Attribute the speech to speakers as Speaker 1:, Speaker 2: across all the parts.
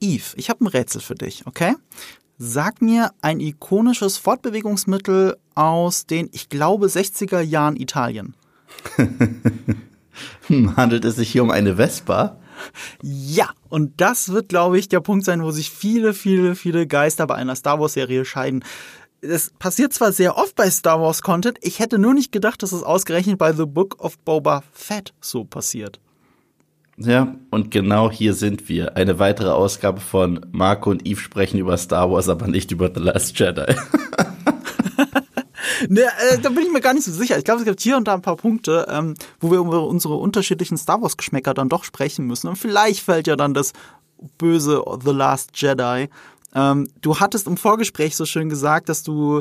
Speaker 1: Eve, ich habe ein Rätsel für dich, okay? Sag mir ein ikonisches Fortbewegungsmittel aus den, ich glaube, 60er Jahren Italien.
Speaker 2: Handelt es sich hier um eine Vespa?
Speaker 1: Ja, und das wird, glaube ich, der Punkt sein, wo sich viele, viele, viele Geister bei einer Star Wars-Serie scheiden. Es passiert zwar sehr oft bei Star Wars-Content, ich hätte nur nicht gedacht, dass es ausgerechnet bei The Book of Boba Fett so passiert.
Speaker 2: Ja, und genau hier sind wir. Eine weitere Ausgabe von Marco und Eve sprechen über Star Wars, aber nicht über The Last Jedi.
Speaker 1: ne, äh, da bin ich mir gar nicht so sicher. Ich glaube, es gibt hier und da ein paar Punkte, ähm, wo wir über unsere unterschiedlichen Star Wars-Geschmäcker dann doch sprechen müssen. Und vielleicht fällt ja dann das böse The Last Jedi. Ähm, du hattest im Vorgespräch so schön gesagt, dass du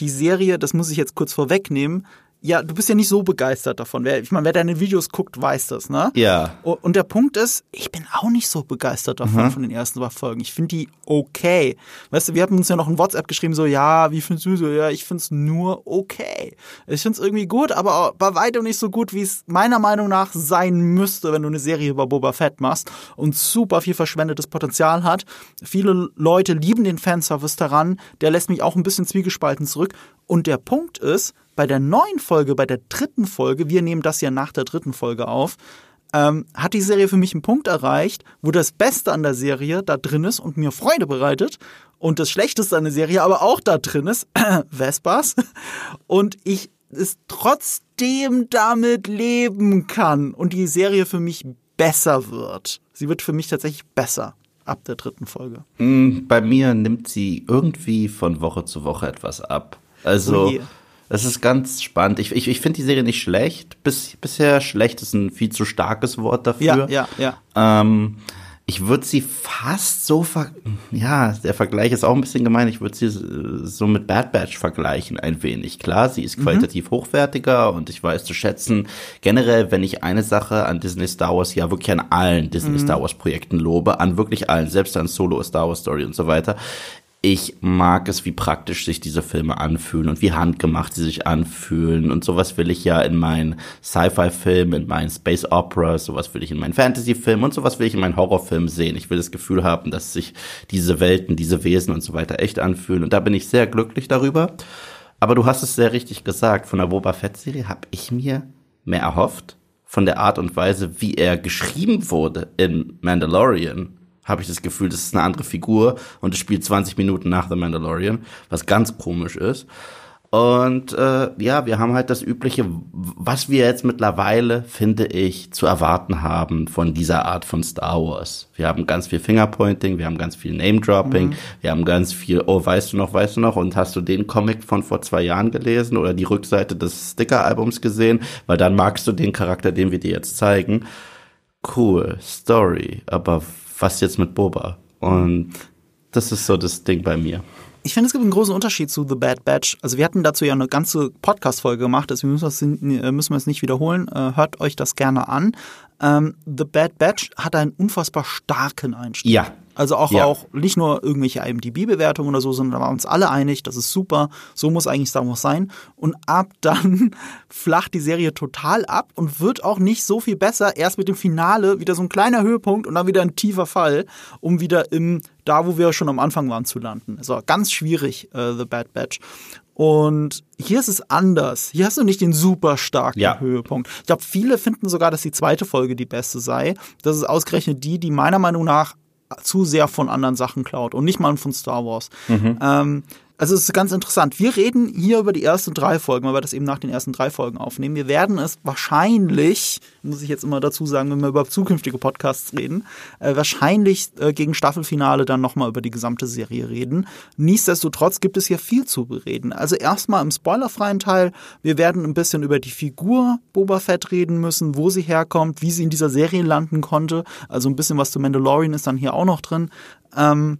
Speaker 1: die Serie, das muss ich jetzt kurz vorwegnehmen, ja, du bist ja nicht so begeistert davon. Ich meine, wer deine Videos guckt, weiß das, ne?
Speaker 2: Ja.
Speaker 1: Und der Punkt ist, ich bin auch nicht so begeistert davon, mhm. von den ersten zwei Folgen. Ich finde die okay. Weißt du, wir haben uns ja noch ein WhatsApp geschrieben, so, ja, wie findest du so? Ja, ich finde es nur okay. Ich finde es irgendwie gut, aber bei weitem nicht so gut, wie es meiner Meinung nach sein müsste, wenn du eine Serie über Boba Fett machst und super viel verschwendetes Potenzial hat. Viele Leute lieben den Fanservice daran. Der lässt mich auch ein bisschen zwiegespalten zurück. Und der Punkt ist, bei der neuen Folge, bei der dritten Folge, wir nehmen das ja nach der dritten Folge auf, ähm, hat die Serie für mich einen Punkt erreicht, wo das Beste an der Serie da drin ist und mir Freude bereitet und das Schlechteste an der Serie aber auch da drin ist, Vespas, und ich es trotzdem damit leben kann und die Serie für mich besser wird. Sie wird für mich tatsächlich besser ab der dritten Folge.
Speaker 2: Mm, bei mir nimmt sie irgendwie von Woche zu Woche etwas ab. Also, Ui. Das ist ganz spannend. Ich, ich, ich finde die Serie nicht schlecht. Bis, bisher schlecht ist ein viel zu starkes Wort dafür.
Speaker 1: Ja, ja,
Speaker 2: ja. Ähm, ich würde sie fast so ver ja, der Vergleich ist auch ein bisschen gemein. Ich würde sie so mit Bad Batch vergleichen ein wenig. Klar, sie ist mhm. qualitativ mhm. hochwertiger und ich weiß zu schätzen. Generell, wenn ich eine Sache an Disney Star Wars ja wirklich an allen Disney mhm. Star Wars Projekten lobe, an wirklich allen, selbst an Solo Star Wars Story und so weiter, ich mag es, wie praktisch sich diese Filme anfühlen und wie handgemacht sie sich anfühlen. Und sowas will ich ja in meinen Sci-Fi-Filmen, in meinen Space Operas, sowas will ich in meinen Fantasy-Filmen und sowas will ich in meinen Horrorfilmen sehen. Ich will das Gefühl haben, dass sich diese Welten, diese Wesen und so weiter echt anfühlen. Und da bin ich sehr glücklich darüber. Aber du hast es sehr richtig gesagt. Von der Boba Fett-Serie habe ich mir mehr erhofft. Von der Art und Weise, wie er geschrieben wurde in Mandalorian habe ich das Gefühl, das ist eine andere Figur und es spielt 20 Minuten nach The Mandalorian, was ganz komisch ist. Und äh, ja, wir haben halt das Übliche, was wir jetzt mittlerweile, finde ich, zu erwarten haben von dieser Art von Star Wars. Wir haben ganz viel Fingerpointing, wir haben ganz viel Name-Dropping, mhm. wir haben ganz viel, oh, weißt du noch, weißt du noch, und hast du den Comic von vor zwei Jahren gelesen oder die Rückseite des Sticker-Albums gesehen? Weil dann magst du den Charakter, den wir dir jetzt zeigen. Cool, Story, aber was jetzt mit Boba? Und das ist so das Ding bei mir.
Speaker 1: Ich finde, es gibt einen großen Unterschied zu The Bad Batch. Also wir hatten dazu ja eine ganze Podcast-Folge gemacht, deswegen müssen wir, es, nicht wiederholen. Äh, hört euch das gerne an. Ähm, The Bad Batch hat einen unfassbar starken Einstieg.
Speaker 2: Ja,
Speaker 1: also auch, ja. auch nicht nur irgendwelche IMDb-Bewertungen oder so, sondern da waren uns alle einig, das ist super, so muss eigentlich Star Wars sein. Und ab dann flacht die Serie total ab und wird auch nicht so viel besser. Erst mit dem Finale wieder so ein kleiner Höhepunkt und dann wieder ein tiefer Fall, um wieder im, da wo wir schon am Anfang waren, zu landen. Also ganz schwierig, uh, The Bad Batch. Und hier ist es anders. Hier hast du nicht den super starken ja. Höhepunkt. Ich glaube, viele finden sogar, dass die zweite Folge die beste sei. Das ist ausgerechnet die, die meiner Meinung nach zu sehr von anderen Sachen klaut und nicht mal von Star Wars. Mhm. Ähm, also es ist ganz interessant. Wir reden hier über die ersten drei Folgen, weil wir das eben nach den ersten drei Folgen aufnehmen. Wir werden es wahrscheinlich, muss ich jetzt immer dazu sagen, wenn wir über zukünftige Podcasts reden, äh, wahrscheinlich äh, gegen Staffelfinale dann nochmal über die gesamte Serie reden. Nichtsdestotrotz gibt es hier viel zu bereden. Also erstmal im spoilerfreien Teil, wir werden ein bisschen über die Figur Boba Fett reden müssen, wo sie herkommt, wie sie in dieser Serie landen konnte. Also ein bisschen was zu Mandalorian ist dann hier auch noch drin. Ähm,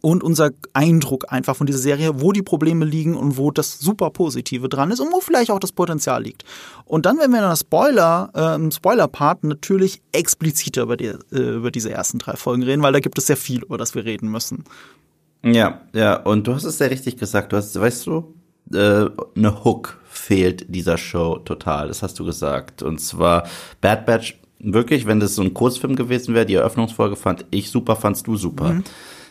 Speaker 1: und unser Eindruck einfach von dieser Serie, wo die Probleme liegen und wo das super Positive dran ist und wo vielleicht auch das Potenzial liegt. Und dann werden wir in der Spoiler, äh, im Spoiler-Part natürlich expliziter über, die, äh, über diese ersten drei Folgen reden, weil da gibt es sehr viel, über das wir reden müssen.
Speaker 2: Ja, ja, und du hast es sehr richtig gesagt. Du hast, weißt du, äh, eine Hook fehlt dieser Show total. Das hast du gesagt. Und zwar Bad Batch Wirklich, wenn das so ein Kurzfilm gewesen wäre, die Eröffnungsfolge fand ich super, fandst du super. Mhm.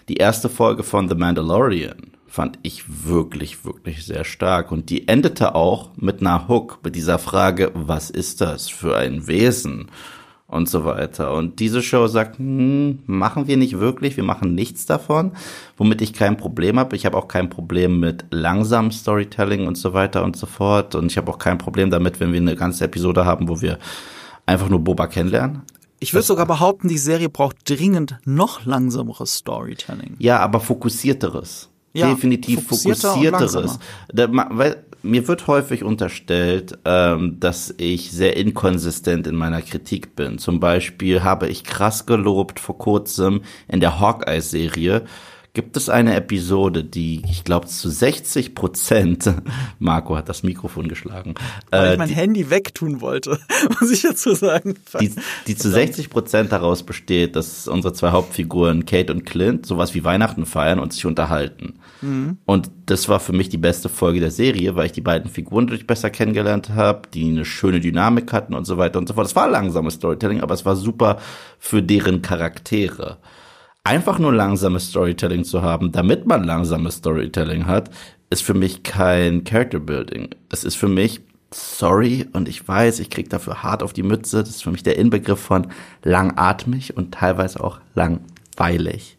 Speaker 2: Die erste Folge von The Mandalorian fand ich wirklich, wirklich sehr stark. Und die endete auch mit einer Hook, mit dieser Frage, was ist das für ein Wesen? Und so weiter. Und diese Show sagt, hm, machen wir nicht wirklich, wir machen nichts davon, womit ich kein Problem habe. Ich habe auch kein Problem mit langsamem Storytelling und so weiter und so fort. Und ich habe auch kein Problem damit, wenn wir eine ganze Episode haben, wo wir einfach nur Boba kennenlernen.
Speaker 1: Ich würde sogar behaupten, die Serie braucht dringend noch langsameres Storytelling.
Speaker 2: Ja, aber fokussierteres. Ja, Definitiv fokussierteres. Weil, mir wird häufig unterstellt, ähm, dass ich sehr inkonsistent in meiner Kritik bin. Zum Beispiel habe ich krass gelobt vor kurzem in der Hawkeye-Serie, gibt es eine Episode, die ich glaube zu 60 Prozent, Marco hat das Mikrofon geschlagen,
Speaker 1: weil äh, ich mein die, Handy wegtun wollte, muss ich dazu sagen.
Speaker 2: Die, die zu 60 Prozent daraus besteht, dass unsere zwei Hauptfiguren Kate und Clint sowas wie Weihnachten feiern und sich unterhalten. Mhm. Und das war für mich die beste Folge der Serie, weil ich die beiden Figuren dadurch besser kennengelernt habe, die eine schöne Dynamik hatten und so weiter und so fort. Es war langsames Storytelling, aber es war super für deren Charaktere einfach nur langsames Storytelling zu haben, damit man langsames Storytelling hat, ist für mich kein Character Building. Es ist für mich sorry und ich weiß, ich krieg dafür hart auf die Mütze. Das ist für mich der Inbegriff von langatmig und teilweise auch langweilig.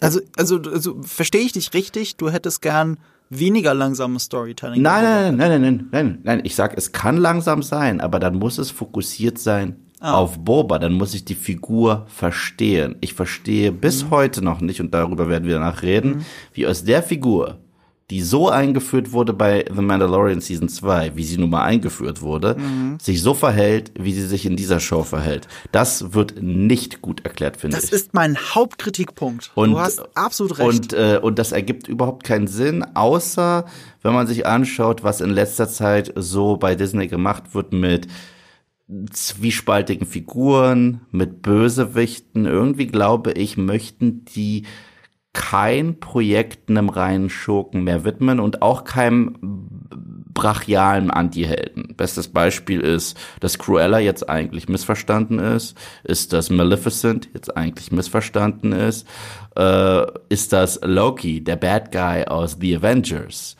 Speaker 1: Also, also, also verstehe ich dich richtig? Du hättest gern weniger langsames Storytelling.
Speaker 2: Nein, nein, nein, nein, nein, nein, nein. Ich sag, es kann langsam sein, aber dann muss es fokussiert sein ah. auf Boba, dann muss ich die Figur verstehen. Ich verstehe bis mhm. heute noch nicht, und darüber werden wir danach reden, mhm. wie aus der Figur, die so eingeführt wurde bei The Mandalorian Season 2, wie sie nun mal eingeführt wurde, mhm. sich so verhält, wie sie sich in dieser Show verhält. Das wird nicht gut erklärt, finde ich.
Speaker 1: Das ist mein Hauptkritikpunkt.
Speaker 2: Und, du hast absolut recht. Und, äh, und das ergibt überhaupt keinen Sinn, außer wenn man sich anschaut, was in letzter Zeit so bei Disney gemacht wird mit zwiespaltigen Figuren, mit Bösewichten. Irgendwie glaube ich, möchten die kein Projekt einem reinen Schurken mehr widmen und auch keinem brachialen Anti-Helden. Bestes Beispiel ist, dass Cruella jetzt eigentlich missverstanden ist, ist, dass Maleficent jetzt eigentlich missverstanden ist, äh, ist, dass Loki, der Bad Guy aus The Avengers,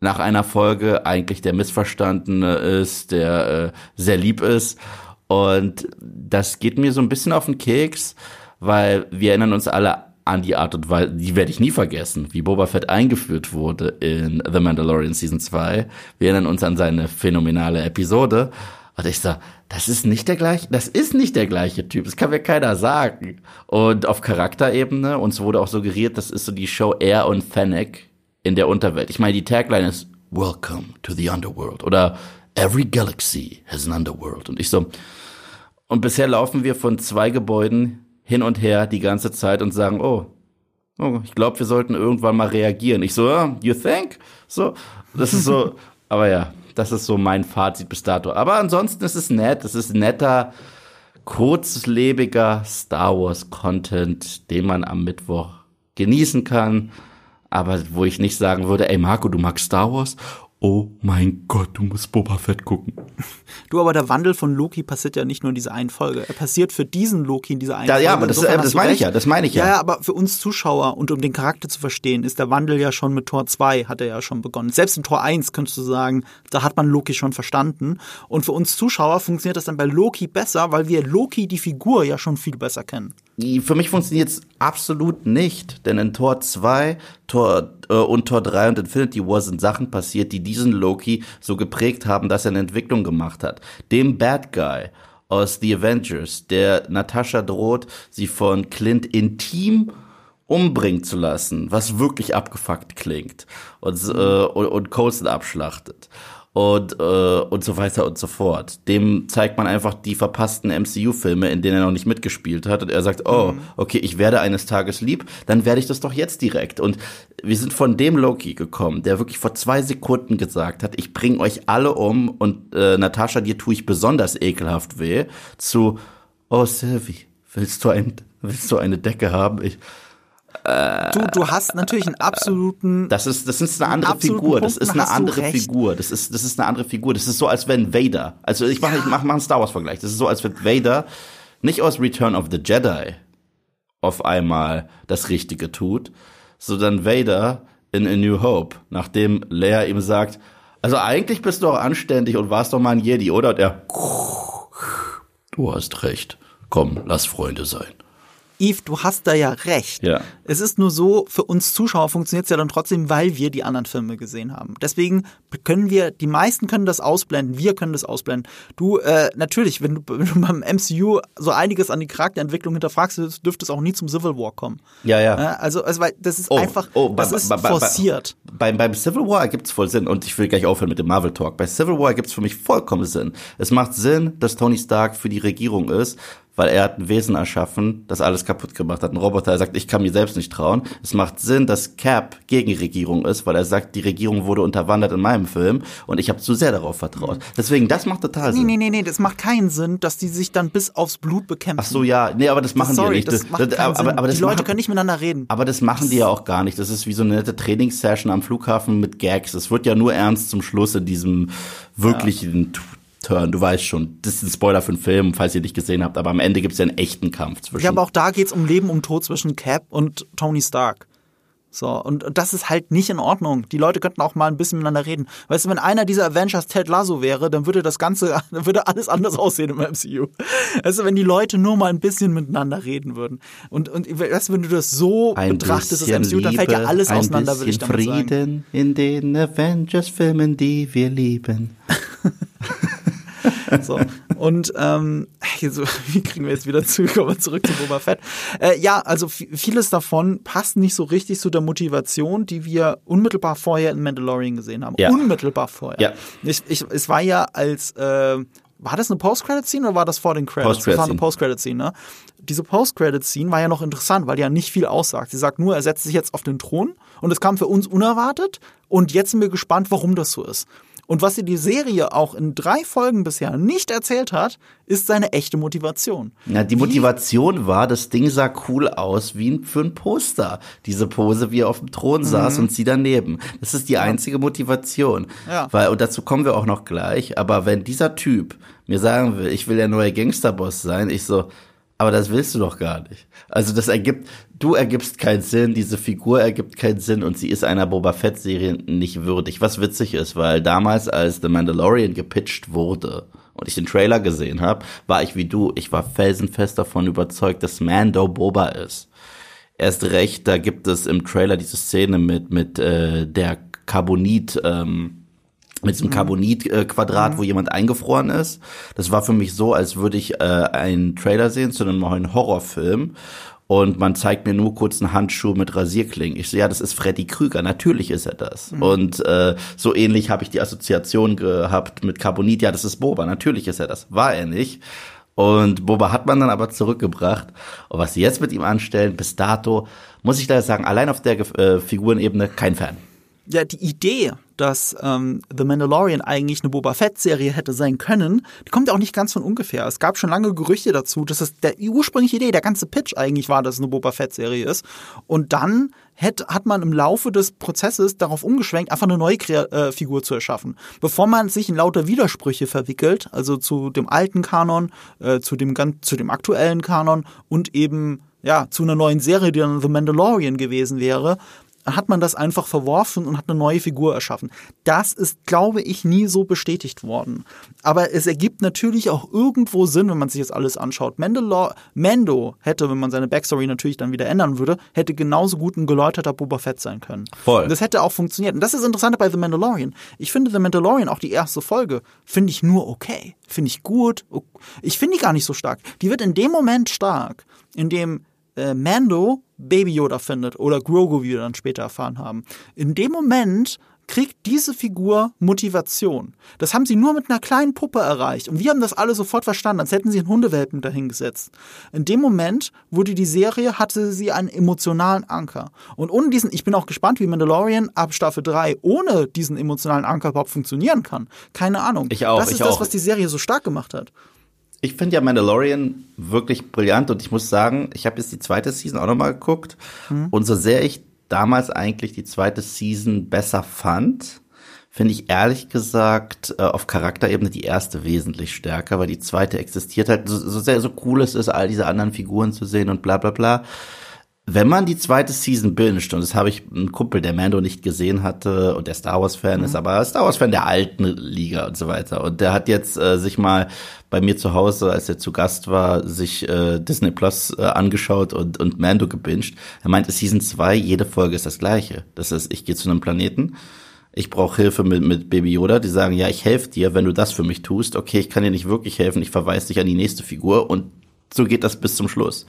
Speaker 2: nach einer Folge eigentlich der Missverstandene ist, der äh, sehr lieb ist. Und das geht mir so ein bisschen auf den Keks, weil wir erinnern uns alle an die Art und Weise, die werde ich nie vergessen, wie Boba Fett eingeführt wurde in The Mandalorian Season 2. Wir erinnern uns an seine phänomenale Episode. Und ich sag, das ist nicht der gleiche, das ist nicht der gleiche Typ. Das kann mir keiner sagen. Und auf Charakterebene, uns wurde auch suggeriert, das ist so die Show Air und Fennec in der Unterwelt. Ich meine, die Tagline ist Welcome to the Underworld oder Every Galaxy has an Underworld. Und ich so, und bisher laufen wir von zwei Gebäuden hin und her die ganze Zeit und sagen, oh, oh ich glaube, wir sollten irgendwann mal reagieren. Ich so, oh, you think? So, das ist so, aber ja, das ist so mein Fazit bis dato. Aber ansonsten ist es nett, es ist netter, kurzlebiger Star Wars Content, den man am Mittwoch genießen kann aber wo ich nicht sagen würde, ey Marco, du magst Star Wars? Oh mein Gott, du musst Boba Fett gucken.
Speaker 1: Du, aber der Wandel von Loki passiert ja nicht nur in dieser einen Folge. Er passiert für diesen Loki in dieser einen
Speaker 2: da,
Speaker 1: Folge.
Speaker 2: Ja, aber das, äh, das meine ich ja, das meine ich ja.
Speaker 1: Ja, aber für uns Zuschauer und um den Charakter zu verstehen, ist der Wandel ja schon mit Tor 2, hat er ja schon begonnen. Selbst in Tor 1 könntest du sagen, da hat man Loki schon verstanden. Und für uns Zuschauer funktioniert das dann bei Loki besser, weil wir Loki, die Figur, ja schon viel besser kennen.
Speaker 2: Für mich funktioniert es absolut nicht, denn in Tor 2 Tor, äh, und Tor 3 und Infinity War sind Sachen passiert, die diesen Loki so geprägt haben, dass er eine Entwicklung gemacht hat. Dem Bad Guy aus The Avengers, der Natascha droht, sie von Clint intim umbringen zu lassen, was wirklich abgefuckt klingt und, äh, und, und Coulson abschlachtet und, äh, und so weiter und so fort. Dem zeigt man einfach die verpassten MCU-Filme, in denen er noch nicht mitgespielt hat. Und er sagt, oh, mhm. okay, ich werde eines Tages lieb, dann werde ich das doch jetzt direkt. Und wir sind von dem Loki gekommen, der wirklich vor zwei Sekunden gesagt hat, ich bring euch alle um und äh, Natascha, dir tue ich besonders ekelhaft weh, zu, oh Sylvie, willst du, ein, willst du eine Decke haben? Ich,
Speaker 1: du, du hast natürlich einen absoluten.
Speaker 2: Das ist, das ist eine andere Figur. Das ist eine andere. Figur. Das ist, das ist eine andere Figur. Das ist so, als wenn Vader. Also ich mache, ich mache mach einen Star Wars Vergleich. Das ist so, als wenn Vader nicht aus Return of the Jedi auf einmal das Richtige tut, sondern Vader in A New Hope, nachdem Leia ihm sagt, also eigentlich bist du auch anständig und warst doch mal ein Jedi, oder? Und er, du hast recht. Komm, lass Freunde sein.
Speaker 1: Eve, du hast da ja recht.
Speaker 2: Ja.
Speaker 1: Es ist nur so, für uns Zuschauer funktioniert es ja dann trotzdem, weil wir die anderen Filme gesehen haben. Deswegen können wir, die meisten können das ausblenden, wir können das ausblenden. Du, äh, natürlich, wenn du, wenn du beim MCU so einiges an die Charakterentwicklung hinterfragst, dürfte es auch nie zum Civil War kommen.
Speaker 2: Ja, ja.
Speaker 1: Also, also weil das ist
Speaker 2: Oh,
Speaker 1: einfach,
Speaker 2: oh,
Speaker 1: das
Speaker 2: bei-
Speaker 1: ist
Speaker 2: bei- bei-
Speaker 1: forciert.
Speaker 2: Beim, beim Civil War ergibt es voll Sinn und ich will gleich aufhören mit dem Marvel Talk. Bei Civil War ergibt es für mich vollkommen Sinn. Es macht Sinn, dass Tony Stark für die Regierung ist, weil er hat ein Wesen erschaffen, das alles kaputt gemacht hat. Ein Roboter, der sagt, ich kann mir selbst nicht trauen. Es macht Sinn, dass Cap gegen Regierung ist, weil er sagt, die Regierung wurde unterwandert in meinem Film und ich habe zu sehr darauf vertraut. Deswegen, das macht total
Speaker 1: Nee,
Speaker 2: Sinn.
Speaker 1: nee, nee, nee, das macht keinen Sinn, dass die sich dann bis aufs Blut bekämpfen.
Speaker 2: Ach so, ja, nee, aber das machen
Speaker 1: Sorry,
Speaker 2: die ja nicht.
Speaker 1: das macht keinen
Speaker 2: aber, aber, aber das
Speaker 1: die Leute
Speaker 2: machen,
Speaker 1: können nicht miteinander reden.
Speaker 2: Aber das machen die ja auch gar nicht. Das ist wie so eine nette Trainingssession am Flughafen mit Gags. Es wird ja nur ernst zum Schluss in diesem wirklichen T- Turn. Du weißt schon, das ist ein Spoiler für den Film, falls ihr nicht gesehen habt, aber am Ende gibt es ja einen echten Kampf zwischen.
Speaker 1: Ja, aber auch da geht's um Leben, um Tod zwischen Cap und Tony Stark. So, und, und das ist halt nicht in Ordnung. Die Leute könnten auch mal ein bisschen miteinander reden. Weißt du, wenn einer dieser Avengers Ted Lasso wäre, dann würde das Ganze, dann würde alles anders aussehen im MCU. Also, wenn die Leute nur mal ein bisschen miteinander reden würden. Und, und weißt du, wenn du das so
Speaker 2: ein
Speaker 1: betrachtest, das MCU, dann fällt ja alles
Speaker 2: ein
Speaker 1: auseinander, will ich damit sagen.
Speaker 2: Frieden in den Avengers-Filmen, die wir lieben.
Speaker 1: So. Und ähm, hier so, wie kriegen wir jetzt wieder zu, kommen zurück zu Boba Fett? Äh, ja, also vi- vieles davon passt nicht so richtig zu der Motivation, die wir unmittelbar vorher in Mandalorian gesehen haben.
Speaker 2: Ja.
Speaker 1: Unmittelbar vorher.
Speaker 2: Ja.
Speaker 1: Ich, ich, es war ja als äh, war das eine Post-Credit-Scene oder war das vor den Credits? Das war eine.
Speaker 2: Post-Credit-Scene,
Speaker 1: ne? Diese Post-Credit-Scene war ja noch interessant, weil die ja nicht viel aussagt. Sie sagt nur, er setzt sich jetzt auf den Thron und es kam für uns unerwartet und jetzt sind wir gespannt, warum das so ist. Und was dir die Serie auch in drei Folgen bisher nicht erzählt hat, ist seine echte Motivation.
Speaker 2: Na, die Motivation war, das Ding sah cool aus wie ein, für ein Poster. Diese Pose, wie er auf dem Thron saß und sie daneben. Das ist die einzige Motivation.
Speaker 1: Ja.
Speaker 2: Weil, und dazu kommen wir auch noch gleich, aber wenn dieser Typ mir sagen will, ich will der neue Gangsterboss sein, ich so, aber das willst du doch gar nicht. Also das ergibt, du ergibst keinen Sinn, diese Figur ergibt keinen Sinn und sie ist einer Boba Fett Serie nicht würdig. Was witzig ist, weil damals, als The Mandalorian gepitcht wurde und ich den Trailer gesehen habe, war ich wie du, ich war felsenfest davon überzeugt, dass Mando Boba ist. Erst recht, da gibt es im Trailer diese Szene mit mit äh, der Carbonit ähm, mit diesem Carbonit-Quadrat, wo jemand eingefroren ist. Das war für mich so, als würde ich äh, einen Trailer sehen zu einem neuen Horrorfilm und man zeigt mir nur kurz einen Handschuh mit Rasierklingen. Ich so, ja, das ist Freddy Krüger, natürlich ist er das. Und äh, so ähnlich habe ich die Assoziation gehabt mit Carbonit, ja, das ist Boba, natürlich ist er das. War er nicht. Und Boba hat man dann aber zurückgebracht. Und was sie jetzt mit ihm anstellen, bis dato, muss ich leider sagen, allein auf der äh, Figurenebene kein Fan.
Speaker 1: Ja, die Idee, dass ähm, The Mandalorian eigentlich eine Boba Fett-Serie hätte sein können, die kommt ja auch nicht ganz von ungefähr. Es gab schon lange Gerüchte dazu, dass es der die ursprüngliche Idee, der ganze Pitch eigentlich war, dass es eine Boba Fett-Serie ist. Und dann hätte, hat man im Laufe des Prozesses darauf umgeschwenkt, einfach eine neue Krea äh, Figur zu erschaffen. Bevor man sich in lauter Widersprüche verwickelt, also zu dem alten Kanon, äh, zu, dem, zu dem aktuellen Kanon und eben ja, zu einer neuen Serie, die dann The Mandalorian gewesen wäre, hat man das einfach verworfen und hat eine neue Figur erschaffen. Das ist, glaube ich, nie so bestätigt worden. Aber es ergibt natürlich auch irgendwo Sinn, wenn man sich das alles anschaut. Mandalor Mando hätte, wenn man seine Backstory natürlich dann wieder ändern würde, hätte genauso gut ein geläuterter Boba Fett sein können.
Speaker 2: Voll.
Speaker 1: Und das hätte auch funktioniert. Und das ist das Interessante bei The Mandalorian. Ich finde The Mandalorian, auch die erste Folge, finde ich nur okay. Finde ich gut. Ich finde die gar nicht so stark. Die wird in dem Moment stark, in dem äh, Mando Baby Yoda findet oder Grogu, wie wir dann später erfahren haben. In dem Moment kriegt diese Figur Motivation. Das haben sie nur mit einer kleinen Puppe erreicht. Und wir haben das alle sofort verstanden, als hätten sie einen Hundewelpen dahingesetzt. In dem Moment wurde die Serie, hatte sie einen emotionalen Anker. Und ohne diesen, ich bin auch gespannt, wie Mandalorian ab Staffel 3 ohne diesen emotionalen Anker überhaupt funktionieren kann. Keine Ahnung.
Speaker 2: Ich auch,
Speaker 1: Das ist das,
Speaker 2: auch.
Speaker 1: was die Serie so stark gemacht hat.
Speaker 2: Ich finde ja Mandalorian wirklich brillant und ich muss sagen, ich habe jetzt die zweite Season auch nochmal geguckt. Mhm. und so sehr ich damals eigentlich die zweite Season besser fand, finde ich ehrlich gesagt äh, auf Charakterebene die erste wesentlich stärker, weil die zweite existiert halt. So, so sehr so cool es ist, all diese anderen Figuren zu sehen und bla bla bla wenn man die zweite Season binscht, und das habe ich einen Kumpel, der Mando nicht gesehen hatte und der Star Wars-Fan mhm. ist, aber Star Wars-Fan der alten Liga und so weiter. Und der hat jetzt äh, sich mal bei mir zu Hause, als er zu Gast war, sich äh, Disney Plus äh, angeschaut und, und Mando gebinged. Er meinte, Season 2, jede Folge ist das gleiche. Das ist, ich gehe zu einem Planeten, ich brauche Hilfe mit, mit Baby Yoda, die sagen, ja, ich helfe dir, wenn du das für mich tust. Okay, ich kann dir nicht wirklich helfen, ich verweise dich an die nächste Figur und so geht das bis zum Schluss.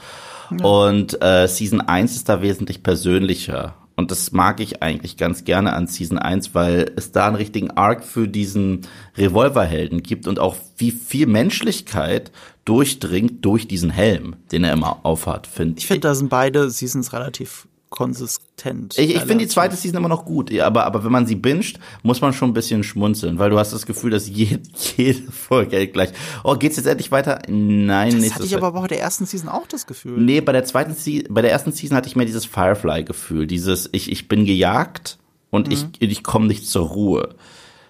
Speaker 2: Und äh, Season 1 ist da wesentlich persönlicher. Und das mag ich eigentlich ganz gerne an Season 1, weil es da einen richtigen Arc für diesen Revolverhelden gibt und auch wie viel Menschlichkeit durchdringt durch diesen Helm, den er immer aufhat, finde
Speaker 1: ich. Ich finde, da sind beide Seasons relativ konsistent.
Speaker 2: Ich, ich finde die zweite Season immer noch gut, aber, aber wenn man sie binscht, muss man schon ein bisschen schmunzeln, weil du hast das Gefühl, dass jede, jede Folge gleich, oh, geht's jetzt endlich weiter? Nein, nicht.
Speaker 1: Das hatte ich aber bei der ersten Season auch das Gefühl.
Speaker 2: Nee, bei der zweiten Season, bei der ersten Season hatte ich mehr dieses Firefly-Gefühl, dieses, ich, ich bin gejagt und mhm. ich, ich komme nicht zur Ruhe.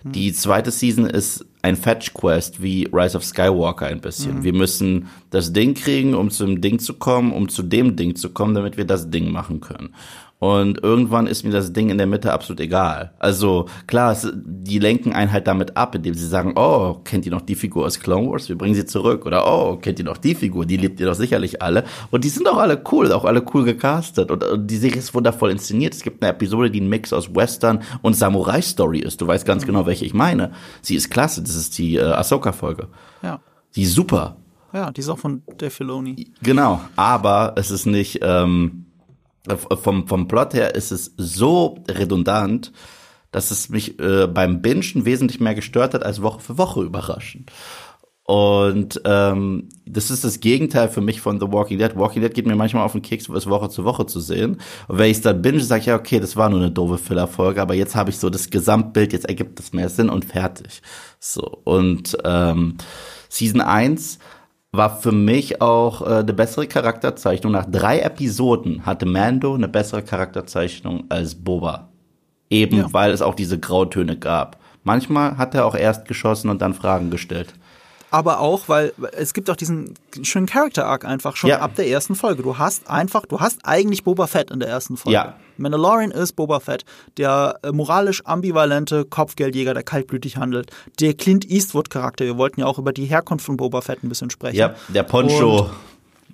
Speaker 2: Die zweite Season ist ein Fetch Quest wie Rise of Skywalker ein bisschen. Mhm. Wir müssen das Ding kriegen, um zum Ding zu kommen, um zu dem Ding zu kommen, damit wir das Ding machen können. Und irgendwann ist mir das Ding in der Mitte absolut egal. Also klar, es, die lenken einen halt damit ab, indem sie sagen, oh, kennt ihr noch die Figur aus Clone Wars? Wir bringen sie zurück. Oder oh, kennt ihr noch die Figur? Die liebt ihr doch sicherlich alle. Und die sind auch alle cool, auch alle cool gecastet. Und, und die Serie ist wundervoll inszeniert. Es gibt eine Episode, die ein Mix aus Western und Samurai-Story ist. Du weißt ganz mhm. genau, welche ich meine. Sie ist klasse. Das ist die äh, Ahsoka-Folge.
Speaker 1: Ja.
Speaker 2: Die ist super.
Speaker 1: Ja, die ist auch von Dave Filoni.
Speaker 2: Genau, aber es ist nicht... Ähm, vom, vom Plot her ist es so redundant, dass es mich äh, beim Bingen wesentlich mehr gestört hat als Woche für Woche überraschen. Und ähm, das ist das Gegenteil für mich von The Walking Dead. Walking Dead geht mir manchmal auf den Keks, es Woche zu Woche zu sehen. Und wenn ich es dann binge, sage ich ja, okay, das war nur eine doofe Filler-Folge, aber jetzt habe ich so das Gesamtbild, jetzt ergibt es mehr Sinn und fertig. So. Und ähm, Season 1 war für mich auch äh, eine bessere Charakterzeichnung. Nach drei Episoden hatte Mando eine bessere Charakterzeichnung als Boba. Eben ja. weil es auch diese Grautöne gab. Manchmal hat er auch erst geschossen und dann Fragen gestellt
Speaker 1: aber auch, weil es gibt auch diesen schönen Character Arc einfach schon ja. ab der ersten Folge. Du hast einfach, du hast eigentlich Boba Fett in der ersten Folge. Ja. Mandalorian ist Boba Fett, der äh, moralisch ambivalente Kopfgeldjäger, der kaltblütig handelt. Der Clint Eastwood Charakter. Wir wollten ja auch über die Herkunft von Boba Fett ein bisschen sprechen.
Speaker 2: Ja, der Poncho.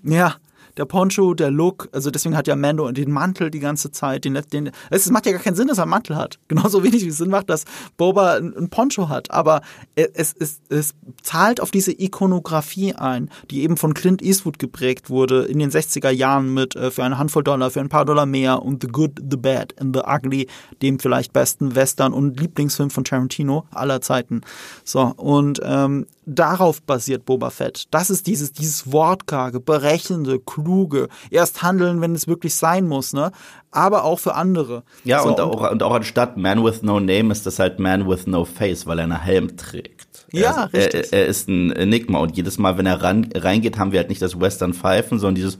Speaker 1: Und, ja, der Poncho, der Look, also deswegen hat ja Mando den Mantel die ganze Zeit, den, den es macht ja gar keinen Sinn, dass er einen Mantel hat. Genauso wenig wie es Sinn macht, dass Boba einen Poncho hat. Aber es, es, es zahlt auf diese Ikonografie ein, die eben von Clint Eastwood geprägt wurde in den 60er Jahren mit äh, für eine Handvoll Dollar, für ein paar Dollar mehr und The Good, The Bad and The Ugly, dem vielleicht besten Western und Lieblingsfilm von Tarantino aller Zeiten. So, und ähm, darauf basiert Boba Fett. Das ist dieses, dieses wortkarge, berechnende, kluge, erst handeln, wenn es wirklich sein muss, ne? Aber auch für andere.
Speaker 2: Ja, so, und, auch, und auch anstatt Man with No Name ist das halt Man with No Face, weil er einen Helm trägt.
Speaker 1: Ja,
Speaker 2: er, richtig. Er, er, ist ein Enigma und jedes Mal, wenn er ran, reingeht, haben wir halt nicht das Western Pfeifen, sondern dieses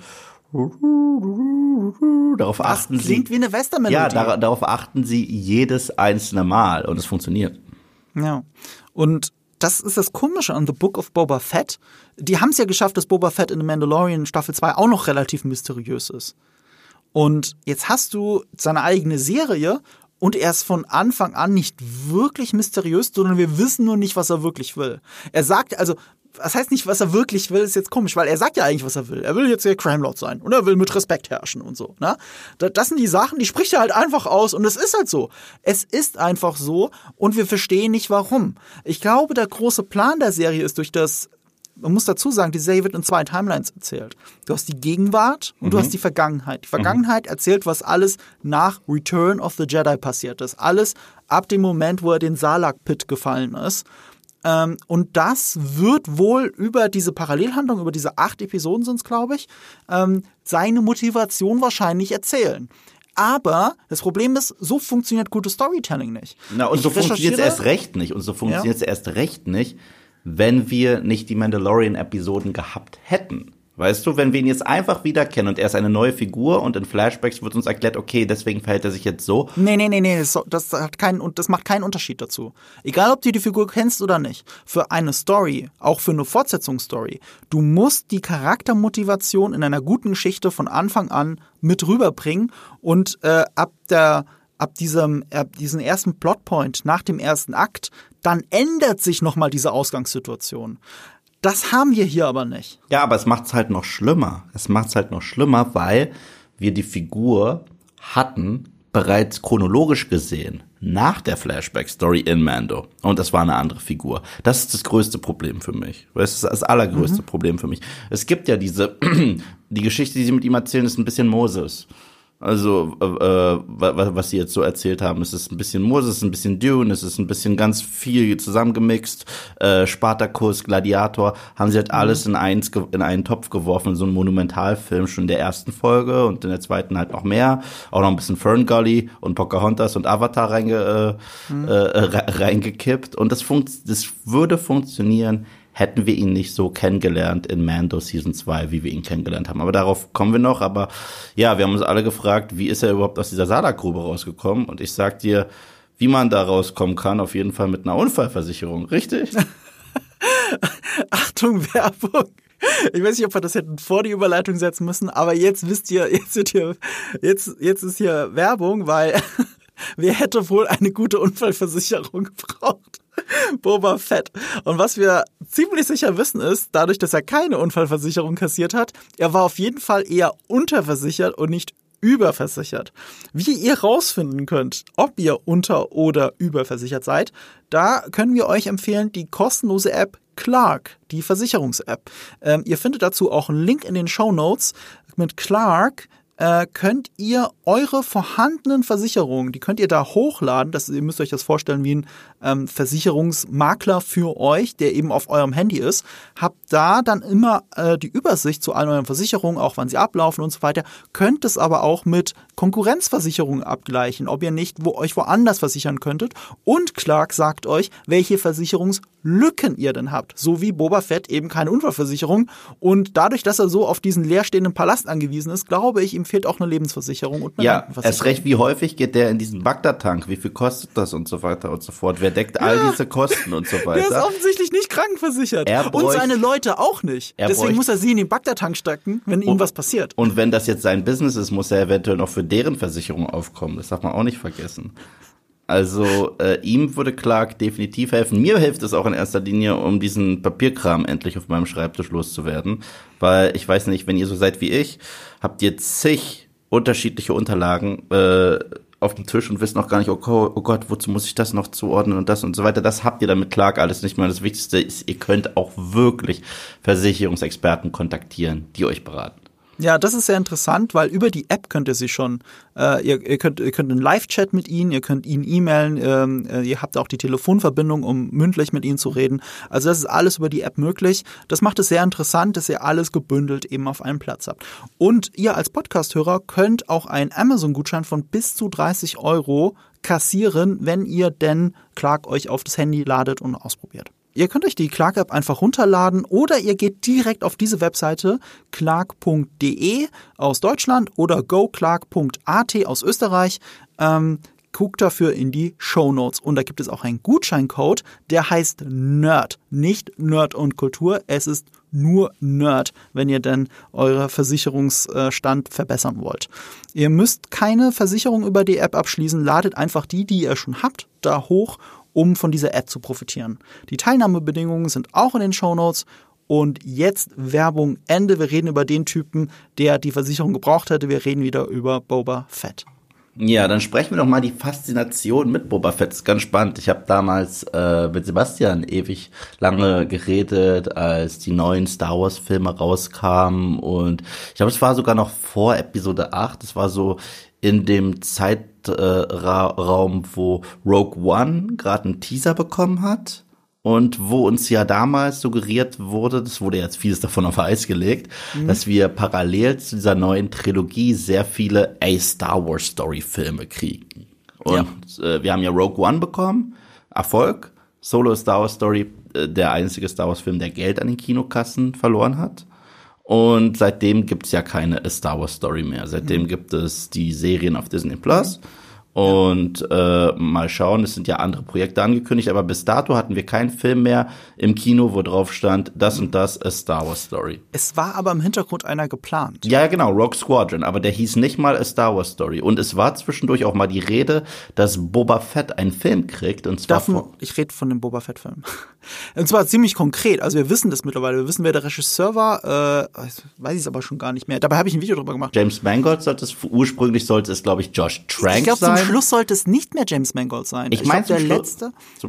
Speaker 2: Darauf das achten
Speaker 1: klingt sie. Klingt wie eine Western-Melodie.
Speaker 2: Ja, dar darauf achten sie jedes einzelne Mal und es funktioniert.
Speaker 1: Ja. Und das ist das Komische an The Book of Boba Fett. Die haben es ja geschafft, dass Boba Fett in The Mandalorian Staffel 2 auch noch relativ mysteriös ist. Und jetzt hast du seine eigene Serie und er ist von Anfang an nicht wirklich mysteriös, sondern wir wissen nur nicht, was er wirklich will. Er sagt, also was heißt nicht, was er wirklich will, ist jetzt komisch, weil er sagt ja eigentlich, was er will. Er will jetzt der Crime Lord sein und er will mit Respekt herrschen und so. Ne? Das sind die Sachen, die spricht er halt einfach aus und es ist halt so. Es ist einfach so und wir verstehen nicht warum. Ich glaube, der große Plan der Serie ist durch das man muss dazu sagen, die Serie wird in zwei Timelines erzählt. Du hast die Gegenwart und mhm. du hast die Vergangenheit. Die Vergangenheit mhm. erzählt, was alles nach Return of the Jedi passiert ist. Alles ab dem Moment, wo er den Salak-Pit gefallen ist. Ähm, und das wird wohl über diese Parallelhandlung, über diese acht Episoden sind es, glaube ich, ähm, seine Motivation wahrscheinlich erzählen. Aber das Problem ist, so funktioniert gutes Storytelling nicht.
Speaker 2: Na, und ich so funktioniert es erst recht nicht. Und so funktioniert es ja. erst recht nicht, wenn wir nicht die Mandalorian-Episoden gehabt hätten. Weißt du, wenn wir ihn jetzt einfach wieder kennen und er ist eine neue Figur und in Flashbacks wird uns erklärt, okay, deswegen verhält er sich jetzt so.
Speaker 1: Nee, nee, nee, nee, das, das hat keinen, und das macht keinen Unterschied dazu. Egal, ob du die Figur kennst oder nicht. Für eine Story, auch für eine Fortsetzungsstory, du musst die Charaktermotivation in einer guten Geschichte von Anfang an mit rüberbringen und äh, ab der, ab diesem, ab diesem ersten Plotpoint nach dem ersten Akt, dann ändert sich nochmal diese Ausgangssituation. Das haben wir hier aber nicht.
Speaker 2: Ja, aber es macht es halt noch schlimmer. Es macht es halt noch schlimmer, weil wir die Figur hatten bereits chronologisch gesehen nach der Flashback-Story in Mando. Und das war eine andere Figur. Das ist das größte Problem für mich. Das ist das allergrößte mhm. Problem für mich. Es gibt ja diese, die Geschichte, die sie mit ihm erzählen, ist ein bisschen Moses. Also, äh, äh was sie jetzt so erzählt haben, es ist ein bisschen Moose, es ist ein bisschen Dune, es ist ein bisschen ganz viel zusammengemixt. Äh, Spartacus, Gladiator, haben sie halt mhm. alles in, eins, in einen Topf geworfen, so ein Monumentalfilm schon in der ersten Folge und in der zweiten halt noch mehr. Auch noch ein bisschen Fern Gully und Pocahontas und Avatar reinge, äh, mhm. äh, reingekippt. Und das, funkt, das würde funktionieren, hätten wir ihn nicht so kennengelernt in Mando Season 2, wie wir ihn kennengelernt haben. Aber darauf kommen wir noch. Aber ja, wir haben uns alle gefragt, wie ist er überhaupt aus dieser Sada-Grube rausgekommen? Und ich sag dir, wie man da rauskommen kann, auf jeden Fall mit einer Unfallversicherung, richtig?
Speaker 1: Achtung, Werbung. Ich weiß nicht, ob wir das hätten vor die Überleitung setzen müssen, aber jetzt wisst ihr, jetzt wird hier, jetzt, jetzt ist hier Werbung, weil wer hätte wohl eine gute Unfallversicherung gebraucht? Boba Fett. Und was wir ziemlich sicher wissen ist, dadurch, dass er keine Unfallversicherung kassiert hat, er war auf jeden Fall eher unterversichert und nicht überversichert. Wie ihr rausfinden könnt, ob ihr unter- oder überversichert seid, da können wir euch empfehlen, die kostenlose App Clark, die Versicherungs-App. Ähm, ihr findet dazu auch einen Link in den Show Notes. Mit Clark äh, könnt ihr eure vorhandenen Versicherungen, die könnt ihr da hochladen. Das, ihr müsst euch das vorstellen wie ein ähm, Versicherungsmakler für euch, der eben auf eurem Handy ist. Habt da dann immer äh, die Übersicht zu allen euren Versicherungen, auch wann sie ablaufen und so weiter. Könnt es aber auch mit Konkurrenzversicherungen abgleichen, ob ihr nicht wo, euch woanders versichern könntet. Und Clark sagt euch, welche Versicherungslücken ihr denn habt. So wie Boba Fett eben keine Unfallversicherung. Und dadurch, dass er so auf diesen leerstehenden Palast angewiesen ist, glaube ich, ihm fehlt auch eine Lebensversicherung und eine
Speaker 2: Ja, erst recht, wie häufig geht der in diesen Bagdad-Tank? Wie viel kostet das und so weiter und so fort? Wer deckt all ja. diese Kosten und so weiter?
Speaker 1: Der ist offensichtlich nicht krankenversichert. Er bräuch, und seine Leute auch nicht. Deswegen muss er sie in den Bagdad-Tank stecken, wenn ihm was passiert.
Speaker 2: Und wenn das jetzt sein Business ist, muss er eventuell noch für deren Versicherung aufkommen. Das darf man auch nicht vergessen. Also äh, ihm würde Clark definitiv helfen. Mir hilft es auch in erster Linie, um diesen Papierkram endlich auf meinem Schreibtisch loszuwerden. Weil ich weiß nicht, wenn ihr so seid wie ich, habt ihr zig unterschiedliche Unterlagen äh, auf dem Tisch und wisst noch gar nicht, oh, oh Gott, wozu muss ich das noch zuordnen und das und so weiter. Das habt ihr damit Clark alles nicht mehr. Das Wichtigste ist, ihr könnt auch wirklich Versicherungsexperten kontaktieren, die euch beraten.
Speaker 1: Ja, das ist sehr interessant, weil über die App könnt ihr sie schon, äh, ihr, ihr, könnt, ihr könnt einen Live-Chat mit ihnen, ihr könnt ihnen e-mailen, ähm, äh, ihr habt auch die Telefonverbindung, um mündlich mit ihnen zu reden. Also das ist alles über die App möglich. Das macht es sehr interessant, dass ihr alles gebündelt eben auf einem Platz habt. Und ihr als Podcast-Hörer könnt auch einen Amazon-Gutschein von bis zu 30 Euro kassieren, wenn ihr denn Clark euch auf das Handy ladet und ausprobiert. Ihr könnt euch die Clark App einfach runterladen oder ihr geht direkt auf diese Webseite clark.de aus Deutschland oder goclark.at aus Österreich. Ähm, guckt dafür in die Show Notes und da gibt es auch einen Gutscheincode, der heißt Nerd, nicht Nerd und Kultur, es ist nur Nerd, wenn ihr denn euren Versicherungsstand verbessern wollt. Ihr müsst keine Versicherung über die App abschließen, ladet einfach die, die ihr schon habt, da hoch um von dieser Ad zu profitieren. Die Teilnahmebedingungen sind auch in den Show Notes. Und jetzt Werbung Ende. Wir reden über den Typen, der die Versicherung gebraucht hätte. Wir reden wieder über Boba Fett.
Speaker 2: Ja, dann sprechen wir doch mal die Faszination mit Boba Fett. Das ist ganz spannend. Ich habe damals äh, mit Sebastian ewig lange geredet, als die neuen Star Wars Filme rauskamen und ich glaube, es war sogar noch vor Episode 8. Es war so in dem Zeitraum, äh, wo Rogue One gerade einen Teaser bekommen hat und wo uns ja damals suggeriert wurde, das wurde jetzt vieles davon auf Eis gelegt, mhm. dass wir parallel zu dieser neuen Trilogie sehr viele A Star Wars Story Filme kriegen. Und ja. äh, wir haben ja Rogue One bekommen, Erfolg, Solo Star Wars Story äh, der einzige Star Wars-Film, der Geld an den Kinokassen verloren hat. Und seitdem gibt's ja keine Star Wars Story mehr. Seitdem gibt es die Serien auf Disney Plus. Und äh, mal schauen, es sind ja andere Projekte angekündigt, aber bis dato hatten wir keinen Film mehr im Kino, wo drauf stand, das und das ist Star Wars Story.
Speaker 1: Es war aber im Hintergrund einer geplant.
Speaker 2: Ja, genau, Rogue Squadron, aber der hieß nicht mal A Star Wars Story. Und es war zwischendurch auch mal die Rede, dass Boba Fett einen Film kriegt. Und zwar
Speaker 1: Davon,
Speaker 2: von,
Speaker 1: ich rede von dem Boba Fett-Film. Und zwar ziemlich konkret. Also wir wissen das mittlerweile. Wir wissen, wer der Regisseur war. Äh, weiß ich es aber schon gar nicht mehr. Dabei habe ich ein Video drüber gemacht.
Speaker 2: James Mangold sollte es, ursprünglich sollte es, glaube ich, Josh Trank
Speaker 1: ich glaube, zum
Speaker 2: sein.
Speaker 1: Schluss sollte es nicht mehr James Mangold sein.
Speaker 2: Ich mein,
Speaker 1: glaub,
Speaker 2: zum
Speaker 1: der
Speaker 2: Schluss-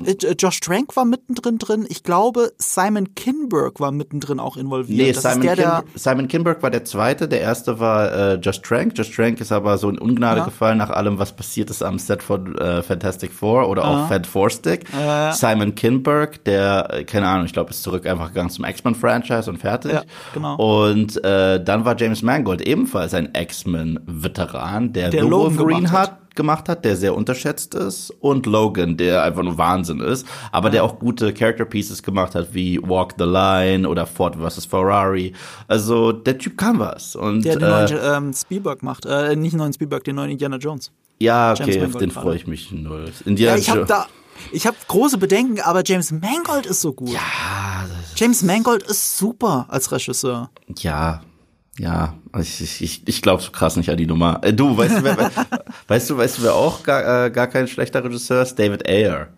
Speaker 1: letzte. Äh, Josh Trank war mittendrin drin. Ich glaube, Simon Kinberg war mittendrin auch involviert.
Speaker 2: Nee,
Speaker 1: das
Speaker 2: Simon,
Speaker 1: der, der
Speaker 2: Kinberg, Simon Kinberg war der zweite, der erste war äh, Josh Trank. Josh Trank ist aber so in Ungnade
Speaker 1: Ja.
Speaker 2: gefallen nach allem, was passiert ist am Set von äh, Fantastic Four oder auch Fat Four Stick.
Speaker 1: Ja.
Speaker 2: Simon Kinberg, der, äh, keine Ahnung, ich glaube, ist zurück einfach gegangen zum X-Men-Franchise und fertig.
Speaker 1: Ja, genau.
Speaker 2: Und äh, dann war James Mangold ebenfalls ein X-Men-Veteran, der,
Speaker 1: Der Logan gemacht hat.
Speaker 2: hat gemacht hat, der sehr unterschätzt ist und Logan, der einfach nur Wahnsinn ist, aber der auch gute Character Pieces gemacht hat wie Walk the Line oder Ford vs Ferrari. Also der Typ kann was und
Speaker 1: der den
Speaker 2: äh,
Speaker 1: neuen ähm, Spielberg macht. Äh, nicht den neuen Spielberg, den neuen Indiana Jones.
Speaker 2: ja, okay, auf den freue ich mich null. Indiana
Speaker 1: Ja, ich habe da, ich habe große Bedenken, aber James Mangold ist so gut.
Speaker 2: ja,
Speaker 1: James Mangold ist super als Regisseur.
Speaker 2: ja, ja, ich, ich, ich, glaube so krass nicht an die Nummer. Äh, du, weißt du, wer, weißt du, weißt du, wer auch gar, äh, gar kein schlechter Regisseur ist? David Ayer.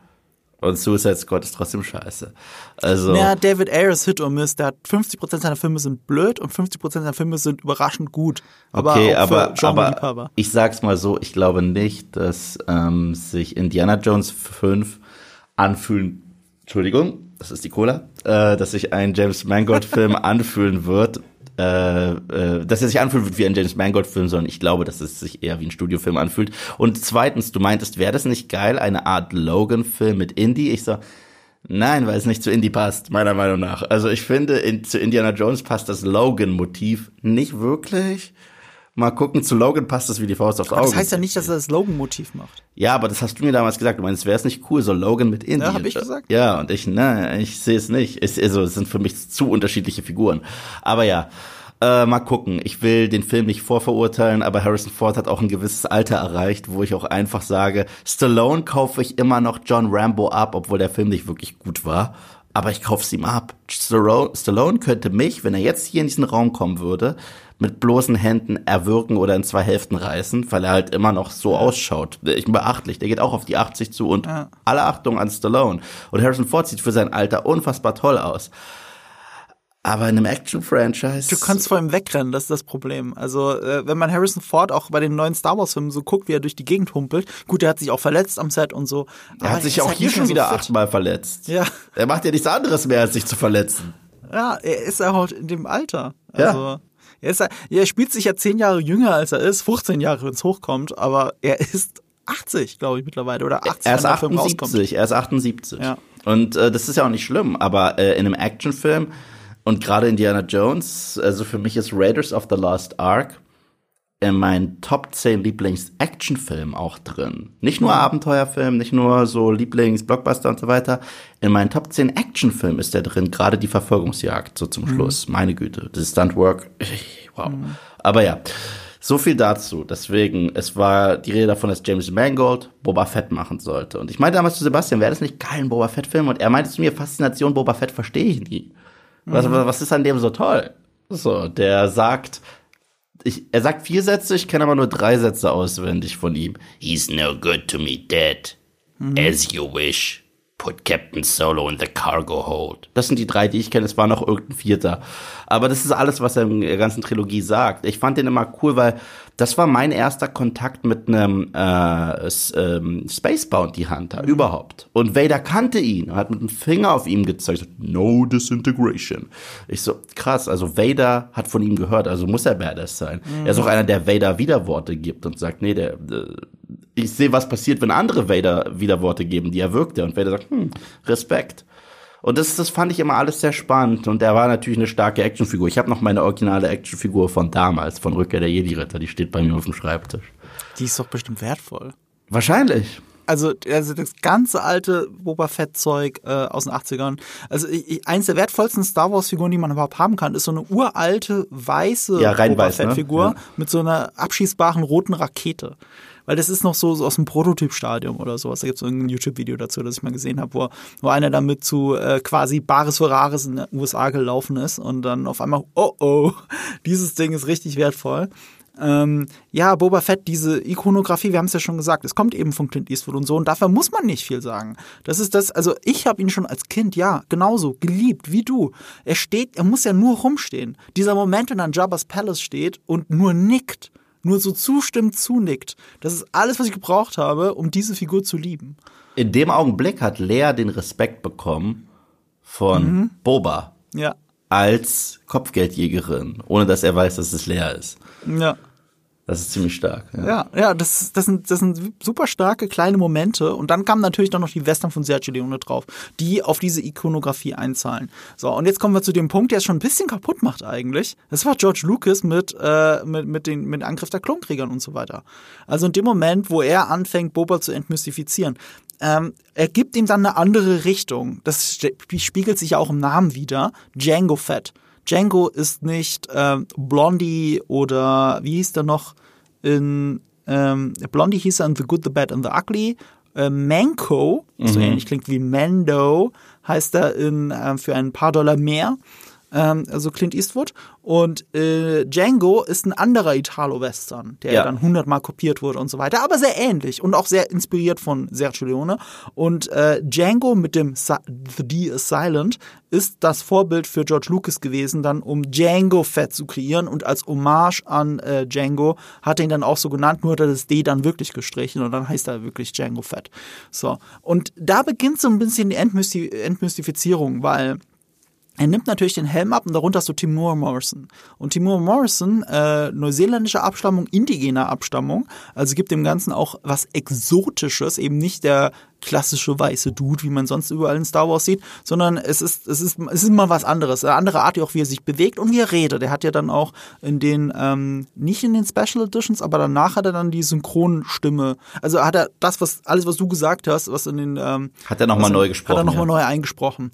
Speaker 2: Und Suicide Squad ist trotzdem scheiße. Also.
Speaker 1: Ja, David Ayers Hit or Miss, der hat 50% seiner Filme sind blöd und 50% seiner Filme sind überraschend gut. Aber
Speaker 2: okay, aber, aber ich sag's mal so, ich glaube nicht, dass ähm, sich Indiana Jones 5 anfühlen, Entschuldigung, das ist die Cola, äh, dass sich ein James Mangold-Film anfühlen wird, äh, äh, dass er sich anfühlen wird wie ein James Mangold-Film, sondern ich glaube, dass es sich eher wie ein Studiofilm anfühlt. Und zweitens, du meintest, wäre das nicht geil, eine Art Logan-Film mit Indie? Ich so, Nein, weil es nicht zu Indie passt, meiner Meinung nach. Also ich finde, in, zu Indiana Jones passt das Logan-Motiv nicht wirklich. Mal gucken, zu Logan passt es wie die Faust aufs Auge.
Speaker 1: das heißt ja nicht, dass er das Logan-Motiv macht.
Speaker 2: Ja, aber das hast du mir damals gesagt. Du meinst, wäre es nicht cool, so Logan mit Indie.
Speaker 1: Ja, hab ich gesagt.
Speaker 2: Ja, und ich, ne, ich sehe es nicht. Es, also, es sind für mich zu unterschiedliche Figuren. Aber ja, äh, mal gucken. Ich will den Film nicht vorverurteilen, aber Harrison Ford hat auch ein gewisses Alter erreicht, wo ich auch einfach sage, Stallone kaufe ich immer noch John Rambo ab, obwohl der Film nicht wirklich gut war. Aber ich kauf's ihm ab. Stallone könnte mich, wenn er jetzt hier in diesen Raum kommen würde, mit bloßen Händen erwürgen oder in zwei Hälften reißen, weil er halt immer noch so ausschaut. Ich bin beachtlich, der geht auch auf die 80 zu und
Speaker 1: Ja.
Speaker 2: alle Achtung an Stallone. Und Harrison Ford sieht für sein Alter unfassbar toll aus. Aber in einem Action-Franchise.
Speaker 1: Du kannst vor ihm wegrennen, das ist das Problem. Also, äh, wenn man Harrison Ford auch bei den neuen Star Wars-Filmen so guckt, wie er durch die Gegend humpelt, gut, er hat sich auch verletzt am Set und so.
Speaker 2: er hat sich
Speaker 1: ist
Speaker 2: auch
Speaker 1: halt
Speaker 2: hier schon
Speaker 1: so
Speaker 2: wieder
Speaker 1: fit.
Speaker 2: achtmal verletzt.
Speaker 1: Ja.
Speaker 2: Er macht ja nichts anderes mehr, als sich zu verletzen.
Speaker 1: Ja, er ist ja halt in dem Alter.
Speaker 2: Ja.
Speaker 1: Er, ist, er spielt sich ja zehn Jahre jünger, als er ist, 15 Jahre, wenn es hochkommt, aber er ist 80, glaube ich, mittlerweile, oder 80,
Speaker 2: Er ist
Speaker 1: wenn der Film rauskommt.
Speaker 2: 78, er ist 78.
Speaker 1: Ja.
Speaker 2: Und äh, das ist ja auch nicht schlimm, aber äh, in einem Actionfilm und gerade Indiana Jones, also für mich ist Raiders of the Lost Ark in meinen Top 10 Lieblings-Actionfilmen auch drin. Nicht nur Abenteuerfilm, nicht nur so Lieblings-Blockbuster und so weiter. In meinen Top 10 Actionfilmen ist der drin, gerade die Verfolgungsjagd so zum Schluss. Meine Güte, das Stuntwork, wow. Aber ja, so viel dazu. Deswegen, es war die Rede davon, dass James Mangold Boba Fett machen sollte. Und ich meinte damals zu Sebastian, wäre das nicht geil, ein Boba Fett-Film? Und er meinte zu mir, Faszination Boba Fett verstehe ich nie. Was, was ist an dem so toll? So, der sagt, ich, er sagt vier Sätze, ich kenne aber nur drei Sätze auswendig von ihm. He's no good to me, Dad. As you wish. Put Captain Solo in the cargo hold. Das sind die drei, die ich kenne. Es war noch irgendein vierter. Aber das ist alles, was er in der ganzen Trilogie sagt. Ich fand den immer cool, weil das war mein erster Kontakt mit einem äh, ähm, Space Bounty Hunter überhaupt. Und Vader kannte ihn und hat mit dem Finger auf ihm gezeigt, no disintegration. Ich so, krass, also Vader hat von ihm gehört, also muss er Badass sein. Er ist auch einer, der Vader Widerworte gibt und sagt, nee, der, äh, ich sehe, was passiert, wenn andere Vader Widerworte geben, die er wirkte. Und Vader sagt, hm, Respekt. Und das, das fand ich immer alles sehr spannend. Und er war natürlich eine starke Actionfigur. Ich habe noch meine originale Actionfigur von damals, von Rückkehr der Jedi-Ritter. Die steht bei mir auf dem Schreibtisch.
Speaker 1: Die ist doch bestimmt wertvoll.
Speaker 2: Wahrscheinlich.
Speaker 1: also, also das ganze alte Boba Fett-Zeug äh, aus den 80ern. Also ich, eins der wertvollsten Star Wars-Figuren, die man überhaupt haben kann, ist so eine uralte weiße
Speaker 2: Ja,
Speaker 1: Boba
Speaker 2: ne?
Speaker 1: Fett-Figur
Speaker 2: Ja.
Speaker 1: mit so einer abschießbaren roten Rakete. Weil das ist noch so, so aus dem Prototypstadium oder sowas. Da gibt es so ein YouTube-Video dazu, das ich mal gesehen habe, wo, wo einer damit zu äh, quasi Bares für Rares in den USA gelaufen ist und dann auf einmal, oh oh, dieses Ding ist richtig wertvoll. Ähm, ja, Boba Fett, diese Ikonografie, wir haben es ja schon gesagt, es kommt eben von Clint Eastwood und so und dafür muss man nicht viel sagen. Das ist das, also ich habe ihn schon als Kind, ja, genauso geliebt wie du. Er steht, er muss ja nur rumstehen. Dieser Moment, wenn er an Jabba's Palace steht und nur nickt, nur so zustimmt, zunickt, das ist alles, was ich gebraucht habe, um diese Figur zu lieben.
Speaker 2: In dem Augenblick hat Lea den Respekt bekommen von Boba
Speaker 1: Ja,
Speaker 2: als Kopfgeldjägerin, ohne dass er weiß, dass es Lea ist.
Speaker 1: ja.
Speaker 2: Das ist ziemlich stark. Ja.
Speaker 1: Ja, ja, das, das, sind, das sind super starke kleine Momente. Und dann kamen natürlich dann noch die Western von Sergio Leone drauf, die auf diese Ikonografie einzahlen. So, und jetzt kommen wir zu dem Punkt, der es schon ein bisschen kaputt macht eigentlich. Das war George Lucas mit, äh, mit, mit, den, mit Angriff der Klonkriegern und so weiter. Also in dem Moment, wo er anfängt, Boba zu entmystifizieren. Ähm, er gibt ihm dann eine andere Richtung. Das spiegelt sich ja auch im Namen wieder. Django Fett. Django ist nicht ähm, Blondie oder wie hieß der noch in ähm, Blondie hieß er in The Good, The Bad and The Ugly. Äh, Manco, so ähnlich klingt wie Mando, heißt er in äh, für ein paar Dollar mehr. Ähm, also Clint Eastwood. Und äh, Django ist ein anderer Italo-Western, der
Speaker 2: Ja.
Speaker 1: dann hundertmal kopiert wurde und so weiter, aber sehr ähnlich und auch sehr inspiriert von Sergio Leone. Und äh, Django mit dem Si- The D is Silent ist das Vorbild für George Lucas gewesen, dann um Django Fett zu kreieren und als Hommage an äh, Django hat er ihn dann auch so genannt, nur hat er das D dann wirklich gestrichen und dann heißt er wirklich Django Fett. So. Und da beginnt so ein bisschen die Entmysti Entmystifizierung, weil er nimmt natürlich den Helm ab und darunter hast du Timur Morrison. Und Timur Morrison, äh, neuseeländische Abstammung, indigener Abstammung, also gibt dem Ganzen auch was Exotisches, eben nicht der klassische weiße Dude, wie man sonst überall in Star Wars sieht, sondern es ist, es ist, es ist mal was anderes. Eine andere Art, auch wie er sich bewegt und wie er redet. Er hat ja dann auch in den, ähm, nicht in den Special Editions, aber danach hat er dann die Synchronstimme. Also hat er das, was, alles, was du gesagt hast, was in den, ähm,
Speaker 2: Hat er noch mal
Speaker 1: was in-
Speaker 2: neu gesprochen,
Speaker 1: Hat er nochmal
Speaker 2: ja.
Speaker 1: neu eingesprochen.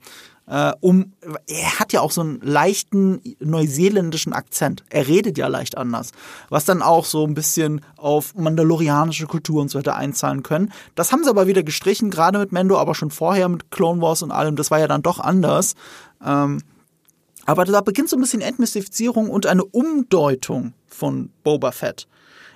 Speaker 1: Äh, um, er hat ja auch so einen leichten neuseeländischen Akzent. Er redet ja leicht anders. Was dann auch so ein bisschen auf mandalorianische Kultur und so weiter einzahlen können. Das haben sie aber wieder gestrichen, gerade mit Mendo, aber schon vorher mit Clone Wars und allem. Das war ja dann doch anders. Ähm, aber da beginnt so ein bisschen Entmystifizierung und eine Umdeutung von Boba Fett.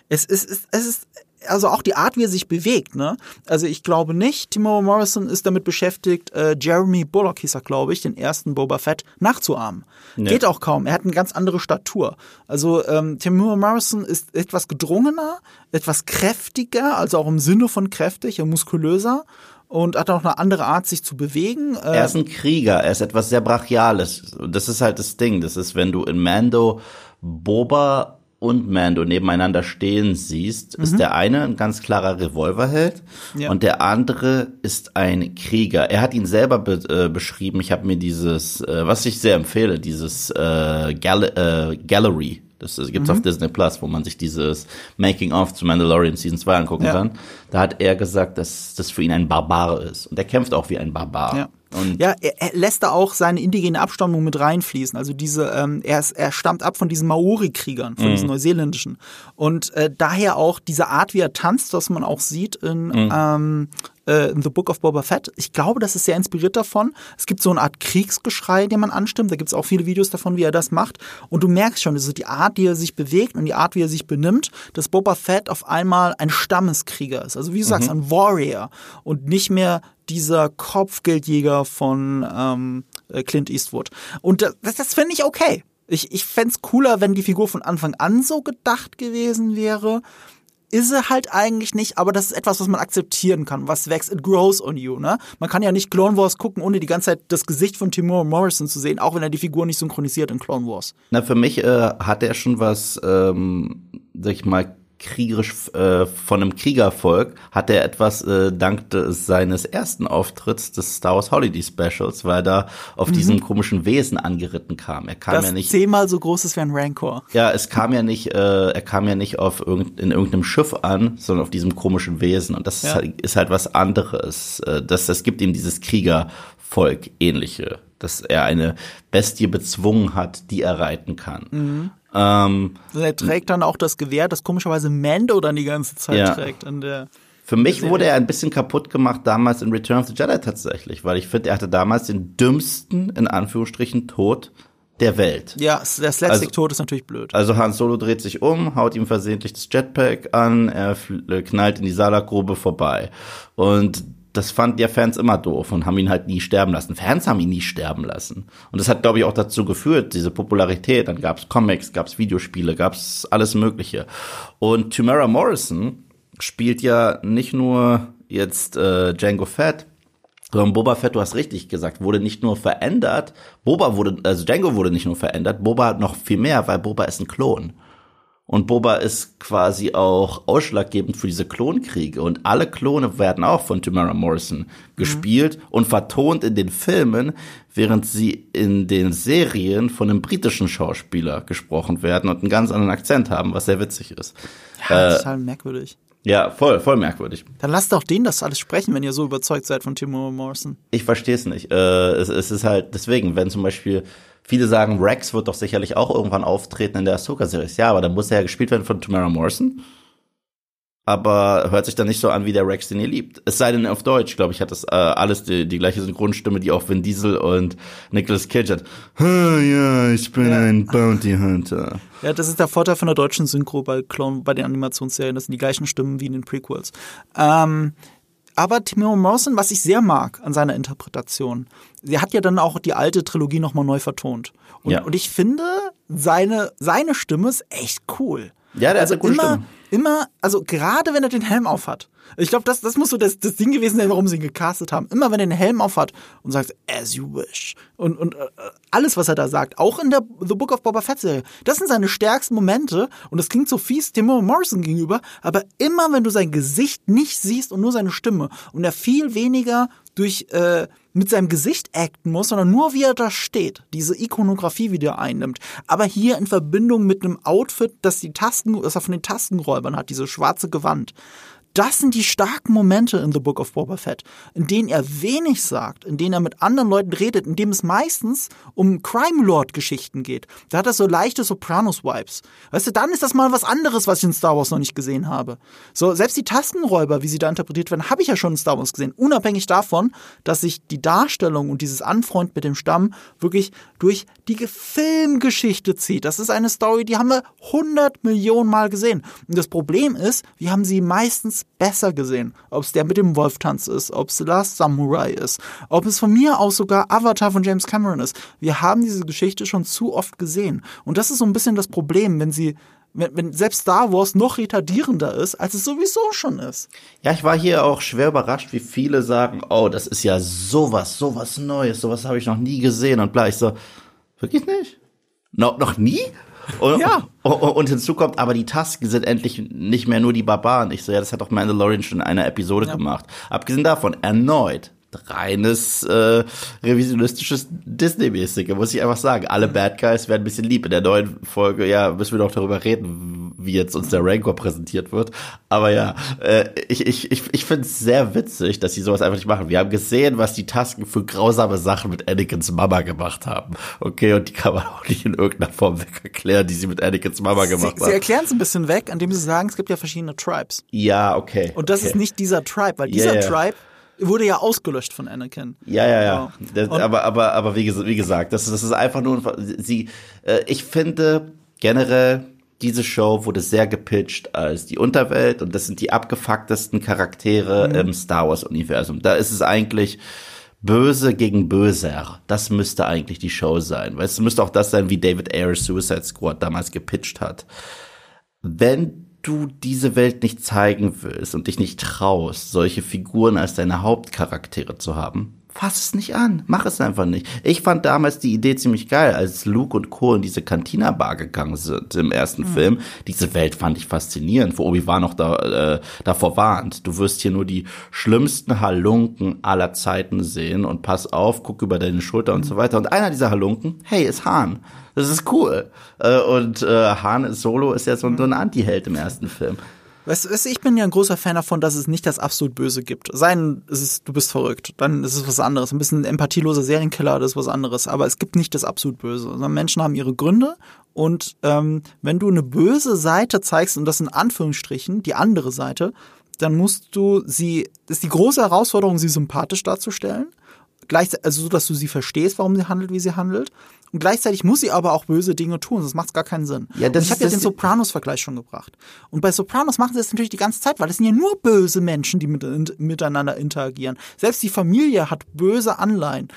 Speaker 1: Es ist, es ist, es ist also auch die Art, wie er sich bewegt, ne? Also ich glaube nicht, Timur Morrison ist damit beschäftigt, äh, Jeremy Bullock hieß er, glaube ich, den ersten Boba Fett nachzuahmen. Geht auch kaum. Er hat eine ganz andere Statur. Also ähm, Timur Morrison ist etwas gedrungener, etwas kräftiger, also auch im Sinne von kräftig, er muskulöser und hat auch eine andere Art, sich zu bewegen. Äh,
Speaker 2: Er ist ein Krieger, er ist etwas sehr Brachiales. Das ist halt das Ding. Das ist, wenn du in Mando Boba und Mando nebeneinander stehen siehst, ist der eine ein ganz klarer Revolverheld
Speaker 1: Ja.
Speaker 2: und der andere ist ein Krieger. Er hat ihn selber be äh, beschrieben. Ich habe mir dieses, äh, was ich sehr empfehle, dieses äh, Gal äh, Gallery. Das äh, gibt's auf Disney Plus, wo man sich dieses Making of zu Mandalorian Season 2 angucken
Speaker 1: Ja.
Speaker 2: kann. Da hat er gesagt, dass das für ihn ein Barbar ist. Und er kämpft auch wie ein Barbar.
Speaker 1: Ja.
Speaker 2: Und
Speaker 1: ja, er, lässt da auch seine indigene Abstammung mit reinfließen. Also diese, ähm, er, ist, er stammt ab von diesen Maori-Kriegern, von diesen neuseeländischen. Und äh, daher auch diese Art, wie er tanzt, was man auch sieht in, ähm, äh, The Book of Boba Fett. Ich glaube, das ist sehr inspiriert davon. Es gibt so eine Art Kriegsgeschrei, den man anstimmt. Da gibt es auch viele Videos davon, wie er das macht. Und du merkst schon, also die Art, die er sich bewegt und die Art, wie er sich benimmt, dass Boba Fett auf einmal ein Stammeskrieger ist. Also wie du sagst, ein Warrior und nicht mehr dieser Kopfgeldjäger von ähm, äh, Clint Eastwood. Und das, das, finde ich okay. Ich, ich fände es cooler, wenn die Figur von Anfang an so gedacht gewesen wäre. Ist sie halt eigentlich nicht, aber das ist etwas, was man akzeptieren kann, was wächst, it grows on you, ne? Man kann ja nicht Clone Wars gucken, ohne die ganze Zeit das Gesicht von Timur Morrison zu sehen, auch wenn er die Figur nicht synchronisiert in Clone Wars.
Speaker 2: Na, für mich äh, hat er schon was, ähm, sag ich mal, kriegerisch äh, von einem Kriegervolk hat er etwas äh, dank des, seines ersten Auftritts des Star Wars Holiday Specials, weil da auf mhm. diesem komischen Wesen angeritten kam. Er kam
Speaker 1: das
Speaker 2: ja nicht
Speaker 1: zehnmal so groß ist wie ein Rancor.
Speaker 2: Ja, es kam ja nicht, äh, er kam ja nicht auf irgend, in irgendeinem Schiff an, sondern auf diesem komischen Wesen und das ja. ist, halt, ist halt was anderes. Äh, das, das gibt ihm dieses Kriegervolk ähnliche, dass er eine Bestie bezwungen hat, die er reiten kann.
Speaker 1: Mhm. Ähm, er trägt dann auch das Gewehr, das komischerweise Mando dann die ganze Zeit ja. trägt an der.
Speaker 2: Für mich wurde er ein bisschen kaputt gemacht damals in Return of the Jedi tatsächlich, weil ich finde, er hatte damals den dümmsten, in Anführungsstrichen, Tod der Welt.
Speaker 1: Ja, der Slapstick-Tod also, ist natürlich blöd.
Speaker 2: Also Han Solo dreht sich um, haut ihm versehentlich das Jetpack an, er knallt in die Salakgrube vorbei. Und das fanden ja Fans immer doof und haben ihn halt nie sterben lassen. Fans haben ihn nie sterben lassen. Und das hat, glaube ich, auch dazu geführt, diese Popularität. Dann gab es Comics, gab es Videospiele, gab es alles Mögliche. Und Tamara Morrison spielt ja nicht nur jetzt äh, Django Fett, sondern Boba Fett, du hast richtig gesagt, wurde nicht nur verändert. Boba wurde, also Django wurde nicht nur verändert, Boba noch viel mehr, weil Boba ist ein Klon. Und Boba ist quasi auch ausschlaggebend für diese Klonkriege. Und alle Klone werden auch von Tamara Morrison gespielt mhm. und vertont in den Filmen, während sie in den Serien von einem britischen Schauspieler gesprochen werden und einen ganz anderen Akzent haben, was sehr witzig ist.
Speaker 1: Ja, äh, total merkwürdig.
Speaker 2: Ja, voll, voll merkwürdig.
Speaker 1: Dann lasst doch den das alles sprechen, wenn ihr so überzeugt seid von Timur Morrison.
Speaker 2: Ich verstehe es nicht. Äh, es, es ist halt deswegen, wenn zum Beispiel Viele sagen, Rex wird doch sicherlich auch irgendwann auftreten in der Ahsoka-Serie. Ja, aber dann muss er ja gespielt werden von Tamara Morrison. Aber hört sich dann nicht so an wie der Rex, den ihr liebt. Es sei denn auf Deutsch, glaube ich, hat das äh, alles die, die gleiche Synchronstimme, die auch Vin Diesel und Nicolas Cage hat. Oh, ja, ich bin ja. ein Bounty Hunter.
Speaker 1: Ja, das ist der Vorteil von der deutschen Synchro bei Clone, bei den Animationsserien. Das sind die gleichen Stimmen wie in den Prequels. Ähm, aber Timur Morrison, was ich sehr mag an seiner Interpretation, sie hat ja dann auch die alte Trilogie nochmal neu vertont. Und, ja. und ich finde, seine, seine Stimme ist echt cool.
Speaker 2: Ja, der also hat eine
Speaker 1: immer,
Speaker 2: Stimme.
Speaker 1: Immer, also gerade wenn er den Helm aufhat. Ich glaube, das, das muss so das, das Ding gewesen sein, warum sie ihn gecastet haben. Immer wenn er den Helm aufhat und sagt, as you wish. Und, und äh, alles, was er da sagt, auch in der The Book of Boba Fett Serie, das sind seine stärksten Momente. Und das klingt so fies Timur Morrison gegenüber, aber immer wenn du sein Gesicht nicht siehst und nur seine Stimme und er viel weniger durch äh, mit seinem Gesicht acten muss, sondern nur wie er da steht, diese Ikonografie wieder einnimmt. Aber hier in Verbindung mit einem Outfit, das die Tasten, das er von den Tastenräubern hat, diese schwarze Gewand das sind die starken Momente in The Book of Boba Fett, in denen er wenig sagt, in denen er mit anderen Leuten redet, in dem es meistens um Crime Lord Geschichten geht. Da hat er so leichte Sopranos Vibes. Weißt du, dann ist das mal was anderes, was ich in Star Wars noch nicht gesehen habe. So, selbst die Tastenräuber, wie sie da interpretiert werden, habe ich ja schon in Star Wars gesehen. Unabhängig davon, dass sich die Darstellung und dieses Anfreund mit dem Stamm wirklich durch die Filmgeschichte zieht. Das ist eine Story, die haben wir 100 Millionen Mal gesehen. Und das Problem ist, wir haben sie meistens besser gesehen. Ob es der mit dem Wolftanz ist, ob es Last Samurai ist, ob es von mir aus sogar Avatar von James Cameron ist. Wir haben diese Geschichte schon zu oft gesehen. Und das ist so ein bisschen das Problem, wenn sie wenn, wenn selbst Star Wars noch retardierender ist, als es sowieso schon ist.
Speaker 2: Ja, ich war hier auch schwer überrascht, wie viele sagen, oh, das ist ja sowas, sowas Neues, sowas habe ich noch nie gesehen und bla. Ich so, wirklich nicht? No, noch nie? Und, ja. Und, hinzu kommt, aber die Tasken sind endlich nicht mehr nur die Barbaren. Ich so, ja, das hat doch Mandalorian schon in einer Episode ja. gemacht. Abgesehen davon, erneut reines äh, revisionistisches Disney-mäßige, muss ich einfach sagen. Alle Bad Guys werden ein bisschen lieb. In der neuen Folge, ja, müssen wir noch darüber reden, wie jetzt uns der Rancor präsentiert wird. Aber ja, äh, ich, ich, ich, ich finde es sehr witzig, dass sie sowas einfach nicht machen. Wir haben gesehen, was die Tasken für grausame Sachen mit Anakins Mama gemacht haben. Okay, und die kann man auch nicht in irgendeiner Form weg erklären, die sie mit Anakins Mama gemacht
Speaker 1: sie, haben. Sie erklären es ein bisschen weg, indem sie sagen, es gibt ja verschiedene Tribes.
Speaker 2: Ja, okay.
Speaker 1: Und das
Speaker 2: okay.
Speaker 1: ist nicht dieser Tribe, weil dieser yeah, yeah. Tribe wurde ja ausgelöscht von Anakin.
Speaker 2: Ja, ja, ja. Das, aber, aber, aber wie, wie gesagt, das, das ist einfach nur, sie, äh, ich finde generell, diese Show wurde sehr gepitcht als die Unterwelt und das sind die abgefucktesten Charaktere mhm. im Star Wars Universum. Da ist es eigentlich Böse gegen Böser. Das müsste eigentlich die Show sein. Weil es müsste auch das sein, wie David Ayers Suicide Squad damals gepitcht hat. Wenn du diese Welt nicht zeigen willst und dich nicht traust, solche Figuren als deine Hauptcharaktere zu haben, fass es nicht an, mach es einfach nicht. Ich fand damals die Idee ziemlich geil, als Luke und Co. in diese Cantina-Bar gegangen sind im ersten mhm. Film. Diese Welt fand ich faszinierend, wo Obi-Wan noch da, äh, davor warnt. Du wirst hier nur die schlimmsten Halunken aller Zeiten sehen und pass auf, guck über deine Schulter mhm. und so weiter. Und einer dieser Halunken, hey, ist Han. Das ist cool. Äh, und äh, Han Solo ist ja so ein Anti-Held im ersten Film.
Speaker 1: Weißt du, ich bin ja ein großer Fan davon, dass es nicht das absolut Böse gibt. Sein, es ist, du bist verrückt, dann ist es was anderes. Ein bisschen empathieloser Serienkiller, das ist was anderes. Aber es gibt nicht das absolut Böse. Sondern Menschen haben ihre Gründe und ähm, wenn du eine böse Seite zeigst, und das in Anführungsstrichen, die andere Seite, dann musst du sie, ist die große Herausforderung, sie sympathisch darzustellen. Gleichzeitig, also so, dass du sie verstehst, warum sie handelt, wie sie handelt. Und gleichzeitig muss sie aber auch böse Dinge tun, sonst macht es gar keinen Sinn. Ja, das und ich habe ja den Sopranos-Vergleich schon gebracht. Und bei Sopranos machen sie das natürlich die ganze Zeit, weil es sind ja nur böse Menschen, die mit, in, miteinander interagieren. Selbst die Familie hat böse Anleihen.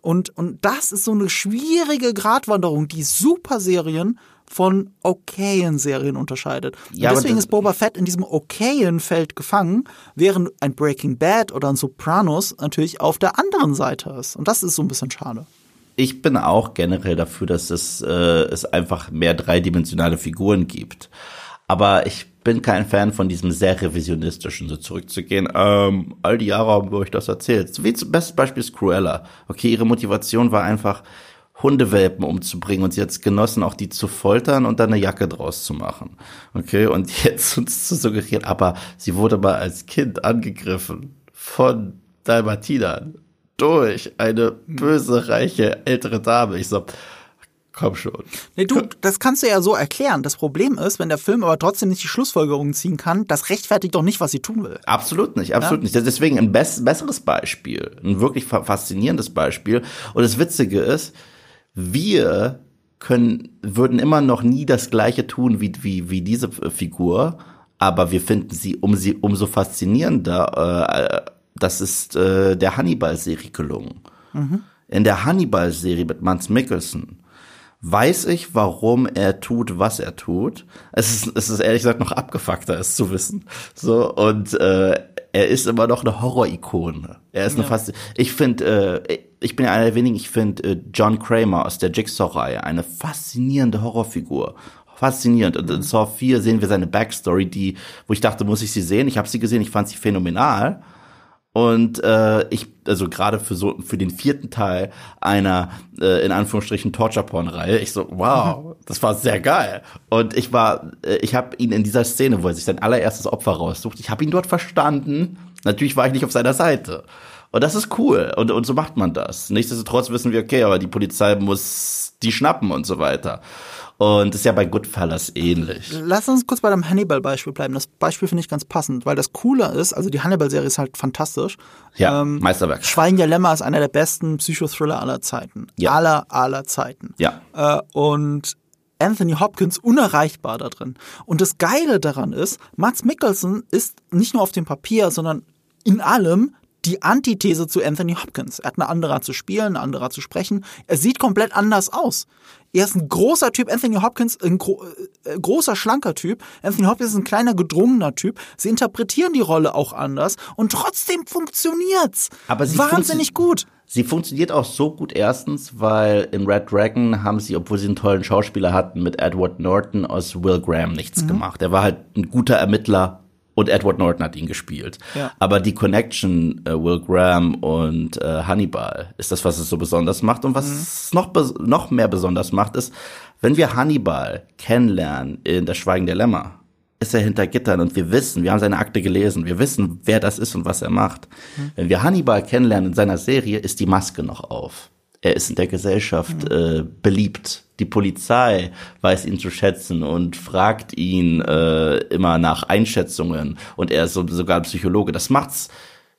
Speaker 1: Und, und das ist so eine schwierige Gratwanderung, die Super-Serien von okayen Serien unterscheidet. Ja, deswegen ist Boba Fett in diesem okayen Feld gefangen, während ein Breaking Bad oder ein Sopranos natürlich auf der anderen Seite ist. Und das ist so ein bisschen schade
Speaker 2: ich bin auch generell dafür, dass es, äh, es einfach mehr dreidimensionale Figuren gibt. Aber ich bin kein Fan von diesem sehr revisionistischen, so zurückzugehen. Ähm, all die Jahre haben wir euch das erzählt. Wie zum besten Beispiel ist Cruella. Okay, ihre Motivation war einfach, Hundewelpen umzubringen und sie hat es genossen, auch die zu foltern und dann eine Jacke draus zu machen. Okay, und jetzt uns zu suggerieren, aber sie wurde mal als Kind angegriffen von Dalmatinern durch eine böse, reiche, ältere Dame. Ich so, komm schon.
Speaker 1: Nee, du, das kannst du ja so erklären. Das Problem ist, wenn der Film aber trotzdem nicht die Schlussfolgerungen ziehen kann, das rechtfertigt doch nicht, was sie tun will.
Speaker 2: Absolut nicht, absolut ja? nicht. Deswegen ein besseres Beispiel, ein wirklich faszinierendes Beispiel. Und das Witzige ist, wir können, würden immer noch nie das Gleiche tun wie, wie, wie diese Figur, aber wir finden sie um sie umso faszinierender, äh, das ist äh, der Hannibal-Serie gelungen. Mhm. In der Hannibal-Serie mit Mans Mikkelsen weiß ich, warum er tut, was er tut. Es ist, es ist ehrlich gesagt noch abgefuckter, es zu wissen. So und äh, er ist immer noch eine Horror-Ikone. Er ist ja. eine fast. Ich finde, äh, ich bin ja einer der wenigen. Ich finde äh, John Kramer aus der Jigsaw-Reihe eine faszinierende Horrorfigur faszinierend. Und in Saw 4 sehen wir seine Backstory, die, wo ich dachte, muss ich sie sehen? Ich habe sie gesehen, ich fand sie phänomenal. Und äh, ich, also gerade für so für den vierten Teil einer äh, in Anführungsstrichen Torture-Porn-Reihe, ich so, wow, mhm. das war sehr geil. Und ich war, äh, ich habe ihn in dieser Szene, wo er sich sein allererstes Opfer raussucht, ich habe ihn dort verstanden. Natürlich war ich nicht auf seiner Seite. Und das ist cool. Und, und so macht man das. Nichtsdestotrotz wissen wir, okay, aber die Polizei muss die schnappen und so weiter. Und ist ja bei Goodfellas ähnlich.
Speaker 1: Lass uns kurz bei dem Hannibal-Beispiel bleiben. Das Beispiel finde ich ganz passend, weil das Coole ist, also die Hannibal-Serie ist halt fantastisch.
Speaker 2: Ja, ähm, Meisterwerk.
Speaker 1: Schweigen der Lämmer ist einer der besten Psychothriller aller Zeiten. Ja. Aller, aller Zeiten.
Speaker 2: Ja.
Speaker 1: Äh, und Anthony Hopkins unerreichbar da drin. Und das Geile daran ist, Mats Mikkelsen ist nicht nur auf dem Papier, sondern in allem die Antithese zu Anthony Hopkins. Er hat eine andere Art zu spielen, eine andere Art zu sprechen. Er sieht komplett anders aus. Er ist ein großer Typ. Anthony Hopkins, ein gro äh, großer, schlanker Typ. Anthony Hopkins ist ein kleiner, gedrungener Typ. Sie interpretieren die Rolle auch anders und trotzdem funktioniert's. Aber sie Wahnsinnig gut.
Speaker 2: Sie funktioniert auch so gut erstens, weil in Red Dragon haben sie, obwohl sie einen tollen Schauspieler hatten, mit Edward Norton aus Will Graham nichts mhm. gemacht. Er war halt ein guter Ermittler und Edward Norton hat ihn gespielt. Ja. Aber die Connection äh, Will Graham und äh, Hannibal ist das, was es so besonders macht. Und was mhm. es noch, noch mehr besonders macht, ist, wenn wir Hannibal kennenlernen in Das Schweigen der Lämmer, ist er hinter Gittern und wir wissen, wir haben seine Akte gelesen, wir wissen, wer das ist und was er macht. Mhm. Wenn wir Hannibal kennenlernen in seiner Serie, ist die Maske noch auf. Er ist in der Gesellschaft mhm. äh, beliebt die Polizei weiß ihn zu schätzen und fragt ihn äh, immer nach Einschätzungen und er ist so, sogar Psychologe. Das macht's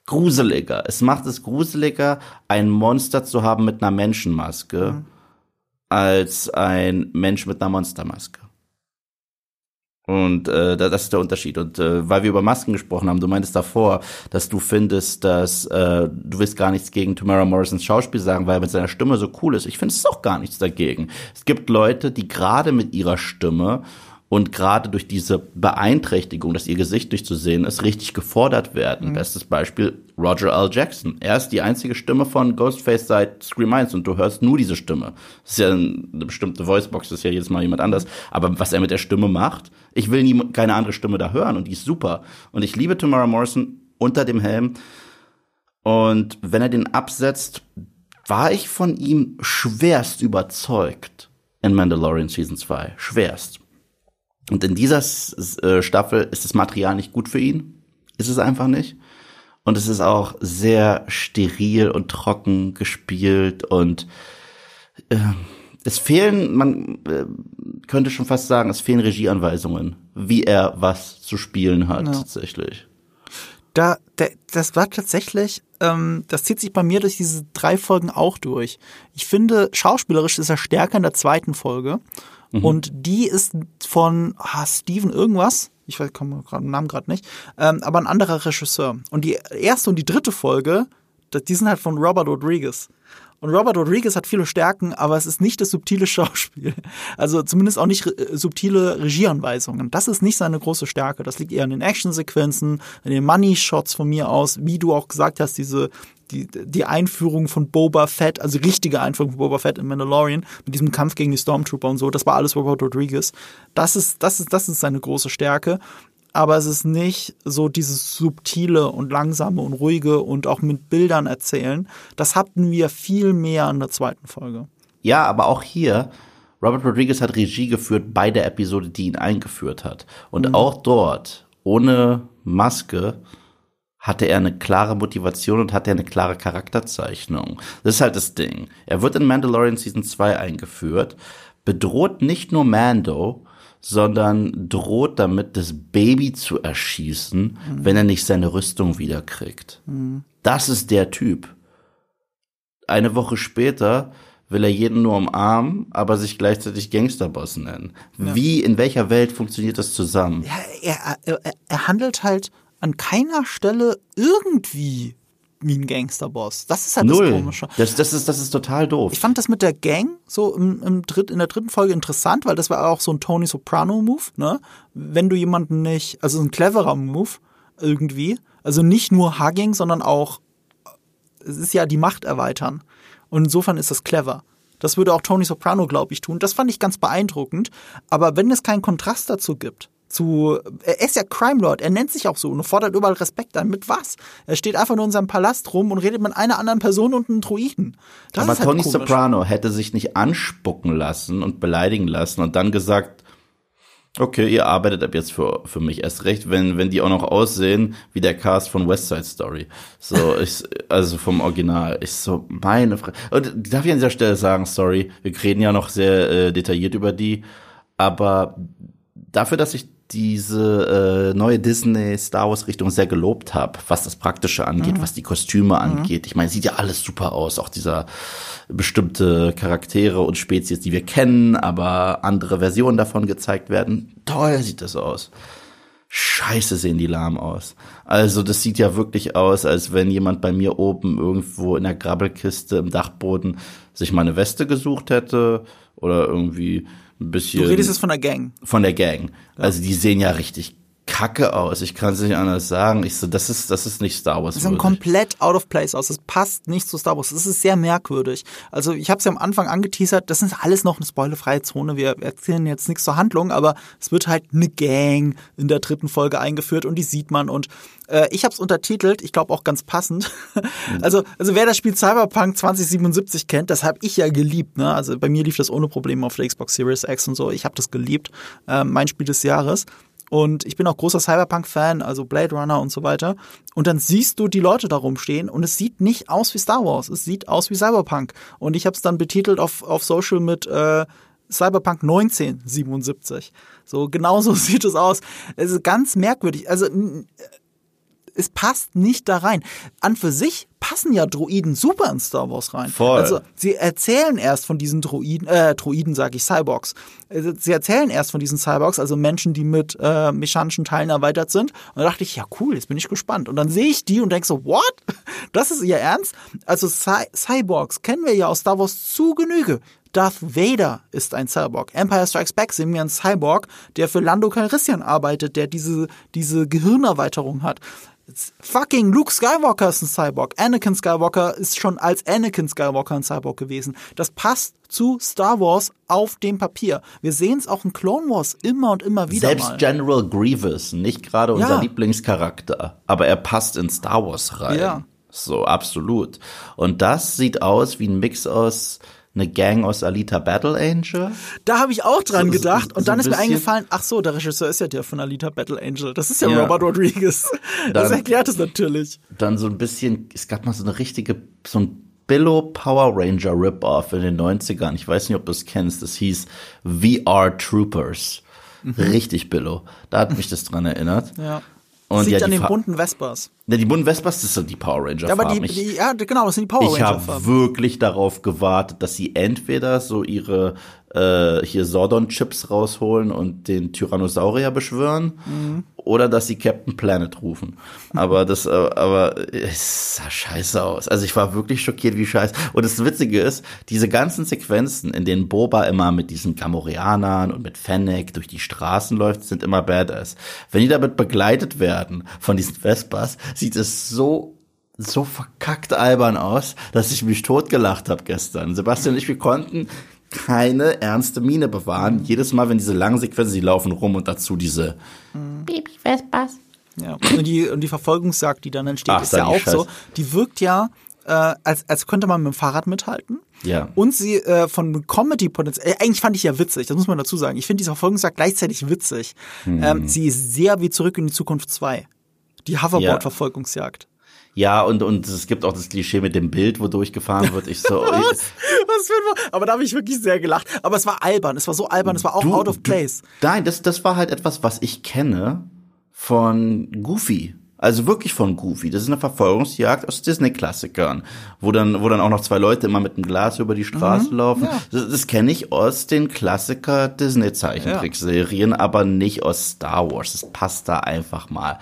Speaker 2: gruseliger. Es macht es gruseliger, ein Monster zu haben mit einer Menschenmaske, mhm. als ein Mensch mit einer Monstermaske. Und äh, das ist der Unterschied. Und äh, weil wir über Masken gesprochen haben, du meintest davor, dass du findest, dass äh, du willst gar nichts gegen Tamara Morrisons Schauspiel sagen, weil er mit seiner Stimme so cool ist. Ich finde es auch gar nichts dagegen. Es gibt Leute, die gerade mit ihrer Stimme und gerade durch diese Beeinträchtigung, dass ihr Gesicht nicht zu sehen ist, richtig gefordert werden. Mhm. Bestes Beispiel Roger L. Jackson. Er ist die einzige Stimme von Ghostface seit Scream 1 und du hörst nur diese Stimme. Das ist ja eine bestimmte Voicebox, das ist ja jedes Mal jemand anders. Aber was er mit der Stimme macht, ich will nie, keine andere Stimme da hören und die ist super. Und ich liebe Tamara Morrison unter dem Helm. Und wenn er den absetzt, war ich von ihm schwerst überzeugt in Mandalorian Season 2. Schwerst. Und in dieser äh, Staffel ist das Material nicht gut für ihn. Ist es einfach nicht. Und es ist auch sehr steril und trocken gespielt und äh, es fehlen, man äh, könnte schon fast sagen, es fehlen Regieanweisungen, wie er was zu spielen hat ja. tatsächlich.
Speaker 1: Da, da, das war tatsächlich, ähm, das zieht sich bei mir durch diese drei Folgen auch durch. Ich finde, schauspielerisch ist er stärker in der zweiten Folge. Mhm. Und die ist von ah, Steven irgendwas, ich weiß, komme gerade den Namen gerade nicht, ähm, aber ein anderer Regisseur. Und die erste und die dritte Folge, die sind halt von Robert Rodriguez. Und Robert Rodriguez hat viele Stärken, aber es ist nicht das subtile Schauspiel. Also zumindest auch nicht äh, subtile Regieanweisungen. Das ist nicht seine große Stärke. Das liegt eher in den Actionsequenzen, in den Money-Shots von mir aus, wie du auch gesagt hast, diese die, die Einführung von Boba Fett, also richtige Einführung von Boba Fett in Mandalorian, mit diesem Kampf gegen die Stormtrooper und so, das war alles Robert Rodriguez. Das ist, das ist, das ist seine große Stärke. Aber es ist nicht so dieses subtile und langsame und ruhige und auch mit Bildern erzählen. Das hatten wir viel mehr in der zweiten Folge.
Speaker 2: Ja, aber auch hier, Robert Rodriguez hat Regie geführt bei der Episode, die ihn eingeführt hat. Und mhm. auch dort, ohne Maske, hatte er eine klare Motivation und hatte er eine klare Charakterzeichnung. Das ist halt das Ding. Er wird in Mandalorian Season 2 eingeführt, bedroht nicht nur Mando, sondern droht damit, das Baby zu erschießen, mhm. wenn er nicht seine Rüstung wiederkriegt. Mhm. Das ist der Typ. Eine Woche später will er jeden nur umarmen, aber sich gleichzeitig Gangsterboss nennen. Ja. Wie, in welcher Welt funktioniert das zusammen?
Speaker 1: Ja, er, er, er handelt halt an keiner Stelle irgendwie wie ein Gangsterboss. Das ist halt
Speaker 2: Null.
Speaker 1: das Komische.
Speaker 2: Das, das, ist, das ist total doof.
Speaker 1: Ich fand das mit der Gang so im, im dritt, in der dritten Folge interessant, weil das war auch so ein Tony Soprano-Move, ne? Wenn du jemanden nicht, also ein cleverer Move irgendwie, also nicht nur Hugging, sondern auch, es ist ja die Macht erweitern. Und insofern ist das clever. Das würde auch Tony Soprano, glaube ich, tun. Das fand ich ganz beeindruckend. Aber wenn es keinen Kontrast dazu gibt, zu. Er ist ja Crime Lord, er nennt sich auch so und fordert überall Respekt an. Mit was? Er steht einfach nur in seinem Palast rum und redet mit einer anderen Person und einem Druiden.
Speaker 2: Das Aber halt Tony komisch. Soprano hätte sich nicht anspucken lassen und beleidigen lassen und dann gesagt, okay, ihr arbeitet ab jetzt für, für mich erst recht, wenn, wenn die auch noch aussehen wie der Cast von West Side Story. So, ich, also vom Original. Ich so, meine Frage. Und darf ich an dieser Stelle sagen, sorry, wir reden ja noch sehr äh, detailliert über die, aber dafür, dass ich diese äh, neue Disney Star Wars Richtung sehr gelobt habe, was das Praktische angeht, mhm. was die Kostüme mhm. angeht. Ich meine, sieht ja alles super aus, auch dieser bestimmte Charaktere und Spezies, die wir kennen, aber andere Versionen davon gezeigt werden. Toll sieht das aus. Scheiße sehen die lahm aus. Also das sieht ja wirklich aus, als wenn jemand bei mir oben irgendwo in der Grabbelkiste im Dachboden sich mal eine Weste gesucht hätte oder irgendwie ein bisschen.
Speaker 1: Du redest jetzt von der Gang.
Speaker 2: Von der Gang. Also die sehen ja richtig kacke aus. Ich kann es nicht anders sagen. Ich so, das ist, das ist nicht Star Wars.
Speaker 1: Das sieht komplett out of place aus. Das passt nicht zu Star Wars. Das ist sehr merkwürdig. Also ich habe es ja am Anfang angeteasert. Das ist alles noch eine spoilerfreie Zone. Wir erzählen jetzt nichts zur Handlung, aber es wird halt eine Gang in der dritten Folge eingeführt und die sieht man und äh, ich habe es untertitelt. Ich glaube auch ganz passend. also, also wer das Spiel Cyberpunk 2077 kennt, das habe ich ja geliebt. Ne? Also bei mir lief das ohne Probleme auf der Xbox Series X und so. Ich habe das geliebt. Äh, mein Spiel des Jahres. Und ich bin auch großer Cyberpunk-Fan, also Blade Runner und so weiter. Und dann siehst du die Leute da rumstehen und es sieht nicht aus wie Star Wars, es sieht aus wie Cyberpunk. Und ich habe es dann betitelt auf, auf Social mit äh, Cyberpunk 1977. So genauso sieht es aus. Es ist ganz merkwürdig. Also es passt nicht da rein. An für sich passen ja Droiden super in Star Wars rein.
Speaker 2: Voll.
Speaker 1: Also sie erzählen erst von diesen Droiden, äh, Droiden sage ich, Cyborgs. Also, Sie erzählen erst von diesen Cyborgs, also Menschen, die mit äh, mechanischen Teilen erweitert sind. Und da dachte ich, ja cool, jetzt bin ich gespannt. Und dann sehe ich die und denke so, what? Das ist ihr Ernst? Also Cy Cyborgs kennen wir ja aus Star Wars zu Genüge. Darth Vader ist ein Cyborg. Empire Strikes Back sehen wir einen Cyborg, der für Lando Calrissian arbeitet, der diese, diese Gehirnerweiterung hat. Fucking Luke Skywalker ist ein Cyborg. Anakin Skywalker ist schon als Anakin Skywalker ein Cyborg gewesen. Das passt zu Star Wars auf dem Papier. Wir sehen es auch in Clone Wars immer und immer wieder
Speaker 2: Selbst
Speaker 1: mal.
Speaker 2: General Grievous, nicht gerade unser
Speaker 1: Ja.
Speaker 2: Lieblingscharakter, aber er passt in Star Wars rein.
Speaker 1: Ja.
Speaker 2: So, absolut. Und das sieht aus wie ein Mix aus eine Gang aus Alita Battle Angel.
Speaker 1: Da habe ich auch dran
Speaker 2: So-
Speaker 1: gedacht.
Speaker 2: so
Speaker 1: Und dann ist mir eingefallen, ach so, der Regisseur ist ja der von Alita Battle Angel. Das ist ja,
Speaker 2: Ja.
Speaker 1: Robert Rodriguez. Das
Speaker 2: Dann-
Speaker 1: erklärt es natürlich.
Speaker 2: Dann so ein bisschen, es gab mal so eine richtige, so ein Billo Power Ranger Rip-Off in den 90ern. Ich weiß nicht, ob du es kennst. Das hieß VR Troopers. Richtig Billo. Da hat mich das dran erinnert.
Speaker 1: Mhm. Ja.
Speaker 2: Und
Speaker 1: Sieht
Speaker 2: ja,
Speaker 1: an den bunten Vespas.
Speaker 2: Ja, die bunten Vespas, das sind die Power Ranger
Speaker 1: Ja, aber die.
Speaker 2: Ich-
Speaker 1: die, ja, genau, das sind die Power
Speaker 2: Ich
Speaker 1: Ranger
Speaker 2: habe
Speaker 1: Farben.
Speaker 2: wirklich darauf gewartet, dass sie entweder so ihre äh, hier Sordon-Chips rausholen und den Tyrannosaurier beschwören
Speaker 1: Mhm.
Speaker 2: Oder dass sie Captain Planet rufen. Aber das, äh, aber es sah scheiße aus. Also ich war wirklich schockiert, wie scheiße. Und das Witzige ist, diese ganzen Sequenzen, in denen Boba immer mit diesen Gamorreanern und mit Fennec durch die Straßen läuft, sind immer badass. Wenn die damit begleitet werden von diesen Vespas, sieht es so so verkackt albern aus, dass ich mich totgelacht habe gestern. Sebastian und ich, wir konnten keine ernste Miene bewahren. Jedes Mal, wenn diese langen Sequenzen, die laufen rum und dazu diese
Speaker 3: Baby Vespas.
Speaker 1: Ja. Und die, und die Verfolgungsjagd, die dann entsteht,
Speaker 2: Ach,
Speaker 1: ist ja
Speaker 2: die
Speaker 1: auch so.
Speaker 2: Scheiße.
Speaker 1: Die wirkt ja, äh, als, als könnte man mit dem Fahrrad mithalten.
Speaker 2: Ja.
Speaker 1: Und sie äh, von Comedy-Potenzial, äh, eigentlich fand ich ja witzig, das muss man dazu sagen. Ich finde diese Verfolgungsjagd gleichzeitig witzig.
Speaker 2: Hm.
Speaker 1: Ähm, sie ist sehr wie Zurück in die Zukunft 2. Die Hoverboard-Verfolgungsjagd.
Speaker 2: Ja, und, und es gibt auch das Klischee mit dem Bild, wo durchgefahren wird. Ich so,
Speaker 1: Was für ein, aber da habe ich wirklich sehr gelacht. Aber es war albern, es war so albern, es war auch
Speaker 2: Du-
Speaker 1: out of place.
Speaker 2: Du, nein, das, das war halt etwas, was ich kenne von Goofy. Also wirklich von Goofy. Das ist eine Verfolgungsjagd aus Disney-Klassikern, wo dann, wo dann auch noch zwei Leute immer mit einem Glas über die Straße laufen. Das, das kenne ich aus den Klassiker Disney-Zeichentrickserien, aber nicht aus Star Wars. Das passt da einfach mal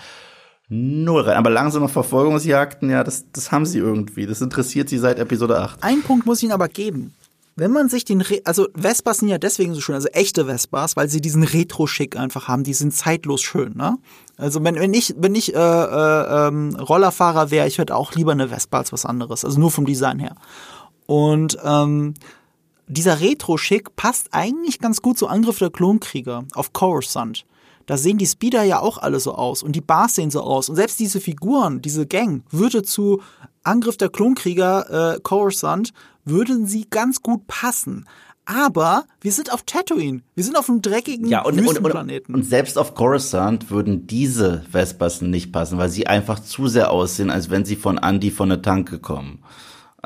Speaker 2: null rein. Aber langsame Verfolgungsjagden, ja, das, das haben sie irgendwie. Das interessiert sie seit Episode 8.
Speaker 1: Einen Punkt muss ich Ihnen aber geben. Wenn man sich den, Re also Vespas sind ja deswegen so schön, also echte Vespas, weil sie diesen Retro-Schick einfach haben, die sind zeitlos schön, ne? Also wenn, wenn ich, wenn ich äh, äh, ähm, Rollerfahrer wäre, ich hätte auch lieber eine Vespa als was anderes, also nur vom Design her. Und ähm, dieser Retro-Schick passt eigentlich ganz gut zu Angriff der Klonkrieger auf Coruscant. Da sehen die Speeder ja auch alle so aus und die Bars sehen so aus. Und selbst diese Figuren, diese Gang, würde zu Angriff der Klonkrieger äh, Coruscant, würden sie ganz gut passen. Aber wir sind auf Tatooine. Wir sind auf einem dreckigen
Speaker 2: Ja, und, und, und, und selbst auf Coruscant würden diese Vespas nicht passen, weil sie einfach zu sehr aussehen, als wenn sie von Andy von der Tanke kommen.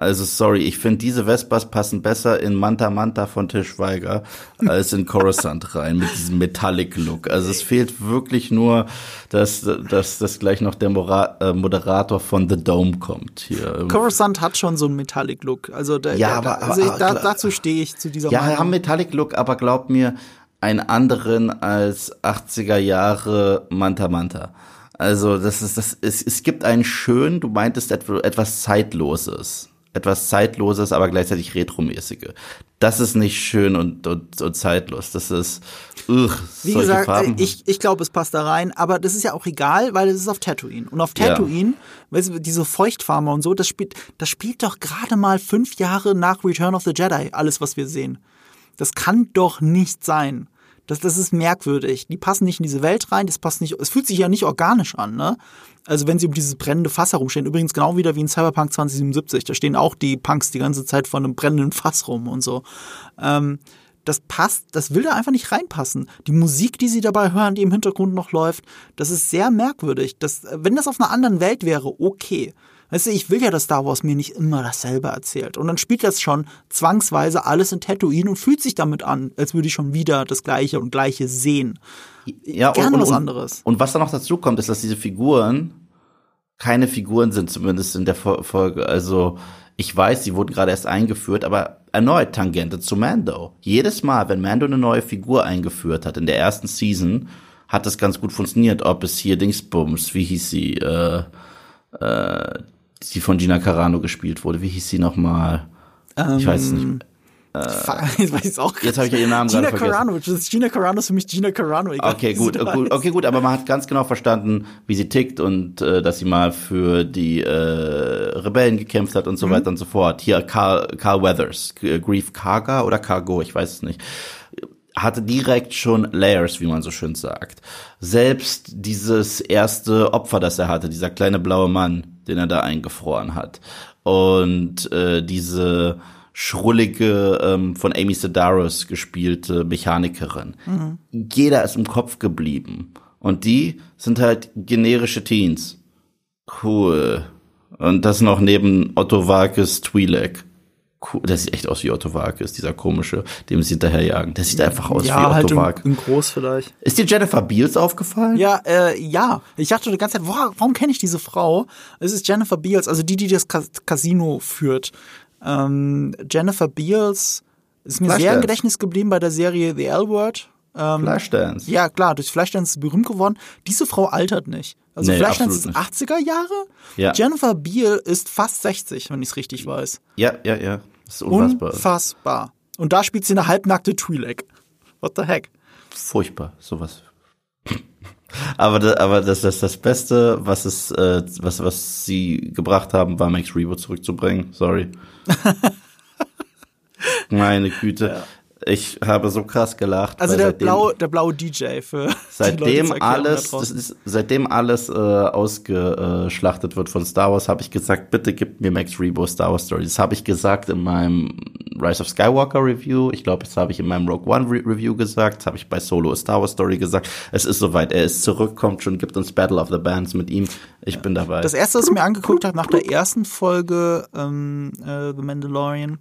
Speaker 2: Also sorry, ich finde diese Vespas passen besser in Manta Manta von Tischweiger als in Coruscant rein mit diesem Metallic Look. Also es fehlt wirklich nur, dass, dass, dass gleich noch der Mora äh, Moderator von The Dome kommt hier.
Speaker 1: Coruscant hat schon so einen Metallic-Look. Also, der,
Speaker 2: Ja, aber-
Speaker 1: also ich, da, dazu stehe ich zu dieser
Speaker 2: Ja,
Speaker 1: Meinung.
Speaker 2: haben Metallic Look, aber glaub mir, einen anderen als 80er Jahre Manta Manta. Also, das ist, das, es, es gibt einen schön, du meintest etwa- etwas Zeitloses. Etwas Zeitloses, aber gleichzeitig Retromäßige. Das ist nicht schön und, und, und zeitlos. Das ist, ugh,
Speaker 1: Wie gesagt,
Speaker 2: Farben.
Speaker 1: ich, ich glaube, es passt da rein, aber das ist ja auch egal, weil es ist auf Tatooine. Und auf
Speaker 2: Ja.
Speaker 1: Tatooine, weißt du, diese Feuchtfarmer und so, das spielt, das spielt doch gerade mal fünf Jahre nach Return of the Jedi, alles, was wir sehen. Das kann doch nicht sein. Das, das ist merkwürdig. Die passen nicht in diese Welt rein, das passt nicht, es fühlt sich ja nicht organisch an, ne? Also wenn sie um dieses brennende Fass herumstehen, übrigens genau wieder wie in Cyberpunk 2077, da stehen auch die Punks die ganze Zeit vor einem brennenden Fass rum und so. Ähm, das passt, das will da einfach nicht reinpassen. Die Musik, die sie dabei hören, die im Hintergrund noch läuft, das ist sehr merkwürdig. Das, wenn das auf einer anderen Welt wäre, okay. Weißt du, ich will ja, dass Star Wars mir nicht immer dasselbe erzählt. Und dann spielt das schon zwangsweise alles in Tatooine und fühlt sich damit an, als würde ich schon wieder das Gleiche und Gleiche sehen.
Speaker 2: Ja,
Speaker 1: gerne
Speaker 2: und,
Speaker 1: was
Speaker 2: und,
Speaker 1: anderes.
Speaker 2: Und was da noch dazu kommt, ist, dass diese Figuren keine Figuren sind, zumindest in der Folge. Also ich weiß, sie wurden gerade erst eingeführt, aber erneut Tangente zu Mando. Jedes Mal, wenn Mando eine neue Figur eingeführt hat in der ersten Season, hat das ganz gut funktioniert. Ob es hier Dingsbums, wie hieß sie, äh, äh, die von Gina Carano gespielt wurde. Wie hieß sie nochmal?
Speaker 1: Ähm,
Speaker 2: ich weiß es nicht.
Speaker 1: Jetzt weiß ich's auch.
Speaker 2: Jetzt habe ich ja ihren Namen
Speaker 1: Gina
Speaker 2: gerade vergessen.
Speaker 1: Carano, das ist Gina Carano ist für mich Gina Carano. Egal,
Speaker 2: Okay, gut, gut, okay, gut, aber man hat ganz genau verstanden, wie sie tickt und äh, dass sie mal für die äh, Rebellen gekämpft hat und
Speaker 1: Mhm.
Speaker 2: so weiter und so fort. Hier Carl, Carl Weathers, G- Grief Karga oder Cargo, ich weiß es nicht. Hatte direkt schon Layers, wie man so schön sagt. Selbst dieses erste Opfer, das er hatte, dieser kleine blaue Mann, den er da eingefroren hat. Und äh, diese schrullige, ähm, von Amy Sedaris gespielte Mechanikerin. Jeder ist im Kopf geblieben. Und die sind halt generische Teens. Cool. Und das noch neben Otto Walkes Twi'lek. Cool. Der sieht echt aus wie Otto Walkes, dieser komische, dem sie hinterherjagen. Der sieht einfach aus wie
Speaker 1: Ja,
Speaker 2: Otto
Speaker 1: halt in,
Speaker 2: Walkes.
Speaker 1: in groß vielleicht.
Speaker 2: Ist dir Jennifer Beals aufgefallen?
Speaker 1: Ja, äh, ja. Ich dachte die ganze Zeit, warum, warum kenne ich diese Frau? Es ist Jennifer Beals, also die, die das Cas Casino führt. Ähm, Jennifer Beals ist mir sehr im Gedächtnis geblieben bei der Serie The L-Word. Ähm,
Speaker 2: Flashdance.
Speaker 1: Ja, klar, durch Flashdance ist berühmt geworden. Diese Frau altert nicht. Also
Speaker 2: Nee,
Speaker 1: Flashdance ist
Speaker 2: absolut
Speaker 1: 80er Jahre.
Speaker 2: Ja.
Speaker 1: Jennifer Beal ist fast 60, wenn ich es richtig weiß.
Speaker 2: Ja, ja, ja. Das ist unfassbar.
Speaker 1: Unfassbar. Und da spielt sie eine halbnackte Twi'lek. What the heck?
Speaker 2: Furchtbar, sowas. Aber da, aber das, das, das Beste, was es, äh, was, was sie gebracht haben, war Max Rebo zurückzubringen. Sorry. Meine Güte. Ich habe so krass gelacht.
Speaker 1: Also der
Speaker 2: seitdem-
Speaker 1: blaue, der blaue DJ für
Speaker 2: Seitdem alles, ist, seitdem alles äh, ausgeschlachtet wird von Star Wars, habe ich gesagt, bitte gib mir Max Rebo Star Wars Story. Das habe ich gesagt in meinem Rise of Skywalker Review. Ich glaube, das habe ich in meinem Rogue One Re Review gesagt. Das habe ich bei Solo A Star Wars Story gesagt. Es ist soweit. Er ist zurück, kommt schon, gibt uns Battle of the Bands mit ihm. Ich bin dabei.
Speaker 1: Das erste, was ich mir angeguckt habe nach der ersten Folge ähm, äh, The Mandalorian,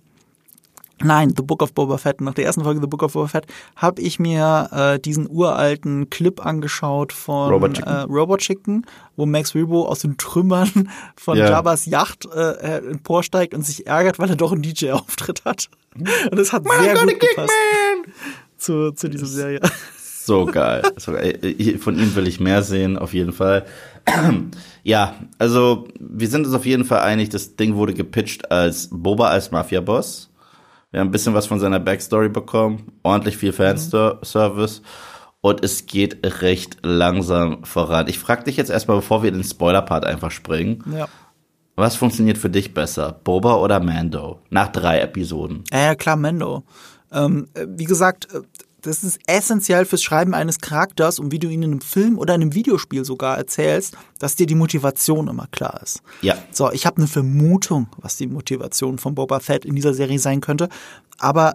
Speaker 1: nein, The Book of Boba Fett, nach der ersten Folge The Book of Boba Fett, habe ich mir äh, diesen uralten Clip angeschaut von
Speaker 2: Robot Chicken.
Speaker 1: Äh, Robot Chicken, wo Max Rebo aus den Trümmern von
Speaker 2: Ja.
Speaker 1: Jabba's Yacht äh, äh, emporsteigt und sich ärgert, weil er doch einen DJ-Auftritt hat. Und das hat sehr gut gepasst zu, zu dieser Serie.
Speaker 2: So geil. So geil. Ich- Von ihm will ich mehr sehen, auf jeden Fall. Ja, also wir sind uns auf jeden Fall einig, das Ding wurde gepitcht als Boba als Mafia-Boss. Wir haben ein bisschen was von seiner Backstory bekommen, ordentlich viel Fanservice und es geht recht langsam voran. Ich frage dich jetzt erstmal, bevor wir in den Spoiler-Part einfach springen,
Speaker 1: Ja.
Speaker 2: was funktioniert für dich besser, Boba oder Mando? Nach drei Episoden.
Speaker 1: Ja, ja, klar, Mendo. Ähm, äh, wie gesagt, äh, das ist essentiell fürs Schreiben eines Charakters und wie du ihn in einem Film oder in einem Videospiel sogar erzählst, dass dir die Motivation immer klar ist.
Speaker 2: Ja.
Speaker 1: So, ich habe eine Vermutung, was die Motivation von Boba Fett in dieser Serie sein könnte, aber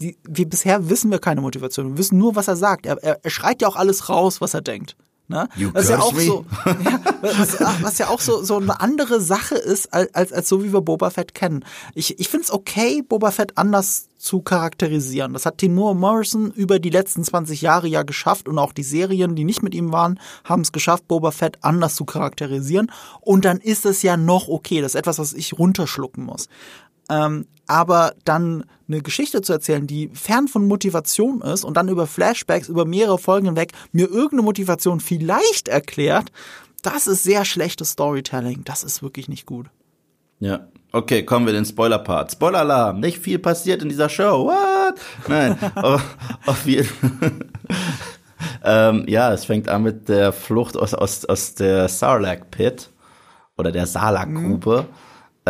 Speaker 1: die, wie bisher wissen wir keine Motivation. Wir wissen nur, was er sagt. Er, er, er schreit ja auch alles raus, was er denkt. Ne?
Speaker 2: You
Speaker 1: was ja auch
Speaker 2: me?
Speaker 1: so, ja, was, was ja auch so, so eine andere Sache ist, als, als, als so wie wir Boba Fett kennen. Ich, ich finde es okay, Boba Fett anders zu charakterisieren. Das hat Timur Morrison über die letzten 20 Jahre ja geschafft und auch die Serien, die nicht mit ihm waren, haben es geschafft, Boba Fett anders zu charakterisieren. Und dann ist es ja noch okay. Das ist etwas, was ich runterschlucken muss. Ähm, aber dann eine Geschichte zu erzählen, die fern von Motivation ist und dann über Flashbacks, über mehrere Folgen hinweg mir irgendeine Motivation vielleicht erklärt, das ist sehr schlechtes Storytelling. Das ist wirklich nicht gut.
Speaker 2: Ja. Okay, kommen wir in den Spoiler-Part. Spoiler-Alarm, nicht viel passiert in dieser Show. What? Nein, auf, auf jeden ähm, Ja, es fängt an mit der Flucht aus, aus, aus der Sarlacc-Pit oder der Sarlacc-Grube.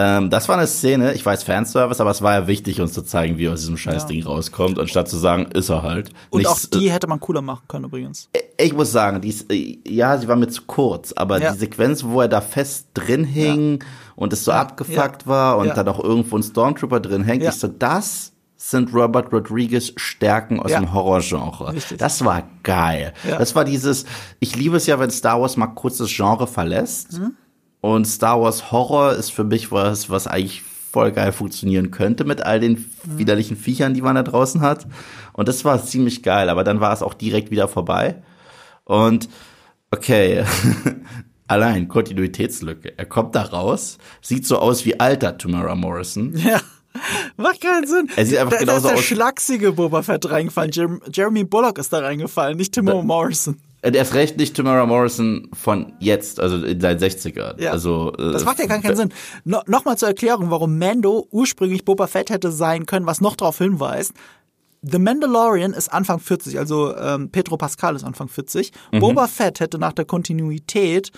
Speaker 2: Ähm, das war eine Szene, ich weiß Fanservice, aber es war ja wichtig, uns zu zeigen, wie er aus diesem Scheißding rauskommt, anstatt zu sagen, ist er halt.
Speaker 1: Und
Speaker 2: Nichts-
Speaker 1: auch die hätte man cooler machen können übrigens.
Speaker 2: ich muss sagen, die ist, äh, ja, sie war mir zu kurz, aber
Speaker 1: Ja.
Speaker 2: die Sequenz, wo er da fest drin hing und es so abgefuckt war und
Speaker 1: Ja.
Speaker 2: dann auch irgendwo ein Stormtrooper drin hängt,
Speaker 1: Ja.
Speaker 2: ich so, das sind Robert Rodriguez Stärken aus
Speaker 1: Ja.
Speaker 2: dem Horrorgenre. Das war geil.
Speaker 1: Ja.
Speaker 2: Das war dieses, ich liebe es ja, wenn Star Wars mal kurz das Genre verlässt.
Speaker 1: Mhm.
Speaker 2: Und Star Wars Horror ist für mich was, was eigentlich voll geil funktionieren könnte mit all den
Speaker 1: Mhm.
Speaker 2: widerlichen Viechern, die man da draußen hat. Und das war ziemlich geil, aber dann war es auch direkt wieder vorbei. Und okay, allein Kontinuitätslücke. Er kommt da raus, sieht so aus wie alter Tamara Morrison.
Speaker 1: Ja. Macht keinen Sinn.
Speaker 2: Er sieht einfach
Speaker 1: da,
Speaker 2: genauso
Speaker 1: ist der
Speaker 2: aus.
Speaker 1: schlachsige Boba Fett reingefallen. Jer Jeremy Bullock ist da reingefallen, nicht Timo Morrison.
Speaker 2: Er ist recht nicht Tamara Morrison von jetzt, also in seinen 60ern.
Speaker 1: Ja.
Speaker 2: Also, äh,
Speaker 1: Das macht ja gar keinen Sinn. No, Nochmal zur Erklärung, warum Mando ursprünglich Boba Fett hätte sein können, was noch darauf hinweist. The Mandalorian ist Anfang 40, also ähm, Pedro Pascal ist Anfang 40.
Speaker 2: Mhm.
Speaker 1: Boba Fett hätte nach der Kontinuität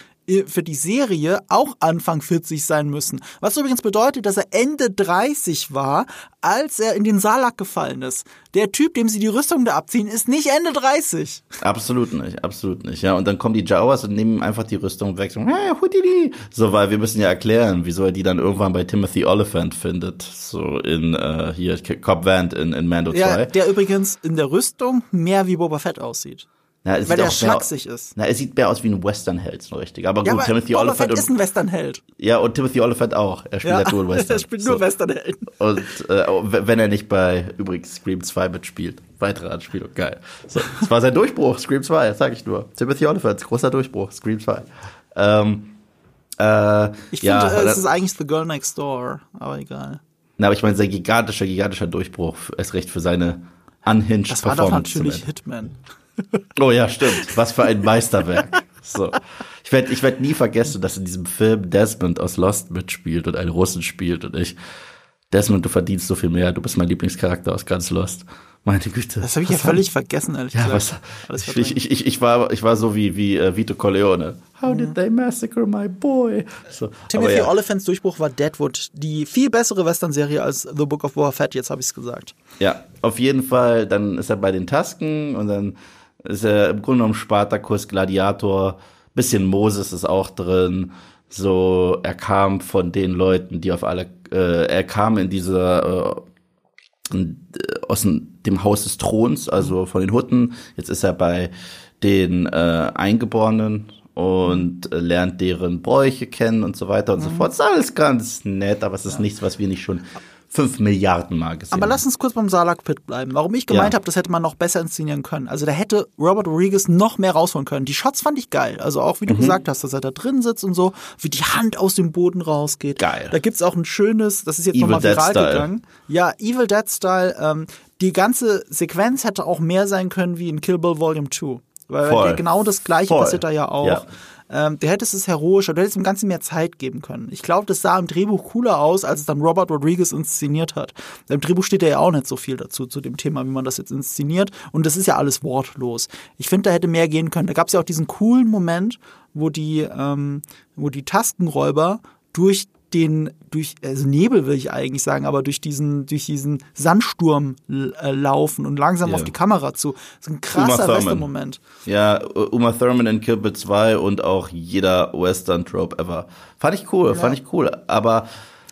Speaker 1: für die Serie auch Anfang 40 sein müssen. Was übrigens bedeutet, dass er Ende 30 war, als er in den Salak gefallen ist. Der Typ, dem sie die Rüstung da abziehen, ist nicht Ende 30.
Speaker 2: Absolut nicht, absolut nicht. Ja, und dann kommen die Jawas und nehmen einfach die Rüstung weg. So, hey, hudidi. so weil wir müssen ja erklären, wieso er die dann irgendwann bei Timothy Oliphant findet. So in äh, hier Cobb Vanth in, in Mando 2.
Speaker 1: Ja, der übrigens in der Rüstung mehr wie Boba Fett aussieht.
Speaker 2: Ja, es
Speaker 1: weil
Speaker 2: sieht
Speaker 1: der schlaksig ist.
Speaker 2: Na, er sieht mehr aus wie ein Western-Held, so richtig. Aber
Speaker 1: Ja,
Speaker 2: gut,
Speaker 1: aber
Speaker 2: Timothy Oliphant
Speaker 1: Fett ist ein Westernheld.
Speaker 2: ja, und Timothy Oliphant auch. Er spielt
Speaker 1: Ja,
Speaker 2: ja, Dual Western.
Speaker 1: er spielt nur
Speaker 2: So.
Speaker 1: Westernhelden.
Speaker 2: Und äh, wenn er nicht bei übrigens Scream 2 mitspielt. Weitere Anspielung, geil. So, das war sein Durchbruch, Scream 2, sag ich nur. Timothy Oliphant, großer Durchbruch, Scream 2. Ähm, äh,
Speaker 1: Ich
Speaker 2: ja,
Speaker 1: finde, äh, es ist eigentlich The Girl Next Door, aber egal.
Speaker 2: na, aber ich meine, sein gigantischer, gigantischer Durchbruch, erst recht für seine unhinged
Speaker 1: Das war doch
Speaker 2: Performance.
Speaker 1: natürlich. Hitman.
Speaker 2: Oh ja, stimmt. Was für ein Meisterwerk. So. Ich werde ich werd nie vergessen, dass in diesem Film Desmond aus Lost mitspielt und einen Russen spielt und ich. Desmond, du verdienst so viel mehr. Du bist mein Lieblingscharakter aus ganz Lost. Meine Güte.
Speaker 1: Das habe ich ja
Speaker 2: haben-
Speaker 1: völlig vergessen, ehrlich
Speaker 2: Ja,
Speaker 1: gesagt.
Speaker 2: was? Ich, ich, ich, ich, war, ich war so wie, wie äh, Vito Corleone. How did they massacre my boy? So,
Speaker 1: Timothy
Speaker 2: ja.
Speaker 1: Oliphants Durchbruch war Deadwood, die viel bessere Western-Serie als The Book of Boba Fett, jetzt habe ich es gesagt.
Speaker 2: Ja, auf jeden Fall, dann ist er bei den Tasken und dann ist er im Grunde genommen Spartacus, Gladiator, bisschen Moses ist auch drin. So, er kam von den Leuten, die auf alle, äh, er kam in dieser, äh, äh, aus dem, Haus des Throns, also von den Hutten. Jetzt ist er bei den äh, Eingeborenen und äh, lernt deren Bräuche kennen und so weiter und so fort. Ist alles ganz nett, aber es ist nichts, was wir nicht schon fünf Milliarden Mal gesehen
Speaker 1: Aber lass uns kurz beim Salak Pit bleiben. Warum ich gemeint
Speaker 2: Ja.
Speaker 1: habe, das hätte man noch besser inszenieren können. Also da hätte Robert Rodriguez noch mehr rausholen können. Die Shots fand ich geil. Also auch wie
Speaker 2: Mhm.
Speaker 1: du gesagt hast, dass er da drin sitzt und so, wie die Hand aus dem Boden rausgeht.
Speaker 2: Geil.
Speaker 1: Da gibt's auch ein schönes, das ist jetzt nochmal
Speaker 2: Dead
Speaker 1: viral
Speaker 2: Style.
Speaker 1: gegangen. Ja, Evil Dead Style. Ähm, die ganze Sequenz hätte auch mehr sein können wie in Kill Bill Volume 2. Weil
Speaker 2: Voll.
Speaker 1: genau das gleiche
Speaker 2: Voll.
Speaker 1: passiert da ja auch.
Speaker 2: Ja.
Speaker 1: Ähm, der hätte es heroischer, du hättest dem Ganzen mehr Zeit geben können. Ich glaube, das sah im Drehbuch cooler aus, als es dann Robert Rodriguez inszeniert hat. Im Drehbuch steht ja auch nicht so viel dazu, zu dem Thema, wie man das jetzt inszeniert. Und das ist ja alles wortlos. Ich finde, da hätte mehr gehen können. Da gab es ja auch diesen coolen Moment, wo die, ähm, wo die Taskenräuber durch den, durch, also Nebel will ich eigentlich sagen, aber durch diesen, durch diesen Sandsturm äh, laufen und langsam
Speaker 2: Ja.
Speaker 1: auf die Kamera zu. Das ist ein krasser. Western-Moment.
Speaker 2: Ja, Uma Thurman in Bill 2 und auch jeder Western-Trope ever. Fand ich cool, fand ich cool. Aber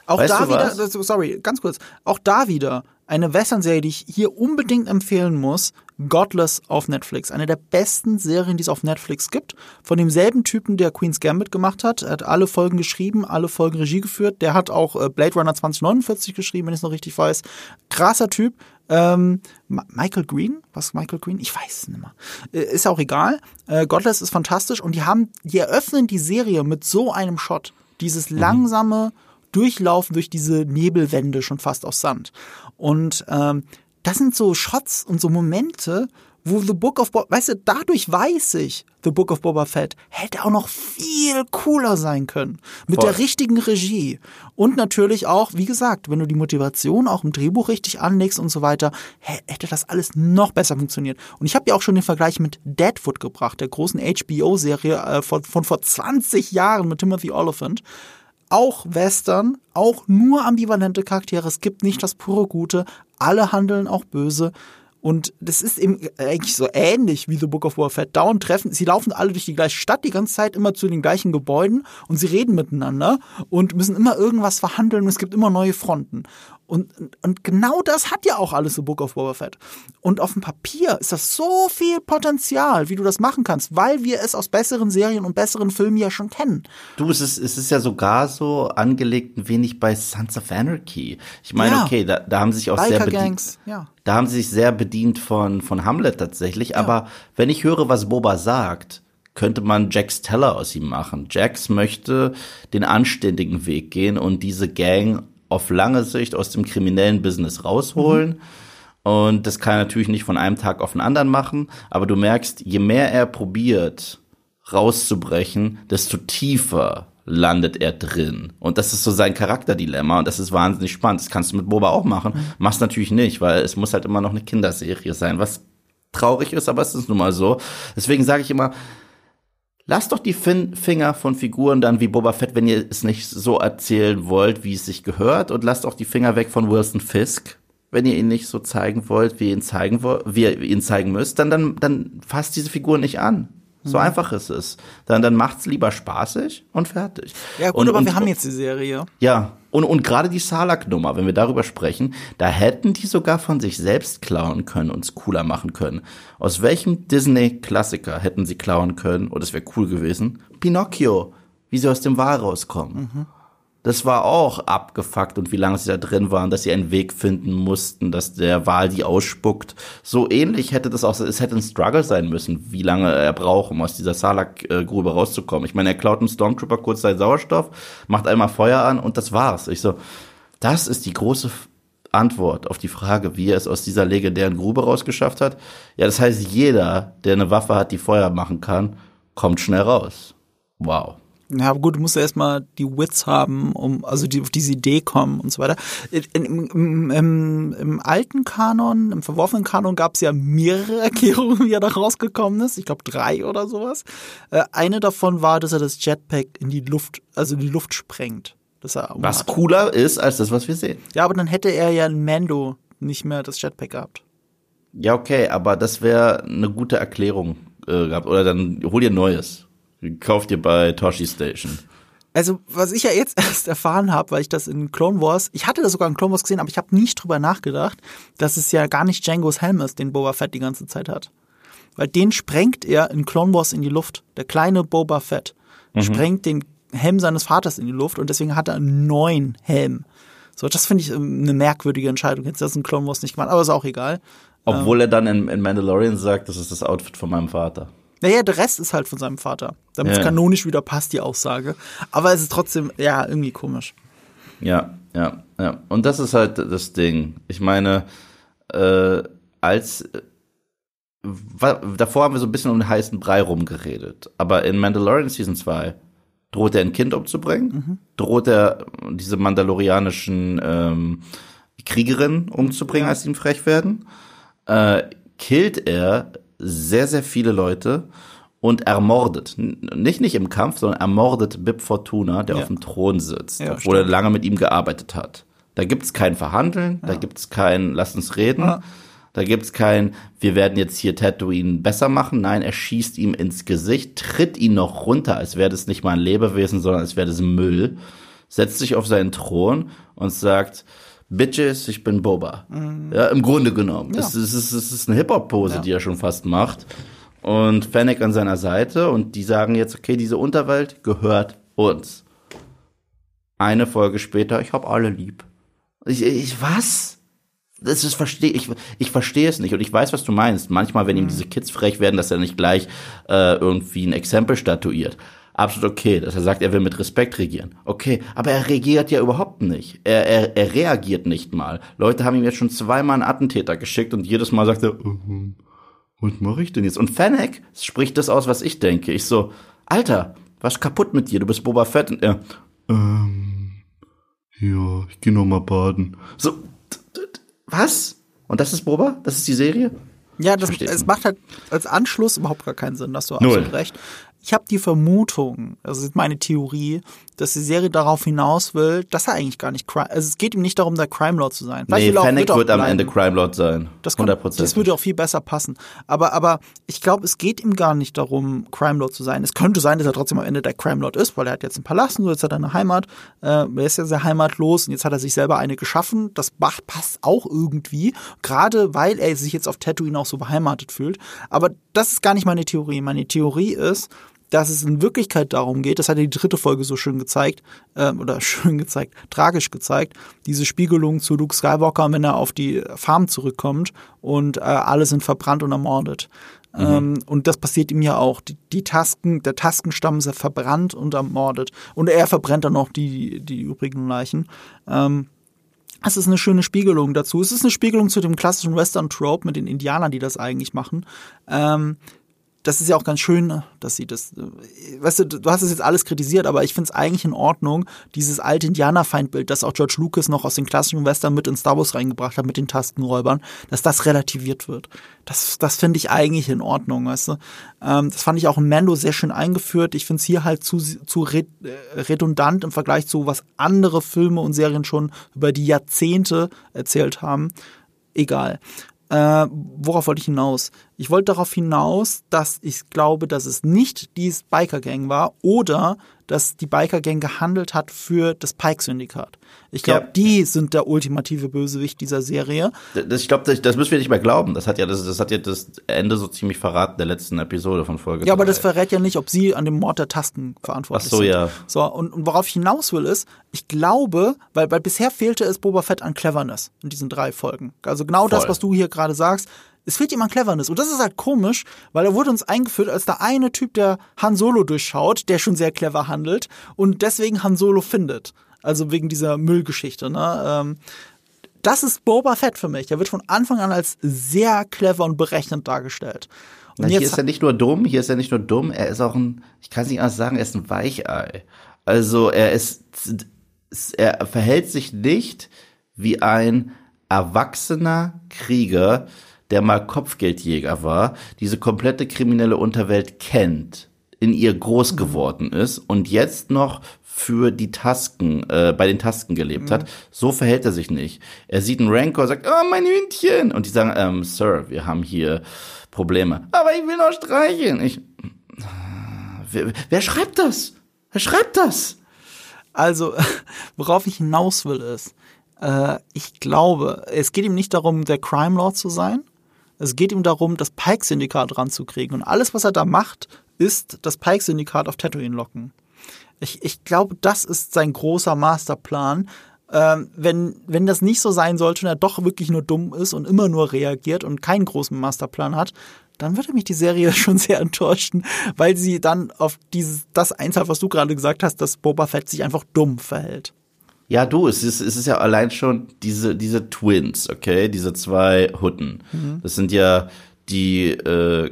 Speaker 1: Auch da wieder, sorry, ganz kurz, auch da wieder eine Western-Serie, die ich hier unbedingt empfehlen muss, Godless auf Netflix. Eine der besten Serien, die es auf Netflix gibt. Von demselben Typen, der Queen's Gambit gemacht hat. Er hat alle Folgen geschrieben, alle Folgen Regie geführt. Der hat auch äh, Blade Runner 2049 geschrieben, wenn ich es noch richtig weiß. Krasser Typ. Ähm, Michael Green? Was Michael Green? Ich weiß es nicht mehr. Äh, ist auch egal. Äh, Godless ist fantastisch und die haben, die eröffnen die Serie mit so einem Shot. Dieses langsame Durchlaufen durch diese Nebelwände schon fast aus Sand. Und ähm, das sind so Shots und so Momente, wo The Book of Boba, weißt du, dadurch weiß ich, The Book of Boba Fett hätte auch noch viel cooler sein können. Mit
Speaker 2: Voll.
Speaker 1: der richtigen Regie. Und natürlich auch, wie gesagt, wenn du die Motivation auch im Drehbuch richtig anlegst und so weiter, hä- hätte das alles noch besser funktioniert. Und ich habe ja auch schon den Vergleich mit Deadwood gebracht, der großen HBO-Serie äh, von, von vor 20 Jahren mit Timothy Oliphant auch Western, auch nur ambivalente Charaktere. Es gibt nicht das pure Gute. Alle handeln auch böse. Und das ist eben eigentlich so ähnlich wie The Book of Fett. Dauernd treffen, sie laufen alle durch die gleiche Stadt die ganze Zeit, immer zu den gleichen Gebäuden und sie reden miteinander und müssen immer irgendwas verhandeln es gibt immer neue Fronten. Und, und genau das hat ja auch alles The Book of Boba Fett. Und auf dem Papier ist das so viel Potenzial, wie du das machen kannst, weil wir es aus besseren Serien und besseren Filmen ja schon kennen.
Speaker 2: Du, es ist, es ist ja sogar so angelegt ein wenig bei Sons of Anarchy. Ich meine,
Speaker 1: Ja.
Speaker 2: okay, da, da haben sie sich auch sehr bedient.
Speaker 1: Ja.
Speaker 2: Da haben sie sich sehr bedient von, von Hamlet tatsächlich. Aber wenn ich höre, was Boba sagt, könnte man Jax Teller aus ihm machen. Jax möchte den anständigen Weg gehen und diese Gang auf lange Sicht aus dem kriminellen Business rausholen. Mhm. Und das kann er natürlich nicht von einem Tag auf den anderen machen, aber du merkst, je mehr er probiert, rauszubrechen, desto tiefer landet er drin. Und das ist so sein Charakterdilemma und das ist wahnsinnig spannend. Das kannst du mit Boba auch machen. Machst natürlich nicht, weil es muss halt immer noch eine Kinderserie sein, was traurig ist, aber es ist nun mal so. Deswegen sage ich immer, Lasst doch die fin Finger von Figuren dann wie Boba Fett, wenn ihr es nicht so erzählen wollt, wie es sich gehört. Und lasst auch die Finger weg von Wilson Fisk, wenn ihr ihn nicht so zeigen wollt, wie ihr ihn zeigen wollt, wie ihr ihn zeigen müsst. Dann, dann, dann fasst diese Figur nicht an. So mhm. einfach ist es. Dann, dann macht's lieber spaßig und fertig.
Speaker 1: Ja, gut,
Speaker 2: und,
Speaker 1: aber
Speaker 2: und,
Speaker 1: wir haben jetzt die Serie.
Speaker 2: Ja, und, und gerade die Salak-Nummer, wenn wir darüber sprechen, da hätten die sogar von sich selbst klauen können und es cooler machen können. Aus welchem Disney-Klassiker hätten sie klauen können? Und es wäre cool gewesen. Pinocchio, wie sie aus dem Wal rauskommen. Mhm das war auch abgefuckt und wie lange sie da drin waren, dass sie einen Weg finden mussten, dass der Wal die ausspuckt. So ähnlich hätte das auch, es hätte ein Struggle sein müssen, wie lange er braucht, um aus dieser Salak-Grube rauszukommen. Ich meine, er klaut einem Stormtrooper kurz seinen Sauerstoff, macht einmal Feuer an und das war's. Ich so, das ist die große Antwort auf die Frage, wie er es aus dieser legendären Grube rausgeschafft hat. Ja, das heißt, jeder, der eine Waffe hat, die Feuer machen kann, kommt schnell raus. Wow.
Speaker 1: Ja, gut, du musst ja erstmal die Wits haben, um, also die auf diese Idee kommen und so weiter. In, im, im, Im alten Kanon, im verworfenen Kanon gab es ja mehrere Erklärungen, wie er da rausgekommen ist. Ich glaube drei oder sowas. Äh, eine davon war, dass er das Jetpack in die Luft, also in die Luft sprengt. Dass er
Speaker 2: was cooler ist als das, was wir sehen.
Speaker 1: Ja, aber dann hätte er ja in Mando nicht mehr das Jetpack gehabt.
Speaker 2: Ja, okay, aber das wäre eine gute Erklärung äh, gehabt. Oder dann hol dir Neues. Kauft ihr bei Toshi Station.
Speaker 1: Also, was ich ja jetzt erst erfahren habe, weil ich das in Clone Wars, ich hatte das sogar in Clone Wars gesehen, aber ich habe nicht drüber nachgedacht, dass es ja gar nicht Django's Helm ist, den Boba Fett die ganze Zeit hat. Weil den sprengt er in Clone Wars in die Luft. Der kleine Boba Fett mhm. sprengt den Helm seines Vaters in die Luft und deswegen hat er einen neuen Helm. So, das finde ich ähm, eine merkwürdige Entscheidung. Jetzt das in Clone Wars nicht gemacht, aber ist auch egal.
Speaker 2: Obwohl ähm, er dann in, in Mandalorian sagt, das ist das Outfit von meinem Vater.
Speaker 1: Naja, der Rest ist halt von seinem Vater. Damit es kanonisch wieder passt, die Aussage. Aber es ist trotzdem, ja, irgendwie komisch.
Speaker 2: Ja, ja, ja. Und das ist halt das Ding. Ich meine, äh, als äh, davor haben wir so ein bisschen um den heißen Brei rumgeredet. Aber in Mandalorian Season 2 droht er ein Kind umzubringen, mhm. droht er diese mandalorianischen ähm, Kriegerinnen umzubringen, ja. als sie ihm frech werden, äh, killt er sehr, sehr viele Leute und ermordet, nicht nicht im Kampf, sondern ermordet Bib Fortuna, der ja. auf dem Thron sitzt, ja, obwohl stimmt. er lange mit ihm gearbeitet hat. Da gibt's kein Verhandeln, ja. da gibt's kein Lass uns reden, da gibt's kein Wir werden jetzt hier Tatooine besser machen. Nein, er schießt ihm ins Gesicht, tritt ihn noch runter, als wäre das nicht mal ein Lebewesen, sondern als wäre das Müll, setzt sich auf seinen Thron und sagt, Bitches, ich bin Boba. Mhm. Ja, im Grunde genommen. Ja. Es, es, es, es ist eine Hip-Hop-Pose, ja. die er schon fast macht. Und Fennec an seiner Seite und die sagen jetzt, okay, diese Unterwelt gehört uns. Eine Folge später, ich hab alle lieb. Ich, ich was? Das ist verstehe ich ich verstehe es nicht und ich weiß was du meinst. Manchmal wenn ihm mhm. diese Kids frech werden, dass er nicht gleich äh, irgendwie ein Exempel statuiert absolut okay, dass er sagt, er will mit Respekt regieren. Okay, aber er regiert ja überhaupt nicht. Er, er, er reagiert nicht mal. Leute haben ihm jetzt schon zweimal einen Attentäter geschickt und jedes Mal sagt er, uh, was mache ich denn jetzt? Und Fennec spricht das aus, was ich denke. Ich so, Alter, was kaputt mit dir? Du bist Boba Fett. Und er, ähm, ja, ich geh noch mal baden. So, was? Und das ist Boba? Das ist die Serie?
Speaker 1: Ja, das, es macht halt als Anschluss überhaupt gar keinen Sinn, dass du Null. absolut recht. Ich habe die Vermutung, das ist meine Theorie, dass die Serie darauf hinaus will, dass er eigentlich gar nicht Crime, also es geht ihm nicht darum, der Crime Lord zu sein.
Speaker 2: Vielleicht nee, Fennec wird, am Ende Crime Lord sein.
Speaker 1: Das, kann, 100%. das würde auch viel besser passen. Aber, aber ich glaube, es geht ihm gar nicht darum, Crime Lord zu sein. Es könnte sein, dass er trotzdem am Ende der Crime Lord ist, weil er hat jetzt einen Palast und so, jetzt hat er eine Heimat. Äh, er ist ja sehr heimatlos und jetzt hat er sich selber eine geschaffen. Das passt auch irgendwie, gerade weil er sich jetzt auf Tatooine auch so beheimatet fühlt. Aber das ist gar nicht meine Theorie. Meine Theorie ist, dass es in Wirklichkeit darum geht, das hat ja die dritte Folge so schön gezeigt, äh, oder schön gezeigt, tragisch gezeigt, diese Spiegelung zu Luke Skywalker, wenn er auf die Farm zurückkommt und äh, alle sind verbrannt und ermordet. Mhm. Ähm, und das passiert ihm ja auch. Die, die Tasken, der Taskenstamm ist ja verbrannt und ermordet. Und er verbrennt dann noch die, die übrigen Leichen. Ähm, es ist eine schöne Spiegelung dazu. Es ist eine Spiegelung zu dem klassischen Western-Trope mit den Indianern, die das eigentlich machen. Ähm, das ist ja auch ganz schön, dass sie das, weißt du, du hast es jetzt alles kritisiert, aber ich finde es eigentlich in Ordnung, dieses alte Indianerfeindbild, das auch George Lucas noch aus den klassischen Western mit in Star Wars reingebracht hat, mit den Tastenräubern, dass das relativiert wird. Das, das finde ich eigentlich in Ordnung, weißt du. Ähm, das fand ich auch in Mando sehr schön eingeführt. Ich finde es hier halt zu, zu äh, redundant im Vergleich zu was andere Filme und Serien schon über die Jahrzehnte erzählt haben. Egal. Äh, worauf wollte ich hinaus? Ich wollte darauf hinaus, dass ich glaube, dass es nicht die Biker-Gang war oder dass die Biker-Gang gehandelt hat für das Pike-Syndikat. Ich glaube, ja. die sind der ultimative Bösewicht dieser Serie.
Speaker 2: Das, ich glaube, das, das, müssen wir nicht mehr glauben. Das hat ja das, das hat ja das Ende so ziemlich verraten der letzten Episode von Folge
Speaker 1: Ja, 3. aber das verrät ja nicht, ob sie an dem Mord der Tasten verantwortlich
Speaker 2: Ach so,
Speaker 1: sind.
Speaker 2: ja.
Speaker 1: So, und, und worauf ich hinaus will ist, ich glaube, weil, weil bisher fehlte es Boba Fett an Cleverness in diesen drei Folgen. Also genau Voll. das, was du hier gerade sagst es fehlt ihm an Cleverness. Und das ist halt komisch, weil er wurde uns eingeführt als der eine Typ, der Han Solo durchschaut, der schon sehr clever handelt und deswegen Han Solo findet. Also wegen dieser Müllgeschichte. Ne? Ähm, das ist Boba Fett für mich. Der wird von Anfang an als sehr clever und berechnend dargestellt.
Speaker 2: Und Na, hier ist er nicht nur dumm, hier ist er nicht nur dumm, er ist auch ein, ich kann es nicht anders sagen, er ist ein Weichei. Also er ist, er verhält sich nicht wie ein erwachsener Krieger, der mal Kopfgeldjäger war, diese komplette kriminelle Unterwelt kennt, in ihr groß mhm. geworden ist und jetzt noch für die Tasken, äh, bei den Tasken gelebt mhm. hat. So verhält er sich nicht. Er sieht einen Rancor, sagt, oh, mein Hündchen. Und die sagen, ähm, Sir, wir haben hier Probleme. Aber ich will noch streicheln. Ich, wer, wer schreibt das? Wer schreibt das?
Speaker 1: Also, worauf ich hinaus will ist, äh, ich glaube, es geht ihm nicht darum, der Crime Lord zu sein, es geht ihm darum, das Pike-Syndikat ranzukriegen. Und alles, was er da macht, ist das Pike-Syndikat auf Tatooine locken. Ich, ich glaube, das ist sein großer Masterplan. Ähm, wenn, wenn das nicht so sein sollte und er doch wirklich nur dumm ist und immer nur reagiert und keinen großen Masterplan hat, dann würde mich die Serie schon sehr enttäuschen, weil sie dann auf dieses, das einzahlt, was du gerade gesagt hast, dass Boba Fett sich einfach dumm verhält.
Speaker 2: Ja, du, es ist, es ist ja allein schon diese, diese Twins, okay, diese zwei Hutten. Mhm. Das sind ja die äh,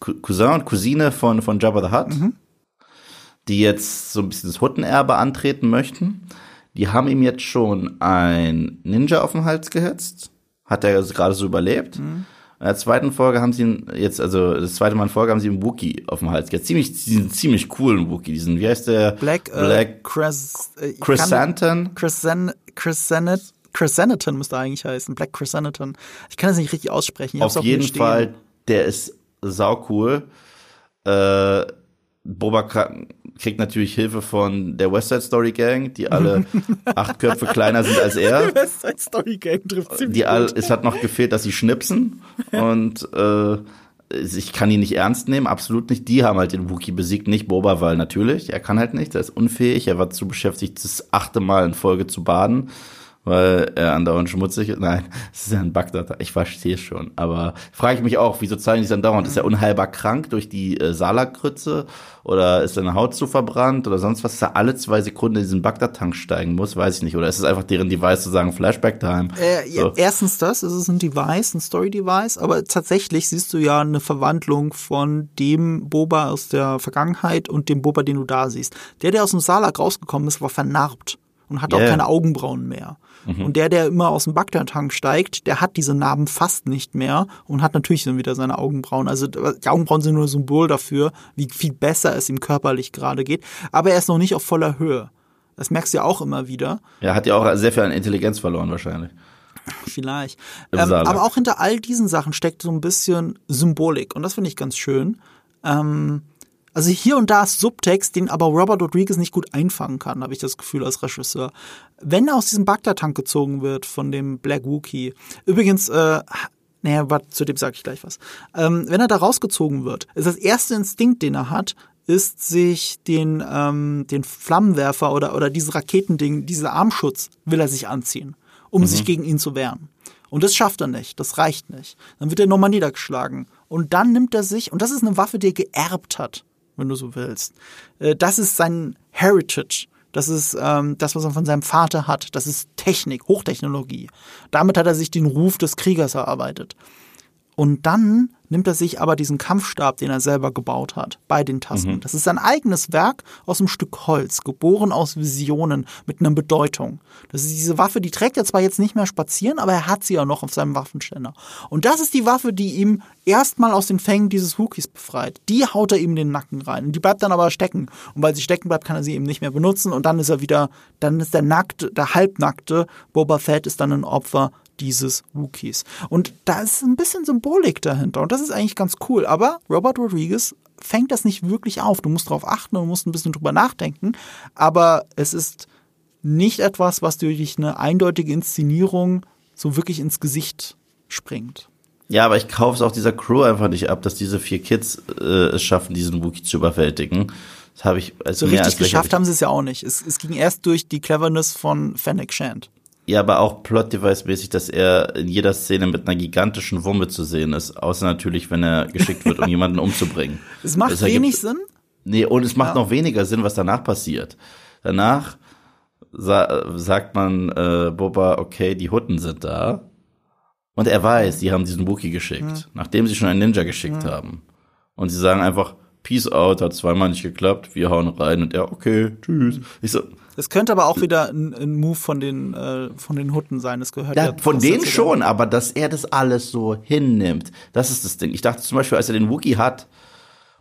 Speaker 2: Cousin und Cousine von, von Jabba the Hutt, mhm. die jetzt so ein bisschen das Huttenerbe antreten möchten. Die haben ihm jetzt schon ein Ninja auf den Hals gehetzt. Hat er gerade so überlebt. Mhm. In der zweiten Folge haben sie ihn jetzt, also das zweite Mal in Folge haben sie einen Wookie auf dem Hals gehabt. Ziemlich, diesen ziemlich coolen Wookie. Diesen, wie heißt der?
Speaker 1: Black, äh, Black äh, Chris,
Speaker 2: äh, Chrysanthemum.
Speaker 1: Chrysan, Chrysanet, Chrysanthemum müsste eigentlich heißen. Black Chrysanthemum. Ich kann das nicht richtig aussprechen.
Speaker 2: Auf jeden Fall, der ist sau cool. Äh, Boba kriegt natürlich Hilfe von der West Side Story Gang, die alle acht Köpfe kleiner sind als er.
Speaker 1: West Side Story Gang trifft ziemlich
Speaker 2: die all, Es hat noch gefehlt, dass sie schnipsen und äh, ich kann ihn nicht ernst nehmen, absolut nicht. Die haben halt den Wookie besiegt, nicht Boba, weil natürlich, er kann halt nicht, er ist unfähig, er war zu beschäftigt, das achte Mal in Folge zu baden weil er andauernd schmutzig ist. Nein, es ist ja ein Bagdad. Ich verstehe es schon. Aber frage ich mich auch, wieso zeigen die es andauernd? Ist er unheilbar krank durch die äh, Salakgrütze? Oder ist seine Haut zu verbrannt? Oder sonst was, dass er alle zwei Sekunden in diesen Bagdad-Tank steigen muss? Weiß ich nicht. Oder ist es einfach deren Device zu sagen, Flashback-Time?
Speaker 1: Äh, so. ja, erstens das, es ist ein Device, ein Story-Device. Aber tatsächlich siehst du ja eine Verwandlung von dem Boba aus der Vergangenheit und dem Boba, den du da siehst. Der, der aus dem Salak rausgekommen ist, war vernarbt und hat yeah. auch keine Augenbrauen mehr. Mhm. Und der, der immer aus dem Bagdad-Tank steigt, der hat diese Narben fast nicht mehr und hat natürlich dann wieder seine Augenbrauen. Also die Augenbrauen sind nur ein Symbol dafür, wie viel besser es ihm körperlich gerade geht. Aber er ist noch nicht auf voller Höhe. Das merkst du ja auch immer wieder.
Speaker 2: Er hat ja auch sehr viel an Intelligenz verloren wahrscheinlich.
Speaker 1: Vielleicht. Ähm, aber auch hinter all diesen Sachen steckt so ein bisschen Symbolik. Und das finde ich ganz schön. Ähm, also hier und da ist Subtext, den aber Robert Rodriguez nicht gut einfangen kann, habe ich das Gefühl als Regisseur. Wenn er aus diesem Bagdad-Tank gezogen wird von dem Black Wookie, übrigens, äh, naja, warte, zu dem sage ich gleich was. Ähm, wenn er da rausgezogen wird, ist das erste Instinkt, den er hat, ist sich den, ähm, den Flammenwerfer oder, oder dieses Raketending, dieser Armschutz will er sich anziehen, um mhm. sich gegen ihn zu wehren. Und das schafft er nicht, das reicht nicht. Dann wird er nochmal niedergeschlagen. Und dann nimmt er sich, und das ist eine Waffe, die er geerbt hat, wenn du so willst. Äh, Das ist sein Heritage. Das ist ähm, das, was er von seinem Vater hat. Das ist Technik, Hochtechnologie. Damit hat er sich den Ruf des Kriegers erarbeitet. Und dann nimmt er sich aber diesen Kampfstab, den er selber gebaut hat, bei den Tasten. Das ist sein eigenes Werk aus einem Stück Holz, geboren aus Visionen mit einer Bedeutung. Das ist diese Waffe, die trägt er zwar jetzt nicht mehr spazieren, aber er hat sie ja noch auf seinem Waffenständer. Und das ist die Waffe, die ihm erstmal aus den Fängen dieses Wookies befreit. Die haut er ihm in den Nacken rein. Und die bleibt dann aber stecken. Und weil sie stecken bleibt, kann er sie eben nicht mehr benutzen. Und dann ist er wieder, dann ist der nackte, der halbnackte Boba Fett ist dann ein Opfer dieses Wookies. Und da ist ein bisschen Symbolik dahinter. Und das ist eigentlich ganz cool. Aber Robert Rodriguez fängt das nicht wirklich auf. Du musst darauf achten und musst ein bisschen drüber nachdenken. Aber es ist nicht etwas, was durch eine eindeutige Inszenierung so wirklich ins Gesicht springt.
Speaker 2: Ja, aber ich kaufe es auch dieser Crew einfach nicht ab, dass diese vier Kids äh, es schaffen, diesen Wookie zu überwältigen. Das habe ich als
Speaker 1: So richtig
Speaker 2: als
Speaker 1: geschafft haben sie es ja auch nicht. Es, es ging erst durch die Cleverness von Fennec Shand.
Speaker 2: Ja, aber auch Plot-Device-mäßig, dass er in jeder Szene mit einer gigantischen Wumme zu sehen ist. Außer natürlich, wenn er geschickt wird, um jemanden umzubringen.
Speaker 1: Es macht
Speaker 2: Das
Speaker 1: wenig Sinn.
Speaker 2: Nee, und es macht
Speaker 1: Ja.
Speaker 2: noch weniger Sinn, was danach passiert. Danach sa sagt man äh, Boba, okay, die Hutten sind da. Und er weiß, die haben diesen Wookie geschickt, nachdem sie schon einen Ninja geschickt haben. Und sie sagen einfach, Peace out, hat zweimal nicht geklappt, wir hauen rein und er, okay, tschüss. Ich so,
Speaker 1: Es könnte aber auch wieder ein, ein Move von den, äh, von den Hutten sein. Das gehört
Speaker 2: Ja,
Speaker 1: ja
Speaker 2: von denen schon, aber dass er das alles so hinnimmt, das ist das Ding. Ich dachte zum Beispiel, als er den Wookie hat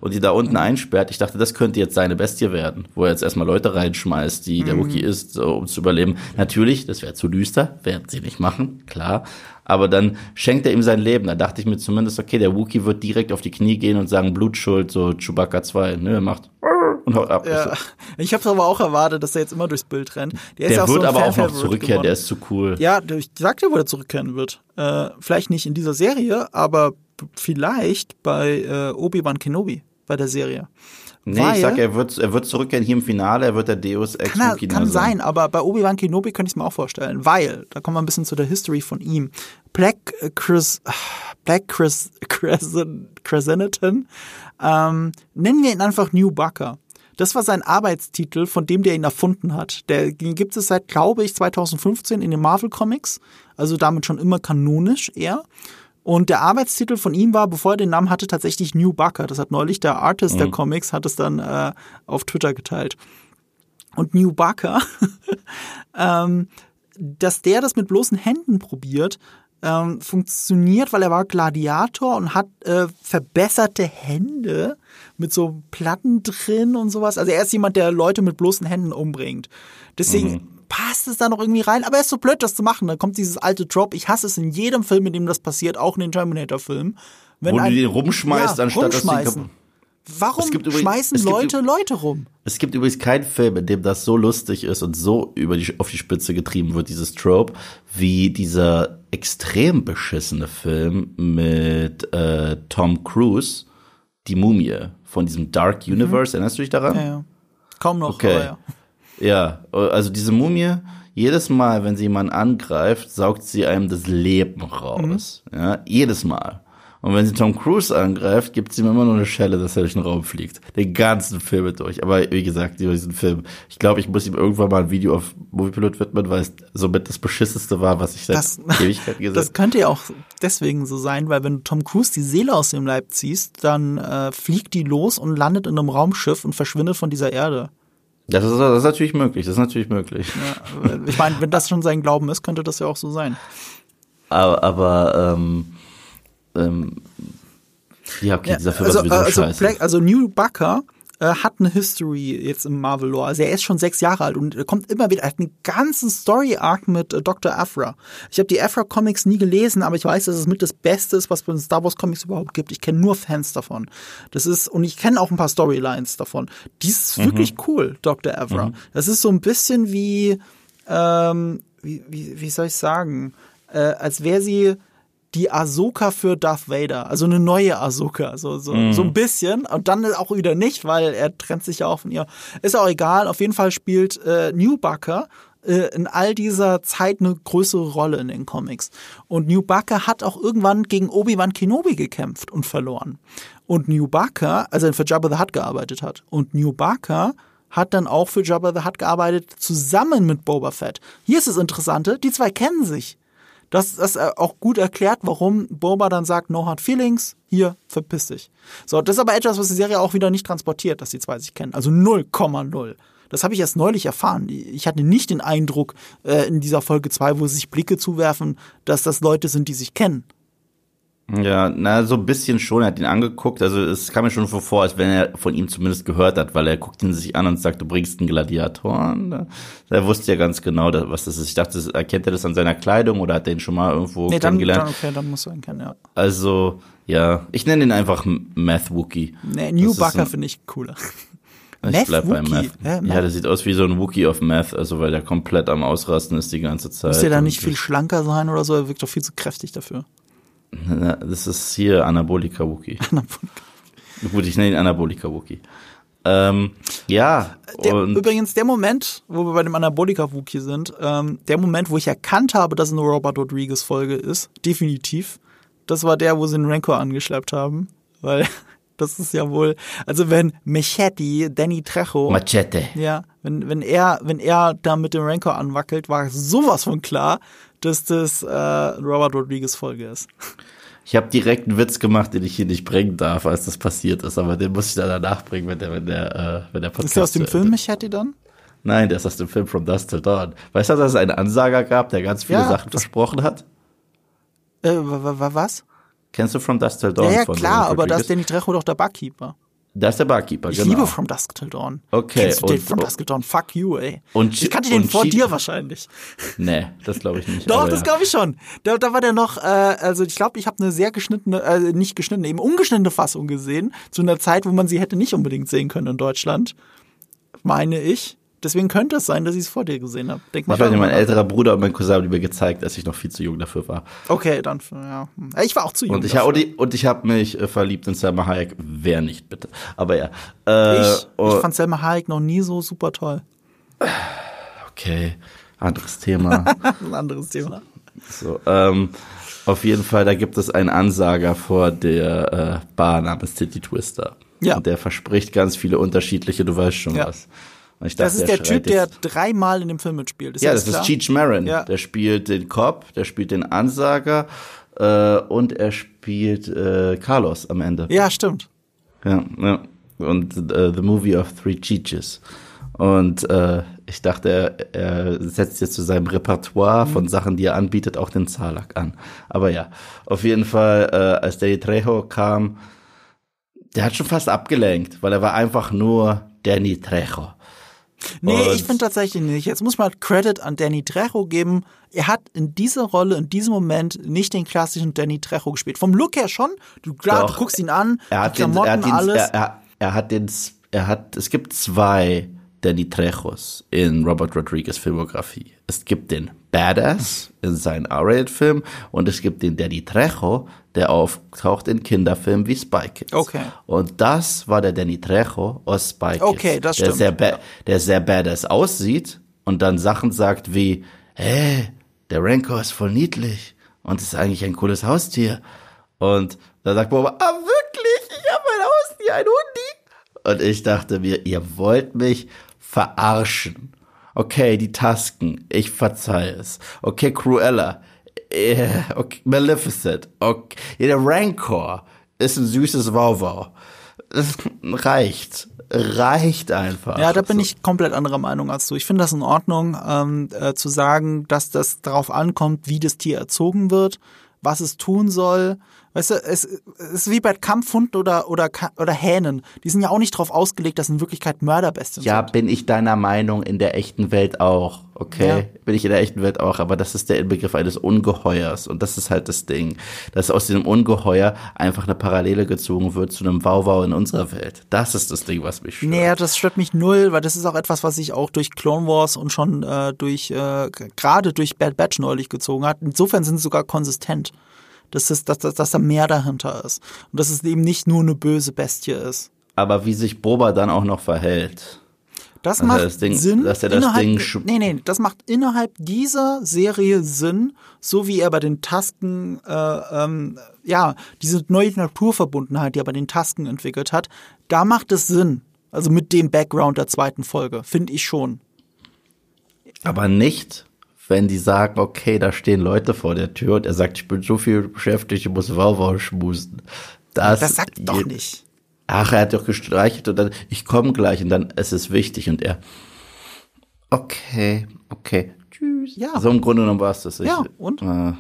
Speaker 2: und die da unten einsperrt, ich dachte, das könnte jetzt seine Bestie werden, wo er jetzt erstmal Leute reinschmeißt, die der Wookie ist, so, um zu überleben. Natürlich, das wäre zu düster, werden sie nicht machen, klar. Aber dann schenkt er ihm sein Leben. Da dachte ich mir zumindest, okay, der Wookie wird direkt auf die Knie gehen und sagen, Blutschuld, so Chewbacca 2, ne, er macht und haut ab.
Speaker 1: Ja. Ich habe aber auch erwartet, dass er jetzt immer durchs Bild rennt. Der,
Speaker 2: Der
Speaker 1: so
Speaker 2: wird
Speaker 1: ein
Speaker 2: aber auch noch zurückkehren, der ist zu cool.
Speaker 1: Ja, ich sagte, wo er zurückkehren wird. Äh, vielleicht nicht in dieser Serie, aber vielleicht bei äh, Obi-Wan Kenobi, bei der Serie.
Speaker 2: Nee,
Speaker 1: Weil-
Speaker 2: ich sag, er wird, er wird zurückkehren hier im Finale, er wird der Deus Ex
Speaker 1: Kann, er, kann sein, aber bei Obi-Wan Kenobi könnte ich es mir auch vorstellen, weil, da kommen wir ein bisschen zu der History von ihm. Black äh, Chris, Black Chris, Cresceniton, ähm, nennen wir ihn einfach New Bucker. Das war sein Arbeitstitel, von dem der ihn erfunden hat. Der den gibt es seit, glaube ich, 2015 in den Marvel Comics, also damit schon immer kanonisch eher. Und der Arbeitstitel von ihm war, bevor er den Namen hatte, tatsächlich New Bucker. Das hat neulich der Artist der Comics, hat es dann äh, auf Twitter geteilt. Und New Bucker, ähm, dass der das mit bloßen Händen probiert, ähm, funktioniert, weil er war Gladiator und hat äh, verbesserte Hände mit so Platten drin und sowas. Also er ist jemand, der Leute mit bloßen Händen umbringt. Deswegen passt es da noch irgendwie rein. Aber er ist so blöd, das zu machen. Da kommt dieses alte Drop. Ich hasse es in jedem Film, in dem das passiert, auch in den Terminator-Filmen. Wenn
Speaker 2: Wo du
Speaker 1: ein-
Speaker 2: den rumschmeißt,
Speaker 1: Ja,
Speaker 2: anstatt dass du
Speaker 1: rumschmeißen.
Speaker 2: kaputt-
Speaker 1: Warum
Speaker 2: Es gibt übrigens-
Speaker 1: schmeißen
Speaker 2: gibt
Speaker 1: Leute Leute rum?
Speaker 2: Es gibt übrigens keinen Film, in dem das so lustig ist und so über die, auf die Spitze getrieben wird, dieses Trope, wie dieser extrem beschissene Film mit äh, Tom Cruise, Die Mumie, von diesem Dark Universe. Erinnerst du dich daran?
Speaker 1: Mhm. Ja, ja. Kaum noch,
Speaker 2: Okay.
Speaker 1: aber ja.
Speaker 2: Ja, also diese Mumie, jedes Mal, wenn sie jemanden angreift, saugt sie einem das Leben raus.
Speaker 1: Mhm.
Speaker 2: Ja, jedes Mal. Und wenn sie Tom Cruise angreift, gibt sie ihm immer nur eine Schelle, dass er durch den Raum fliegt. Den ganzen Film durch. Aber wie gesagt, über diesen Film. Ich glaube, ich muss ihm irgendwann mal ein Video auf Moviepilot widmen, weil es somit das beschisseste war, was ich seit
Speaker 1: Das,
Speaker 2: Ewigkeit gesehen
Speaker 1: das
Speaker 2: habe.
Speaker 1: könnte ja auch deswegen so sein, weil wenn du Tom Cruise die Seele aus dem Leib ziehst, dann äh, fliegt die los und landet in einem Raumschiff und verschwindet von dieser Erde.
Speaker 2: Das ist, das ist natürlich möglich. Das ist natürlich möglich.
Speaker 1: Ja, ich meine, wenn das schon sein Glauben ist, könnte das ja auch so sein.
Speaker 2: Aber, aber ähm, ähm, ja, okay, dieser Film
Speaker 1: also,
Speaker 2: sowieso
Speaker 1: also,
Speaker 2: scheiße.
Speaker 1: Black, also New Bucker äh, hat eine History jetzt im Marvel Lore. Also er ist schon sechs Jahre alt und er kommt immer wieder, er hat einen ganzen Story Arc mit äh, Dr. Afra. Ich habe die Afra Comics nie gelesen, aber ich weiß, dass es mit das Beste ist, was es bei den Star Wars Comics überhaupt gibt. Ich kenne nur Fans davon. Das ist und ich kenne auch ein paar Storylines davon. Die ist wirklich cool, Dr. Afra. Das ist so ein bisschen wie ähm, wie, wie, wie soll ich sagen, äh, als wäre sie die Ahsoka für Darth Vader, also eine neue Ahsoka, so, so, so ein bisschen und dann auch wieder nicht, weil er trennt sich ja auch von ihr. Ist auch egal, auf jeden Fall spielt äh, New Bucker äh, in all dieser Zeit eine größere Rolle in den Comics. Und New Barker hat auch irgendwann gegen Obi-Wan Kenobi gekämpft und verloren. Und New Barker, also er für Jabba the Hutt gearbeitet hat. Und New Barker hat dann auch für Jabba the Hutt gearbeitet, zusammen mit Boba Fett. Hier ist das Interessante, die zwei kennen sich. Das ist auch gut erklärt, warum Boba dann sagt, no hard feelings, hier, verpiss dich. So, das ist aber etwas, was die Serie auch wieder nicht transportiert, dass die zwei sich kennen. Also 0,0. Das habe ich erst neulich erfahren. Ich hatte nicht den Eindruck äh, in dieser Folge 2, wo sie sich Blicke zuwerfen, dass das Leute sind, die sich kennen.
Speaker 2: Ja, na, so ein bisschen schon. Er hat ihn angeguckt. Also es kam mir schon so vor, als wenn er von ihm zumindest gehört hat, weil er guckt ihn sich an und sagt, du bringst einen Gladiator. Und er wusste ja ganz genau, was das ist. Ich dachte, erkennt er das an seiner Kleidung oder hat er ihn schon mal irgendwo nee, kennengelernt?
Speaker 1: Dann, okay, dann musst du ihn kennen, ja.
Speaker 2: Also, ja, ich nenne ihn einfach Math Wookie.
Speaker 1: Nee, New Bucker finde ich cooler.
Speaker 2: Ich Meth bleib bei Meth. Ja, ja, der sieht aus wie so ein Wookie of Meth, also weil der komplett am Ausrasten ist die ganze Zeit.
Speaker 1: Muss der da nicht viel schlanker sein oder so? Er wirkt doch viel zu kräftig dafür.
Speaker 2: Das ist hier Anabolika Wookie. Anabolika. Gut, ich nenne ihn Anabolika Wookie. Ähm, ja.
Speaker 1: Der, übrigens, der Moment, wo wir bei dem Anabolika Wookie sind, ähm, der Moment, wo ich erkannt habe, dass es eine Robert Rodriguez Folge ist, definitiv. Das war der, wo sie den Rancor angeschleppt haben, weil das ist ja wohl, also wenn Mechetti, Danny Trejo,
Speaker 2: Machete,
Speaker 1: ja, wenn wenn er wenn er da mit dem Rancor anwackelt, war sowas von klar, dass das äh, Robert Rodriguez Folge ist.
Speaker 2: Ich habe direkt einen Witz gemacht, den ich hier nicht bringen darf, als das passiert ist, aber den muss ich dann danach bringen, wenn der, wenn der, äh, wenn der
Speaker 1: Podcast. Ist der aus dem Film Machete dann?
Speaker 2: Nein, der ist aus dem Film From Dust Till Dawn. Weißt du, dass es einen Ansager gab, der ganz viele ja, Sachen versprochen hat?
Speaker 1: Äh, was?
Speaker 2: Kennst du From Dusk Till Dawn?
Speaker 1: Ja, ja klar, aber da ist Danny Trejo doch der Barkeeper.
Speaker 2: Da ist der Barkeeper,
Speaker 1: ich
Speaker 2: genau.
Speaker 1: Ich liebe From Dusk Till Dawn.
Speaker 2: Okay.
Speaker 1: Kennst du den From Dusk Till Dawn? Fuck you, ey. Und, ich kannte den vor dir wahrscheinlich.
Speaker 2: Nee, das glaube ich nicht.
Speaker 1: Doch, das ja. glaube ich schon. Da, da war der noch, äh, also ich glaube, ich habe eine sehr geschnittene, äh, nicht geschnittene, eben ungeschnittene Fassung gesehen, zu einer Zeit, wo man sie hätte nicht unbedingt sehen können in Deutschland. Meine ich. Deswegen könnte es sein, dass ich es vor dir gesehen habe.
Speaker 2: Denk mal. Ich weiß nicht, mein älterer Bruder und mein Cousin haben mir gezeigt, als ich noch viel zu jung dafür war.
Speaker 1: Okay, dann, ja. Ich war auch zu jung.
Speaker 2: Und ich, dafür. und ich habe mich äh, verliebt in Selma Hayek. Wer nicht, bitte. Aber ja. Äh,
Speaker 1: ich, ich fand Selma Hayek noch nie so super toll.
Speaker 2: Okay, anderes Thema.
Speaker 1: Ein anderes Thema.
Speaker 2: So, ähm, auf jeden Fall, da gibt es einen Ansager vor der äh, Bar namens Titty Twister. Ja. Und der verspricht ganz viele unterschiedliche, du weißt schon ja. was.
Speaker 1: Dachte, das ist der, der Typ, der dreimal in dem Film mitspielt.
Speaker 2: Ist ja, das, das ist Cheech Marin. Ja. Der spielt den Cop, der spielt den Ansager äh, und er spielt äh, Carlos am Ende.
Speaker 1: Ja, stimmt.
Speaker 2: Ja, ja. Und uh, The Movie of Three Cheeches. Und äh, ich dachte, er, er setzt jetzt zu seinem Repertoire mhm. von Sachen, die er anbietet, auch den Zalak an. Aber ja, auf jeden Fall, äh, als Danny Trejo kam, der hat schon fast abgelenkt, weil er war einfach nur Danny Trejo.
Speaker 1: Nee, und ich finde tatsächlich nicht. Jetzt muss man Credit an Danny Trejo geben. Er hat in dieser Rolle, in diesem Moment nicht den klassischen Danny Trejo gespielt. Vom Look her schon. Du, klar, Doch, du guckst ihn an,
Speaker 2: er hat
Speaker 1: Klamotten,
Speaker 2: den, er hat den,
Speaker 1: alles.
Speaker 2: Er, er, er, hat den, er hat, es gibt zwei Danny Trejos in Robert Rodriguez Filmografie. Es gibt den Badass in seinen R-Rated-Film und es gibt den Danny Trejo, der auftaucht in Kinderfilmen wie Spy Kids.
Speaker 1: Okay.
Speaker 2: Und das war der Danny Trejo aus Spy Kids.
Speaker 1: Okay, das
Speaker 2: der
Speaker 1: stimmt.
Speaker 2: Sehr der sehr badass aussieht und dann Sachen sagt wie, hey, der Rancor ist voll niedlich und ist eigentlich ein cooles Haustier. Und da sagt Boba, ah wirklich, ich habe ein Haustier, ein Hundi. Und ich dachte mir, ihr wollt mich verarschen. Okay, die Tasken, ich verzeihe es. Okay, Cruella, äh, okay, Maleficent, okay, der Rancor ist ein süßes Wauwau. Reicht. Reicht einfach.
Speaker 1: Ja, da bin ich komplett anderer Meinung als du. Ich finde das in Ordnung, ähm, äh, zu sagen, dass das darauf ankommt, wie das Tier erzogen wird, was es tun soll Weißt du, es, es ist wie bei Kampfhunden oder, oder, oder Hähnen. Die sind ja auch nicht darauf ausgelegt, dass in Wirklichkeit Mörderbestien
Speaker 2: ja,
Speaker 1: sind.
Speaker 2: Ja, bin ich deiner Meinung in der echten Welt auch. Okay, ja. bin ich in der echten Welt auch, aber das ist der Inbegriff eines Ungeheuers und das ist halt das Ding, dass aus diesem Ungeheuer einfach eine Parallele gezogen wird zu einem Wauwau in unserer Welt. Das ist das Ding, was mich
Speaker 1: stört. Nee, das stört mich null, weil das ist auch etwas, was sich auch durch Clone Wars und schon äh, durch, äh, gerade durch Bad Batch neulich gezogen hat. Insofern sind sie sogar konsistent dass, es, dass, dass, dass da mehr dahinter ist. Und dass es eben nicht nur eine böse Bestie ist.
Speaker 2: Aber wie sich Boba dann auch noch verhält.
Speaker 1: Das
Speaker 2: Dass er
Speaker 1: macht
Speaker 2: das Ding-
Speaker 1: Sinn.
Speaker 2: dass er das
Speaker 1: innerhalb,
Speaker 2: Ding
Speaker 1: nee, nee, das macht innerhalb dieser Serie Sinn, so wie er bei den Tasken, äh, ähm, ja, diese neue Naturverbundenheit, die er bei den Tasken entwickelt hat, da macht es Sinn. Also mit dem Background der zweiten Folge, finde ich schon.
Speaker 2: Aber nicht, wenn die sagen, okay, da stehen Leute vor der Tür und er sagt, ich bin so viel beschäftigt, ich muss Wauwau schmusen. Das,
Speaker 1: Das sagt er doch nicht.
Speaker 2: Ach, er hat doch gestreichelt und dann, ich komme gleich und dann, es ist wichtig und er, okay, okay, tschüss.
Speaker 1: Ja.
Speaker 2: So im Grunde genommen war es das. Ich,
Speaker 1: Ja, und?
Speaker 2: Äh,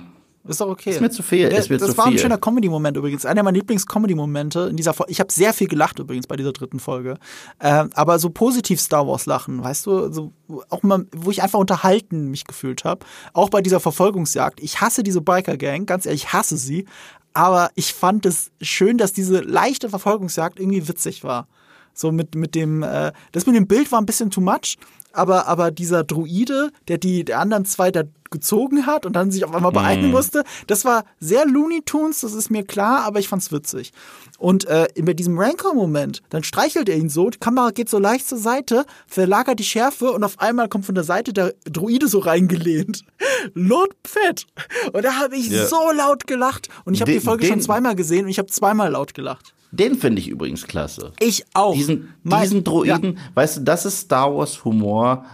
Speaker 1: Ist doch okay.
Speaker 2: Ist mir zu viel,
Speaker 1: Der,
Speaker 2: ist mir
Speaker 1: das
Speaker 2: zu
Speaker 1: war ein
Speaker 2: viel.
Speaker 1: schöner Comedy-Moment übrigens. Einer meiner Lieblings-Comedy-Momente in dieser Folge. Ich habe sehr viel gelacht übrigens bei dieser dritten Folge. Ähm, aber so positiv Star Wars lachen, weißt du, so auch mal, wo ich einfach unterhalten mich gefühlt habe. Auch bei dieser Verfolgungsjagd. Ich hasse diese Biker-Gang, ganz ehrlich, ich hasse sie. Aber ich fand es schön, dass diese leichte Verfolgungsjagd irgendwie witzig war. So mit, mit dem, äh, das mit dem Bild war ein bisschen too much, aber, aber dieser Druide, der die der anderen zwei da gezogen hat und dann sich auf einmal beeilen musste, das war sehr Looney Tunes, das ist mir klar, aber ich fand's witzig. Und äh, bei diesem Rancor-Moment, dann streichelt er ihn so, die Kamera geht so leicht zur Seite, verlagert die Schärfe und auf einmal kommt von der Seite der Druide so reingelehnt. Lord Fett. Und da habe ich
Speaker 2: Ja.
Speaker 1: so laut gelacht. Und ich habe die
Speaker 2: Den-
Speaker 1: Folge schon
Speaker 2: den-
Speaker 1: zweimal gesehen und ich habe zweimal laut gelacht.
Speaker 2: den finde ich übrigens klasse.
Speaker 1: Ich auch.
Speaker 2: Diesen,
Speaker 1: Mein-
Speaker 2: diesen Droiden, weißt du, das ist Star Wars Humor,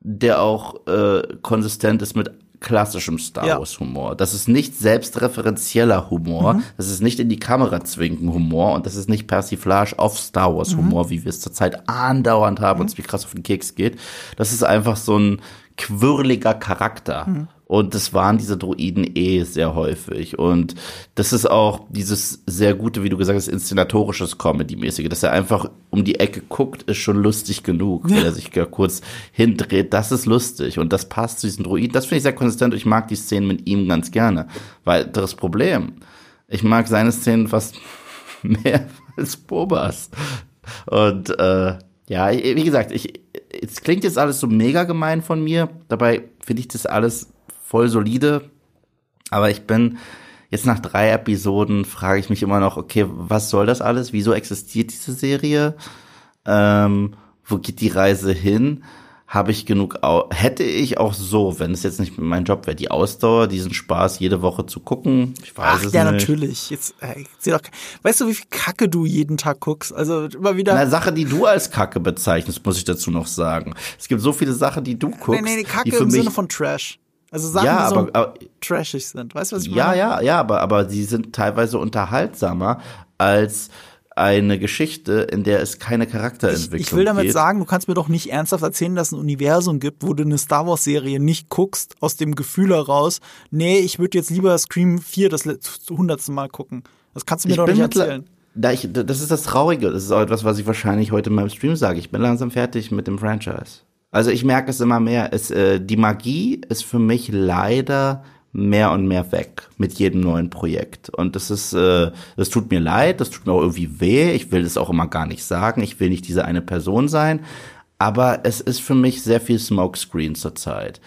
Speaker 2: der auch äh, konsistent ist mit klassischem Star
Speaker 1: Ja.
Speaker 2: Wars Humor. Das ist nicht selbstreferenzieller Humor,
Speaker 1: Mhm.
Speaker 2: das ist nicht in die Kamera zwinken Humor und das ist nicht Persiflage auf Star Wars
Speaker 1: Mhm.
Speaker 2: Humor, wie wir es zurzeit andauernd haben und es wie krass auf den Keks geht. Das ist einfach so ein quirliger Charakter. Und das waren diese Droiden eh sehr häufig. Und das ist auch dieses sehr gute, wie du gesagt hast, inszenatorisches Comedy-mäßige, dass er einfach um die Ecke guckt, ist schon lustig genug, wenn er sich ja kurz hindreht. Das ist lustig. Und das passt zu diesen Droiden. Das finde ich sehr konsistent. und Ich mag die Szenen mit ihm ganz gerne. Weiteres Problem. Ich mag seine Szenen fast mehr als Bobas. Und äh, ja, wie gesagt, ich, es klingt jetzt alles so mega gemein von mir. Dabei finde ich das alles voll solide. Aber ich bin jetzt nach drei Episoden frage ich mich immer noch, okay, was soll das alles? Wieso existiert diese Serie? Ähm, wo geht die Reise hin? Habe ich genug, hätte ich auch so, wenn es jetzt nicht mein Job wäre, die Ausdauer, diesen Spaß jede Woche zu gucken? Ich weiß
Speaker 1: Ach
Speaker 2: es
Speaker 1: ja,
Speaker 2: nicht.
Speaker 1: natürlich. Jetzt, seh doch, weißt du, wie viel Kacke du jeden Tag guckst? Also immer wieder.
Speaker 2: Eine Sache, die du als Kacke bezeichnest, muss ich dazu noch sagen. Es gibt so viele Sachen, die du guckst,
Speaker 1: nee, nee, die Kacke im Sinne von Trash. Also Sachen,
Speaker 2: ja,
Speaker 1: die so
Speaker 2: aber, aber
Speaker 1: trashig sind. Weißt du, was ich
Speaker 2: ja,
Speaker 1: meine?
Speaker 2: ja, ja, aber aber die sind teilweise unterhaltsamer als eine Geschichte, in der es keine
Speaker 1: Ich,
Speaker 2: Charakterentwicklung
Speaker 1: ich will damit
Speaker 2: geht.
Speaker 1: sagen, du kannst mir doch nicht ernsthaft erzählen, dass es ein Universum gibt, wo du eine Star Wars Serie nicht guckst, aus dem Gefühl heraus, nee, ich würde jetzt lieber Scream 4 das hundertste Mal gucken. Das kannst du mir
Speaker 2: ich
Speaker 1: doch nicht erzählen.
Speaker 2: Da ich, das ist das Traurige. Das ist auch etwas, was ich wahrscheinlich heute in meinem Stream sage. Ich bin langsam fertig mit dem Franchise. Also ich merke es immer mehr. Es, äh, die Magie ist für mich leider mehr und mehr weg mit jedem neuen Projekt. Und das ist, äh, das tut mir leid, das tut mir auch irgendwie weh. Ich will das auch immer gar nicht sagen. Ich will nicht diese eine Person sein. Aber es ist für mich sehr viel Smokescreen zurzeit.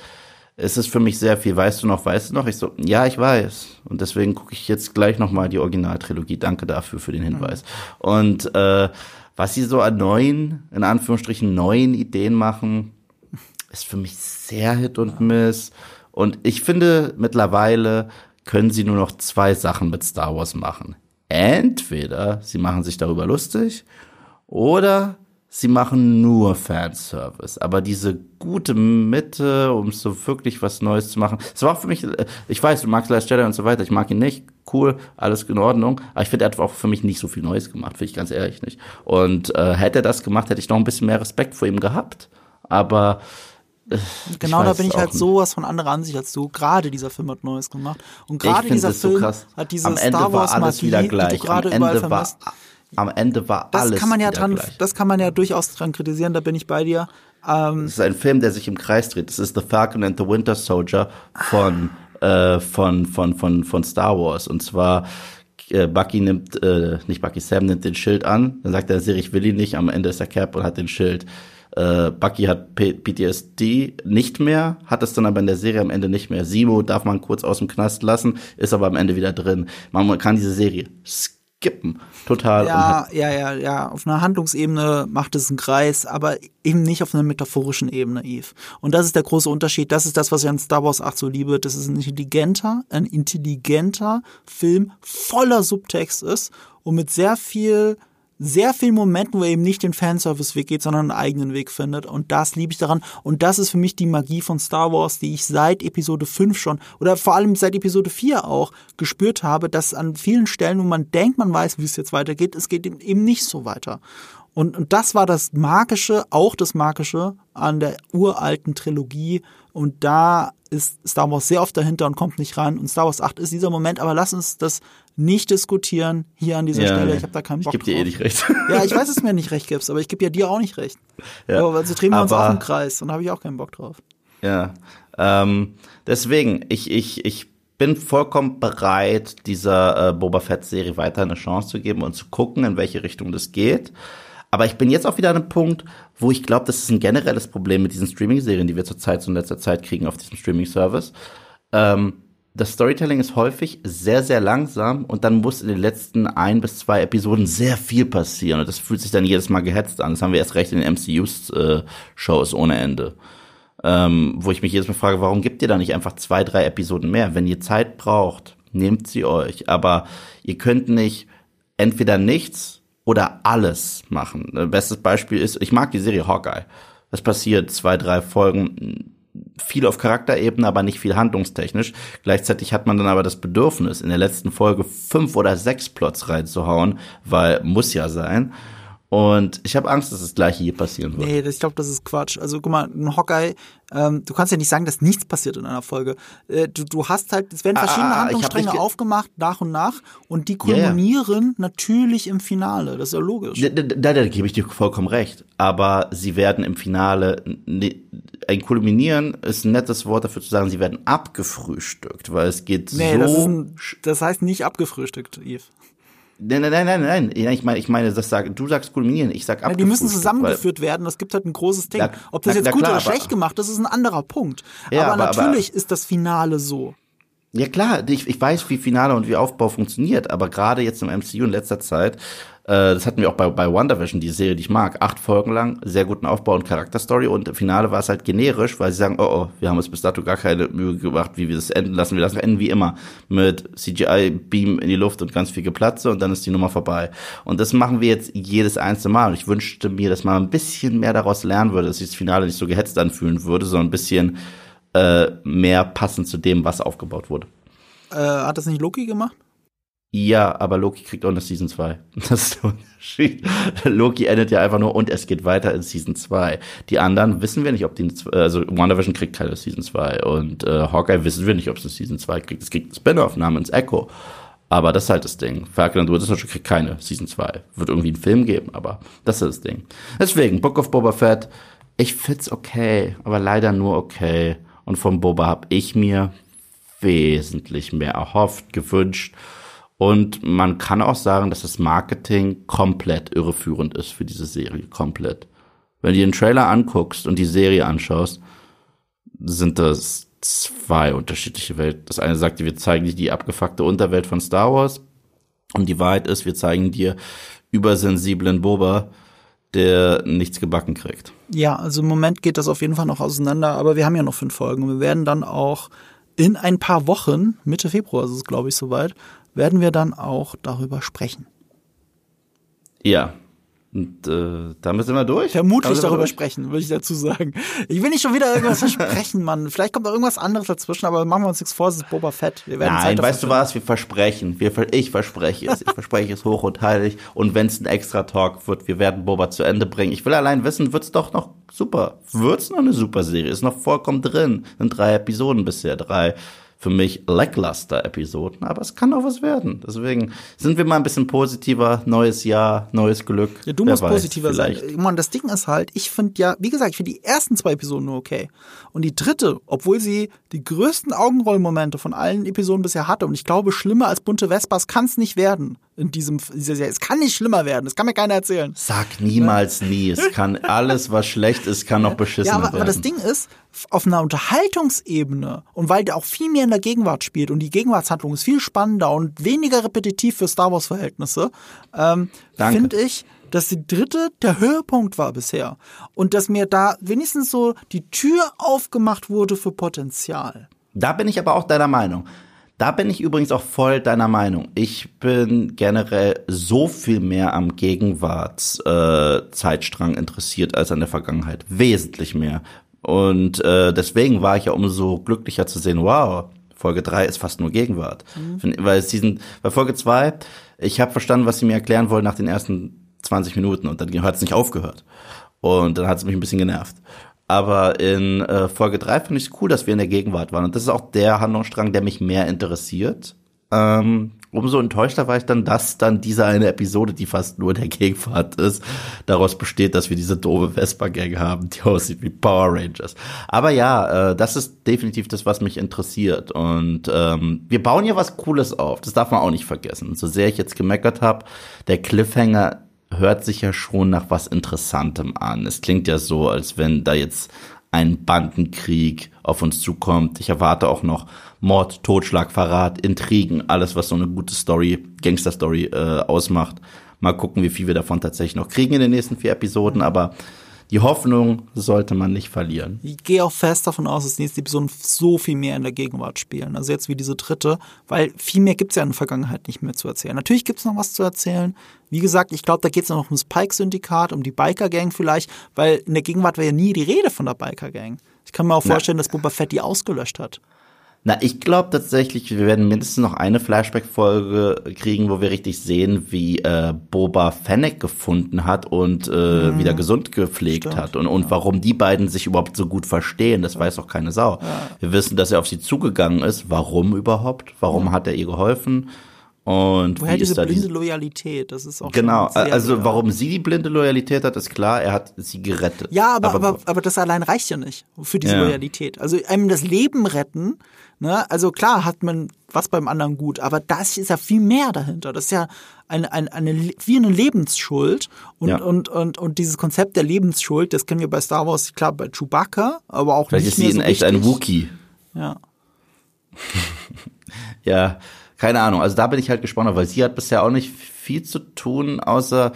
Speaker 2: Es ist für mich sehr viel, weißt du noch, weißt du noch? Ich so, ja, ich weiß. Und deswegen gucke ich jetzt gleich nochmal die Originaltrilogie. Danke dafür für den Hinweis. Und äh, was sie so an neuen, in Anführungsstrichen neuen Ideen machen, ist für mich sehr Hit und Miss. Und ich finde, mittlerweile können sie nur noch zwei Sachen mit Star Wars machen. Entweder sie machen sich darüber lustig oder sie machen nur Fanservice. Aber diese gute Mitte, um so wirklich was Neues zu machen. Es war auch für mich, äh, ich weiß, du magst Last Jedi und so weiter, ich mag ihn nicht. Cool, alles in Ordnung. Aber ich finde, er hat auch für mich nicht so viel Neues gemacht, finde ich ganz ehrlich nicht. Und äh, hätte er das gemacht, hätte ich noch ein bisschen mehr Respekt vor ihm gehabt. Aber äh,
Speaker 1: Genau, da bin ich halt
Speaker 2: nicht.
Speaker 1: sowas von anderer Ansicht als du. Gerade dieser Film hat Neues gemacht. Und gerade dieser
Speaker 2: so
Speaker 1: Film
Speaker 2: krass.
Speaker 1: hat diese
Speaker 2: Am Ende
Speaker 1: Star
Speaker 2: war
Speaker 1: Wars
Speaker 2: alles
Speaker 1: Magie,
Speaker 2: wieder
Speaker 1: die
Speaker 2: gleich.
Speaker 1: du gerade überall vermisst.
Speaker 2: Am Ende war
Speaker 1: Das
Speaker 2: alles
Speaker 1: kann man ja dran,
Speaker 2: gleich.
Speaker 1: das kann man ja durchaus dran kritisieren, da bin ich bei dir. Ähm,
Speaker 2: Es ist ein Film, der sich im Kreis dreht. Es ist The Falcon and the Winter Soldier von, äh, von, von, von, von Star Wars. Und zwar, äh, Bucky nimmt, äh, nicht Bucky, Sam nimmt den Schild an. Dann sagt er, Sir, ich will ihn nicht. Am Ende ist er Cap und hat den Schild. Äh, Bucky hat P PTSD nicht mehr, hat es dann aber in der Serie am Ende nicht mehr. Simo darf man kurz aus dem Knast lassen, ist aber am Ende wieder drin. Man kann diese Serie skippen. Total.
Speaker 1: Ja, ja, ja, ja. Auf einer Handlungsebene macht es einen Kreis, aber eben nicht auf einer metaphorischen Ebene, Eve. Und das ist der große Unterschied. Das ist das, was ich an Star Wars 8 so liebe. Das ist ein intelligenter, ein intelligenter Film voller Subtext ist und mit sehr viel sehr vielen Momenten, wo er eben nicht den Fanservice-Weg geht, sondern einen eigenen Weg findet. Und das liebe ich daran. Und das ist für mich die Magie von Star Wars, die ich seit Episode 5 schon oder vor allem seit Episode 4 auch gespürt habe, dass an vielen Stellen, wo man denkt, man weiß, wie es jetzt weitergeht, es geht eben nicht so weiter. Und, und das war das Magische, auch das Magische an der uralten Trilogie. Und da ist Star Wars sehr oft dahinter und kommt nicht ran. Und Star Wars 8 ist dieser Moment, aber lass uns das nicht diskutieren hier an dieser
Speaker 2: Ja,
Speaker 1: Stelle. Ich habe da keinen Bock
Speaker 2: Ich gebe dir eh nicht recht.
Speaker 1: Ja, ich weiß, dass du mir nicht recht gibst, aber ich gebe ja dir auch nicht recht.
Speaker 2: Ja,
Speaker 1: Aber also drehen wir uns
Speaker 2: aber-
Speaker 1: auch im Kreis und habe ich auch keinen Bock drauf.
Speaker 2: Ja. Ähm, deswegen, ich, ich, ich bin vollkommen bereit, dieser äh, Boba Fett-Serie weiter eine Chance zu geben und zu gucken, in welche Richtung das geht. Aber ich bin jetzt auch wieder an einem Punkt, wo ich glaube, das ist ein generelles Problem mit diesen Streaming-Serien, die wir zurzeit so in letzter Zeit kriegen auf diesem Streaming-Service. Ähm, das Storytelling ist häufig sehr, sehr langsam und dann muss in den letzten ein bis zwei Episoden sehr viel passieren. Und das fühlt sich dann jedes Mal gehetzt an. Das haben wir erst recht in den MCU-Shows ohne Ende ähm, wo ich mich jedes Mal frage, warum gibt ihr da nicht einfach zwei, drei Episoden mehr? Wenn ihr Zeit braucht, nehmt sie euch. Aber ihr könnt nicht entweder nichts oder alles machen. Äh, Bestes Beispiel ist, ich mag die Serie Hawkeye. Es passiert zwei, drei Folgen, viel auf Charakterebene, aber nicht viel handlungstechnisch. Gleichzeitig hat man dann aber das Bedürfnis, in der letzten Folge fünf oder sechs Plots reinzuhauen, weil muss ja sein. Und ich habe Angst, dass das gleiche hier passieren wird.
Speaker 1: Nee, ich glaube, das ist Quatsch. Also guck mal, ein Hawkeye, ähm, du kannst ja nicht sagen, dass nichts passiert in einer Folge. Äh, du, du hast halt, es werden
Speaker 2: Ah,
Speaker 1: verschiedene
Speaker 2: ah, ah, ich hab
Speaker 1: Handlungsstränge aufgemacht, nach und nach, und die kulminieren natürlich im Finale. Das ist ja logisch.
Speaker 2: Da, da, da, da gebe ich dir vollkommen recht. Aber sie werden im Finale, ne, ein Kulminieren ist ein nettes Wort dafür zu sagen, sie werden abgefrühstückt, weil es geht
Speaker 1: Nee,
Speaker 2: so.
Speaker 1: das, ein, das heißt nicht abgefrühstückt, Eve.
Speaker 2: Nein, nein, nein, nein, nein. Ja, Ich meine, ich meine, das sag, du sagst kulminieren, ich sag
Speaker 1: Ja,
Speaker 2: abgefrühstückt.
Speaker 1: die müssen zusammengeführt werden. Das gibt halt ein großes Ding. Ob das
Speaker 2: na-
Speaker 1: jetzt
Speaker 2: na
Speaker 1: gut
Speaker 2: klar,
Speaker 1: oder
Speaker 2: aber-
Speaker 1: schlecht gemacht, das ist ein anderer Punkt.
Speaker 2: Ja,
Speaker 1: aber,
Speaker 2: aber- aber-
Speaker 1: natürlich ist das Finale so.
Speaker 2: Ja klar, ich, ich weiß, wie Finale und wie Aufbau funktioniert, aber gerade jetzt im MCU in letzter Zeit, das hatten wir auch bei, bei WandaVision, die Serie, die ich mag, acht Folgen lang, sehr guten Aufbau und Charakterstory und im Finale war es halt generisch, weil sie sagen, oh oh, wir haben uns bis dato gar keine Mühe gemacht, wie wir das enden lassen, wir lassen enden wie immer, mit CGI-Beam in die Luft und ganz viel Geplatze und dann ist die Nummer vorbei. Und das machen wir jetzt jedes einzelne Mal und ich wünschte mir, dass man ein bisschen mehr daraus lernen würde, dass sich das Finale nicht so gehetzt anfühlen würde, sondern ein bisschen äh, mehr passend zu dem, was aufgebaut wurde.
Speaker 1: Äh, hat das nicht Loki gemacht?
Speaker 2: Ja, aber Loki kriegt auch eine Season 2. Das ist der Unterschied. Loki endet ja einfach nur und es geht weiter in Season 2. Die anderen wissen wir nicht, ob die, also WandaVision kriegt keine Season 2 und äh, Hawkeye wissen wir nicht, ob es eine Season 2 kriegt. Es kriegt einen Spin-off namens Echo. Aber das ist halt das Ding. Falcon and Winter Soldier kriegt keine Season 2. Wird irgendwie einen Film geben, aber das ist das Ding. Deswegen, Book of Boba Fett, ich find's okay, aber leider nur okay. Und vom Boba hab ich mir wesentlich mehr erhofft, gewünscht. Und man kann auch sagen, dass das Marketing komplett irreführend ist für diese Serie. Komplett. Wenn du dir den Trailer anguckst und die Serie anschaust, sind das zwei unterschiedliche Welten. Das eine sagt dir, wir zeigen dir die abgefuckte Unterwelt von Star Wars. Und die Wahrheit ist, wir zeigen dir übersensiblen Boba, der nichts gebacken kriegt.
Speaker 1: Ja, also im Moment geht das auf jeden Fall noch auseinander, aber wir haben ja noch fünf Folgen und wir werden dann auch in ein paar Wochen, Mitte Februar ist es, glaube ich, soweit, werden wir dann auch darüber sprechen.
Speaker 2: Ja. Und äh, damit sind wir durch.
Speaker 1: Vermutlich
Speaker 2: wir
Speaker 1: darüber
Speaker 2: durch.
Speaker 1: sprechen, würde ich dazu sagen. Ich will nicht schon wieder irgendwas versprechen, Mann. Vielleicht kommt auch irgendwas anderes dazwischen, aber machen wir uns nichts vor, es ist Boba Fett. Wir werden
Speaker 2: Nein,
Speaker 1: Zeit
Speaker 2: weißt du was? Wir versprechen. Wir, ich verspreche es. Ich verspreche es hoch und heilig. Und wenn es ein extra Talk wird, wir werden Boba zu Ende bringen. Ich will allein wissen, wird's doch noch super? Wird's noch eine super Serie? Ist noch vollkommen drin. Sind drei Episoden bisher, drei für mich lackluster Episoden, aber es kann auch was werden. Deswegen sind wir mal ein bisschen positiver. Neues Jahr, neues Glück.
Speaker 1: Ja, du
Speaker 2: Wer
Speaker 1: musst
Speaker 2: weiß,
Speaker 1: positiver
Speaker 2: vielleicht.
Speaker 1: sein. Mann, das Ding ist halt, ich finde ja, wie gesagt, ich finde die ersten zwei Episoden nur okay. Und die dritte, obwohl sie die größten Augenrollmomente von allen Episoden bisher hatte, und ich glaube, schlimmer als bunte Vespas kann es nicht werden. In diesem dieser Serie. Es kann nicht schlimmer werden, das kann mir keiner erzählen.
Speaker 2: Sag niemals nie. Es kann alles, was schlecht ist, kann noch beschissen
Speaker 1: Ja, aber,
Speaker 2: werden.
Speaker 1: aber das Ding ist, auf einer Unterhaltungsebene und weil der auch viel mehr in der Gegenwart spielt und die Gegenwartshandlung ist viel spannender und weniger repetitiv für Star Wars Verhältnisse, ähm, finde ich, dass die dritte der Höhepunkt war bisher und dass mir da wenigstens so die Tür aufgemacht wurde für Potenzial.
Speaker 2: Da bin ich aber auch deiner Meinung. Da bin ich übrigens auch voll deiner Meinung. Ich bin generell so viel mehr am Gegenwartszeitstrang äh, interessiert als an der Vergangenheit. Wesentlich mehr. Und äh, deswegen war ich ja umso glücklicher zu sehen, wow, Folge 3 ist fast nur Gegenwart. Find- Weil es diesen, bei Folge 2, ich habe verstanden, was sie mir erklären wollen nach den ersten 20 Minuten und dann hat es nicht aufgehört. Und dann hat es mich ein bisschen genervt. Aber in äh, Folge 3 finde ich es cool, dass wir in der Gegenwart waren. Und das ist auch der Handlungsstrang, der mich mehr interessiert. Ähm, umso enttäuschter war ich dann, dass dann diese eine Episode, die fast nur in der Gegenwart ist, daraus besteht, dass wir diese doofe Vespa-Gang haben, die aussieht wie Power Rangers. Aber ja, äh, das ist definitiv das, was mich interessiert. Und ähm, wir bauen ja was Cooles auf. Das darf man auch nicht vergessen. So sehr ich jetzt gemeckert habe, der Cliffhanger hört sich ja schon nach was Interessantem an. Es klingt ja so, als wenn da jetzt ein Bandenkrieg auf uns zukommt. Ich erwarte auch noch Mord, Totschlag, Verrat, Intrigen, alles, was so eine gute Story, Gangster-Story äh, ausmacht. Mal gucken, wie viel wir davon tatsächlich noch kriegen in den nächsten vier Episoden, aber die Hoffnung sollte man nicht verlieren.
Speaker 1: Ich gehe auch fest davon aus, dass nächste Episoden so viel mehr in der Gegenwart spielen. Also jetzt wie diese dritte, weil viel mehr gibt's ja in der Vergangenheit nicht mehr zu erzählen. Natürlich gibt's noch was zu erzählen. Wie gesagt, ich glaube, da geht's noch ums Pike-Syndikat, um die Biker-Gang vielleicht, weil in der Gegenwart war ja nie die Rede von der Biker-Gang. Ich kann mir auch
Speaker 2: Na.
Speaker 1: vorstellen, dass Boba Fett die ausgelöscht hat.
Speaker 2: Na, ich glaube tatsächlich, wir werden mindestens noch eine Flashback-Folge kriegen, wo wir richtig sehen, wie äh, Boba Fennec gefunden hat und äh, wieder gesund gepflegt
Speaker 1: Stimmt,
Speaker 2: hat und, und warum die beiden sich überhaupt so gut verstehen, das weiß auch keine Sau. Wir wissen, dass er auf sie zugegangen ist. Warum überhaupt? Warum hat er ihr geholfen? Und
Speaker 1: Woher
Speaker 2: wie
Speaker 1: diese
Speaker 2: ist da
Speaker 1: blinde
Speaker 2: diese
Speaker 1: Loyalität? Das ist auch
Speaker 2: Genau,
Speaker 1: sehr
Speaker 2: also
Speaker 1: loyal.
Speaker 2: warum sie die blinde Loyalität hat, ist klar, er hat sie gerettet.
Speaker 1: Ja, aber, aber, aber, das allein reicht ja nicht für diese
Speaker 2: Ja.
Speaker 1: Loyalität. Also einem das Leben retten, ne? Also klar hat man was beim anderen gut, aber das ist ja viel mehr dahinter. Das ist ja eine, eine, eine wie eine Lebensschuld und,
Speaker 2: Ja.
Speaker 1: und, und, und dieses Konzept der Lebensschuld, das kennen wir bei Star Wars, klar, bei Chewbacca, aber auch
Speaker 2: Vielleicht
Speaker 1: nicht
Speaker 2: ist sie
Speaker 1: mehr
Speaker 2: in
Speaker 1: so
Speaker 2: echt
Speaker 1: richtig.
Speaker 2: ein Wookie.
Speaker 1: Ja.
Speaker 2: Ja, keine Ahnung. Also da bin ich halt gespannt, weil sie hat bisher auch nicht viel zu tun, außer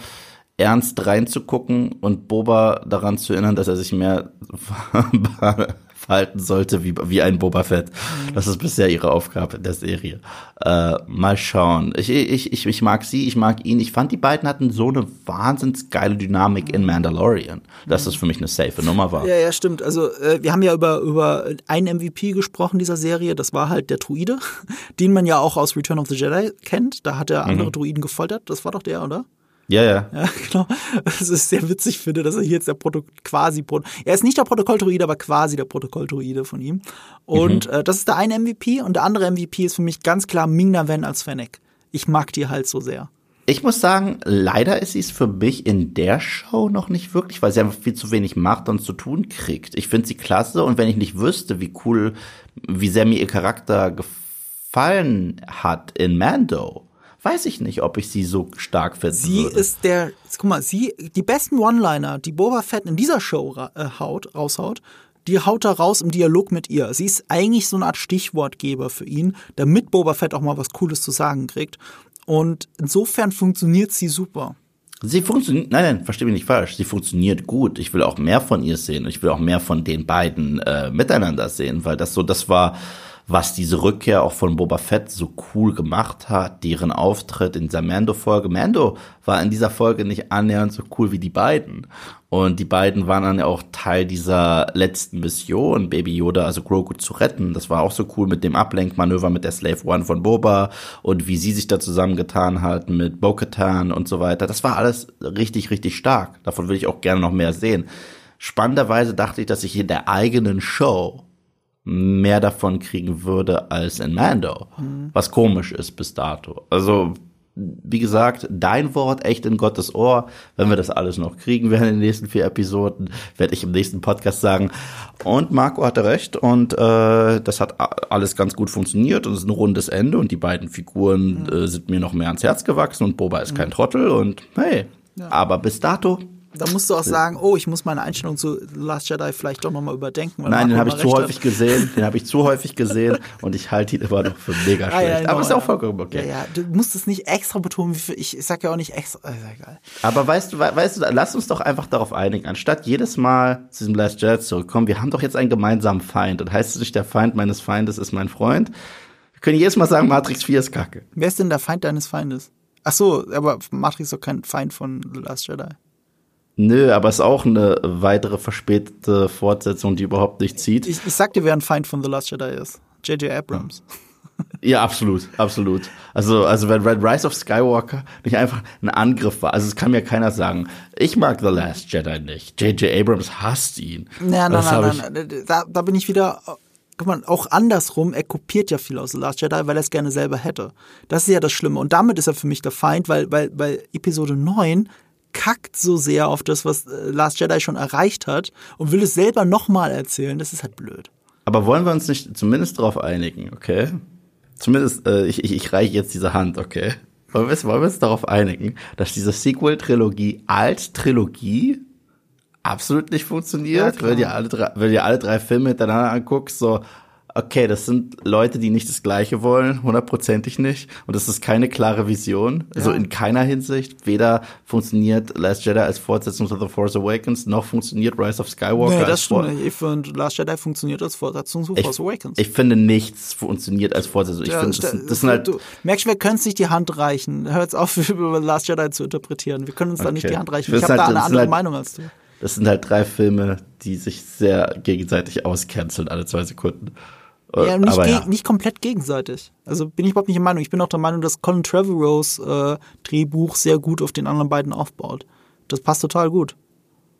Speaker 2: ernst reinzugucken und Boba daran zu erinnern, dass er sich mehr verhalten sollte wie, wie ein Boba Fett. Das ist bisher ihre Aufgabe in der Serie. Äh, mal schauen. Ich, ich, ich, ich mag sie, ich mag ihn. Ich fand, die beiden hatten so eine wahnsinns geile Dynamik in Mandalorian, dass das für mich eine safe Nummer war.
Speaker 1: Ja, ja, stimmt. Also äh, wir haben ja über, über einen MVP gesprochen dieser Serie. Das war halt der Druide, den man ja auch aus Return of the Jedi kennt. Da hat er andere
Speaker 2: Mhm.
Speaker 1: Druiden gefoltert. Das war doch der, oder?
Speaker 2: Ja, ja.
Speaker 1: Ja, genau. Das ist sehr witzig finde, dass er hier jetzt der Proto quasi Pro er ist nicht der Protokolldruide, aber quasi der Protokolldruide von ihm. Und
Speaker 2: Mhm.
Speaker 1: äh, das ist der eine MVP und der andere MVP ist für mich ganz klar Ming-Na Wen als Fennec. Ich mag die halt so sehr.
Speaker 2: Ich muss sagen, leider ist sie es für mich in der Show noch nicht wirklich, weil sie einfach viel zu wenig macht und zu tun kriegt. Ich finde sie klasse und wenn ich nicht wüsste, wie cool, wie sehr mir ihr Charakter gefallen hat in Mando, weiß ich nicht, ob ich sie so stark finden
Speaker 1: Sie
Speaker 2: würde.
Speaker 1: ist der, guck mal, sie, die besten One-Liner, die Boba Fett in dieser Show äh, haut, raushaut, die haut er raus im Dialog mit ihr. Sie ist eigentlich so eine Art Stichwortgeber für ihn, damit Boba Fett auch mal was Cooles zu sagen kriegt. Und insofern funktioniert sie super.
Speaker 2: Sie funktioniert, nein, nein, versteh mich nicht falsch. Sie funktioniert gut. Ich will auch mehr von ihr sehen. Ich will auch mehr von den beiden äh, miteinander sehen, weil das so, das war, was diese Rückkehr auch von Boba Fett so cool gemacht hat, deren Auftritt in dieser Mando-Folge. Mando war in dieser Folge nicht annähernd so cool wie die beiden. Und die beiden waren dann ja auch Teil dieser letzten Mission, Baby Yoda, also Grogu zu retten. Das war auch so cool mit dem Ablenkmanöver mit der Slave One von Boba und wie sie sich da zusammengetan hat mit Bo-Katan und so weiter. Das war alles richtig, richtig stark. Davon will ich auch gerne noch mehr sehen. Spannenderweise dachte ich, dass ich in der eigenen Show mehr davon kriegen würde als in Mando. Was komisch ist bis dato. Also wie gesagt, dein Wort echt in Gottes Ohr. Wenn wir das alles noch kriegen werden in den nächsten vier Episoden, werde ich im nächsten Podcast sagen. Und Marco hatte recht und äh, das hat alles ganz gut funktioniert und es ist ein rundes Ende und die beiden Figuren äh, sind mir noch mehr ans Herz gewachsen und Boba ist kein Trottel und hey, aber bis dato
Speaker 1: Da musst du auch sagen, oh, ich muss meine Einstellung zu Last Jedi vielleicht doch nochmal überdenken.
Speaker 2: Nein, den habe ich zu häufig gesehen. Den habe ich zu häufig gesehen und ich halte ihn immer noch für mega
Speaker 1: hat. Ah, ja,
Speaker 2: schlecht.
Speaker 1: genau,
Speaker 2: Aber ist auch
Speaker 1: ja.
Speaker 2: vollkommen okay.
Speaker 1: Ja, ja, du musst es nicht extra betonen, wie viel, ich, ich sag ja auch nicht extra, ist ja egal.
Speaker 2: Aber weißt du, we- weißt du, lass uns doch einfach darauf einigen, anstatt jedes Mal zu diesem Last Jedi zurückkommen, wir haben doch jetzt einen gemeinsamen Feind. Und heißt es nicht, der Feind meines Feindes ist mein Freund? Wir können jedes Mal sagen, Matrix 4 ist kacke.
Speaker 1: Wer ist denn der Feind deines Feindes? Ach so, aber Matrix ist doch kein Feind von The Last Jedi.
Speaker 2: Nö, aber es ist auch eine weitere verspätete Fortsetzung, die überhaupt nicht zieht.
Speaker 1: Ich, ich sag dir, wer ein Feind von The Last Jedi ist. J.J. Abrams.
Speaker 2: Ja, absolut, absolut. Also, also wenn Red Rise of Skywalker nicht einfach ein Angriff war, also es kann mir keiner sagen, ich mag The Last Jedi nicht. J.J. Abrams hasst ihn.
Speaker 1: Nein, nein, nein, nein. Da, da bin ich wieder. Guck mal, auch andersrum, er kopiert ja viel aus The Last Jedi, weil er es gerne selber hätte. Das ist ja das Schlimme. Und damit ist er für mich der Feind, weil, weil, weil Episode 9 kackt so sehr auf das, was äh, Last Jedi schon erreicht hat und will es selber nochmal erzählen. Das ist halt blöd.
Speaker 2: Aber wollen wir uns nicht zumindest darauf einigen, okay? Zumindest, äh, ich, ich, ich reiche jetzt diese Hand, okay? Wollen wir, uns- wollen wir uns darauf einigen, dass diese Sequel-Trilogie als Trilogie absolut nicht
Speaker 1: Ja,
Speaker 2: funktioniert,
Speaker 1: klar.
Speaker 2: wenn ihr alle drei, wenn ihr alle drei Filme hintereinander anguckst, so, okay, das sind Leute, die nicht das Gleiche wollen, hundertprozentig nicht, und das ist keine klare Vision, also
Speaker 1: Ja.
Speaker 2: in keiner Hinsicht, weder funktioniert Last Jedi als Fortsetzung zu The Force Awakens, noch funktioniert Rise of Skywalker
Speaker 1: Nee, das stimmt nicht. Ich finde, Last Jedi funktioniert als Fortsetzung zu
Speaker 2: ich,
Speaker 1: Force Awakens.
Speaker 2: ich finde, nichts funktioniert als Fortsetzung. Ich
Speaker 1: Ja,
Speaker 2: finde, das, das sind halt.
Speaker 1: du merkst, wir können es nicht die Hand reichen. Hör jetzt auf, über Last Jedi zu interpretieren. Wir können uns da nicht
Speaker 2: Okay.
Speaker 1: die Hand reichen. Ich
Speaker 2: ist
Speaker 1: habe
Speaker 2: halt-
Speaker 1: da eine andere
Speaker 2: halt-
Speaker 1: Meinung als du.
Speaker 2: Das sind halt drei Filme, die sich sehr gegenseitig auscanceln alle zwei Sekunden. Äh,
Speaker 1: Ja, nicht,
Speaker 2: ja.
Speaker 1: nicht komplett gegenseitig. Also bin ich überhaupt nicht der Meinung. Ich bin auch der Meinung, dass Colin Trevorrows äh, Drehbuch sehr gut auf den anderen beiden aufbaut. Das passt total gut.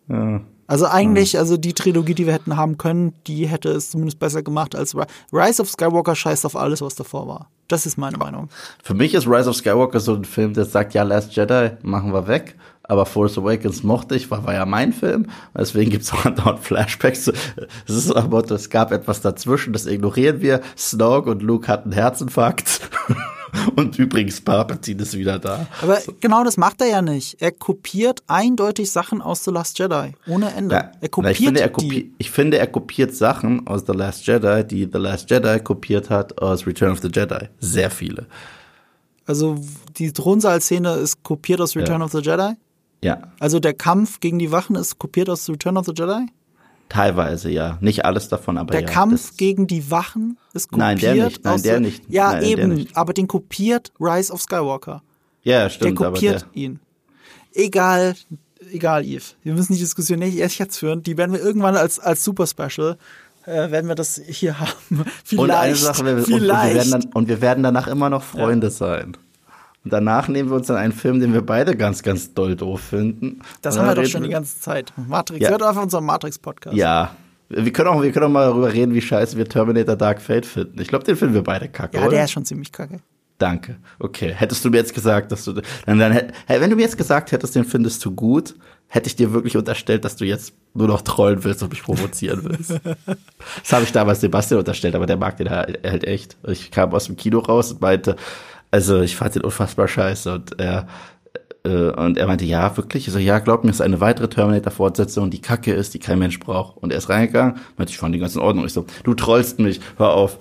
Speaker 2: Ja.
Speaker 1: Also eigentlich, also die Trilogie, die wir hätten haben können, die hätte es zumindest besser gemacht als Ri- Rise of Skywalker scheißt auf alles, was davor war. Das ist meine Meinung.
Speaker 2: Für mich ist Rise of Skywalker so ein Film, der sagt, ja, Last Jedi machen wir weg. Aber Force Awakens mochte ich, war, war ja mein Film. Deswegen gibt's auch andauernd Flashbacks. Es ist am Motto, es gab etwas dazwischen, das ignorieren wir. Snoke und Luke hatten Herzinfarkt. und übrigens, Palpatine ist wieder da.
Speaker 1: Aber genau das macht er ja nicht. Er kopiert eindeutig Sachen aus The Last Jedi. Ohne Ende.
Speaker 2: Ja,
Speaker 1: er
Speaker 2: na,
Speaker 1: kopiert
Speaker 2: ich, finde, er kopi ich finde, er kopiert Sachen aus The Last Jedi, die The Last Jedi kopiert hat aus Return of the Jedi. Sehr viele.
Speaker 1: Also die Thronsaal-Szene ist kopiert aus Return
Speaker 2: Ja.
Speaker 1: of the Jedi.
Speaker 2: Ja,
Speaker 1: Also der Kampf gegen die Wachen ist kopiert aus Return of the Jedi.
Speaker 2: teilweise ja. Nicht alles davon, aber
Speaker 1: Der
Speaker 2: ja.
Speaker 1: Kampf gegen die Wachen ist kopiert
Speaker 2: Nein, der nicht. Nein, der nicht.
Speaker 1: Ja,
Speaker 2: Nein, der
Speaker 1: eben. Aber den kopiert Rise of Skywalker.
Speaker 2: Ja,
Speaker 1: Der
Speaker 2: stimmt, aber
Speaker 1: kopiert
Speaker 2: der,
Speaker 1: ihn. Egal, egal, Yves. Wir müssen die Diskussion nicht erst jetzt führen. Die werden wir irgendwann als, als Super Special, äh, werden wir das hier haben. Vielleicht.
Speaker 2: und eine Sache, wir, und, und, wir
Speaker 1: vielleicht.
Speaker 2: werden dann, und wir werden danach immer noch Freunde sein. Und danach nehmen wir uns dann einen Film, den wir beide ganz, ganz doll doof finden.
Speaker 1: das haben wir doch schon die ganze Zeit. Matrix,
Speaker 2: Ja.
Speaker 1: hört auf unseren Matrix-Podcast.
Speaker 2: Ja. Wir können, auch, wir können auch mal darüber reden, wie scheiße wir Terminator Dark Fate finden. Ich glaube, den finden wir beide kacke,
Speaker 1: Ja,
Speaker 2: oder?
Speaker 1: der ist schon ziemlich kacke.
Speaker 2: Danke. Okay. Hättest du mir jetzt gesagt, dass du, dann, dann, hey, wenn du mir jetzt gesagt hättest, den findest du gut, hätte ich dir wirklich unterstellt, dass du jetzt nur noch trollen willst und mich provozieren willst. das habe ich damals Sebastian unterstellt, aber der mag den halt echt. Ich kam aus dem Kino raus und meinte, also ich fand den unfassbar scheiße und er, äh, und er meinte, ja, wirklich? Ich so, ja, glaub mir, es ist eine weitere Terminator-Fortsetzung, die kacke ist, die kein Mensch braucht. Und er ist reingegangen, meinte, ich fand die ganz in Ordnung. Ich so, du trollst mich, hör auf.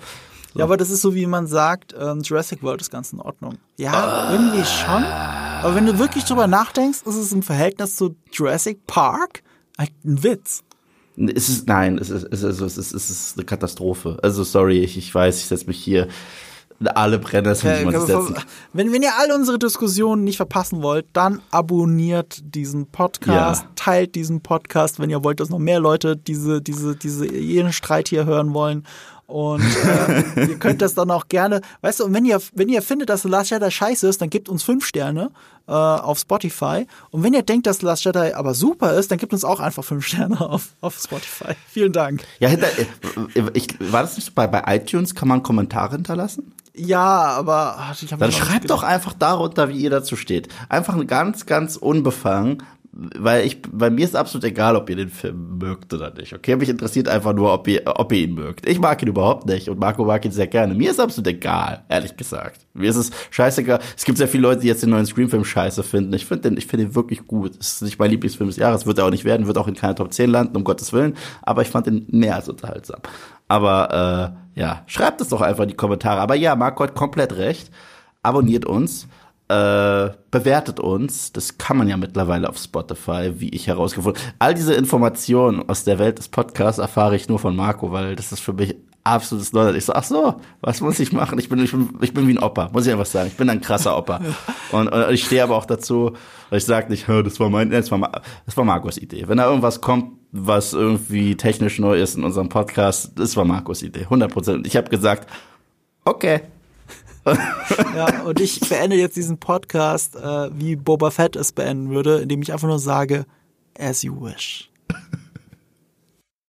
Speaker 1: Ja, aber das ist so, wie man sagt, ähm, Jurassic World ist ganz in Ordnung. Ja, irgendwie schon. Aber wenn du wirklich drüber nachdenkst, ist es im Verhältnis zu Jurassic Park halt ein Witz.
Speaker 2: Es ist, nein, es ist, es ist, es ist, es ist eine Katastrophe. Also, sorry, ich, ich weiß, ich setze mich hier alle
Speaker 1: Äh,
Speaker 2: muss man setzen.
Speaker 1: wenn, wenn ihr all unsere Diskussionen nicht verpassen wollt, dann abonniert diesen Podcast,
Speaker 2: Ja.
Speaker 1: teilt diesen Podcast, wenn ihr wollt, dass noch mehr Leute diese, diese, diese, jeden Streit hier hören wollen. Und äh, ihr könnt das dann auch gerne, weißt du, und wenn ihr, wenn ihr findet, dass The Last Jedi scheiße ist, dann gebt uns fünf Sterne äh, auf Spotify. Und wenn ihr denkt, dass The Last Jedi aber super ist, dann gebt uns auch einfach fünf Sterne auf, auf Spotify. Vielen Dank.
Speaker 2: Ja, hinter, äh, ich, war das nicht so bei, bei iTunes, kann man Kommentare hinterlassen?
Speaker 1: Ja, aber ach, ich
Speaker 2: Dann schreibt doch einfach darunter, wie ihr dazu steht. Einfach ein ganz, ganz unbefangen, weil ich, bei mir ist absolut egal, ob ihr den Film mögt oder nicht. Okay, mich interessiert einfach nur, ob ihr, ob ihr ihn mögt. Ich mag ihn überhaupt nicht und Marco mag ihn sehr gerne. Mir ist absolut egal, ehrlich gesagt. Mir ist es scheißegal. Es gibt sehr viele Leute, die jetzt den neuen Scream-Film scheiße finden. Ich finde den, ich finde ihn wirklich gut. Es ist nicht mein Lieblingsfilm des Jahres, wird er auch nicht werden, wird auch in keiner Top 10 landen, um Gottes Willen. Aber ich fand ihn mehr als unterhaltsam. Aber äh, ja, schreibt es doch einfach in die Kommentare. Aber ja, Marco hat komplett recht. Abonniert uns äh, bewertet uns. Das kann man ja mittlerweile auf Spotify, wie ich herausgefunden. All diese Informationen aus der Welt des Podcasts erfahre ich nur von Marco, weil das ist für mich absolutes Neuland. Ich so, ach so, was muss ich machen? Ich bin, ich bin, ich bin wie ein Opa, muss ich einfach sagen. Ich bin ein krasser Opa. Und, und ich stehe aber auch dazu, ich sage nicht, "Hä, das war mein, das war, das war Marcos Idee. Wenn da irgendwas kommt, was irgendwie technisch neu ist in unserem Podcast, das war Marcos Idee, 100 Prozent. Ich habe gesagt, okay,
Speaker 1: Ja, und ich beende jetzt diesen Podcast, äh, wie Boba Fett es beenden würde, indem ich einfach nur sage, as you wish.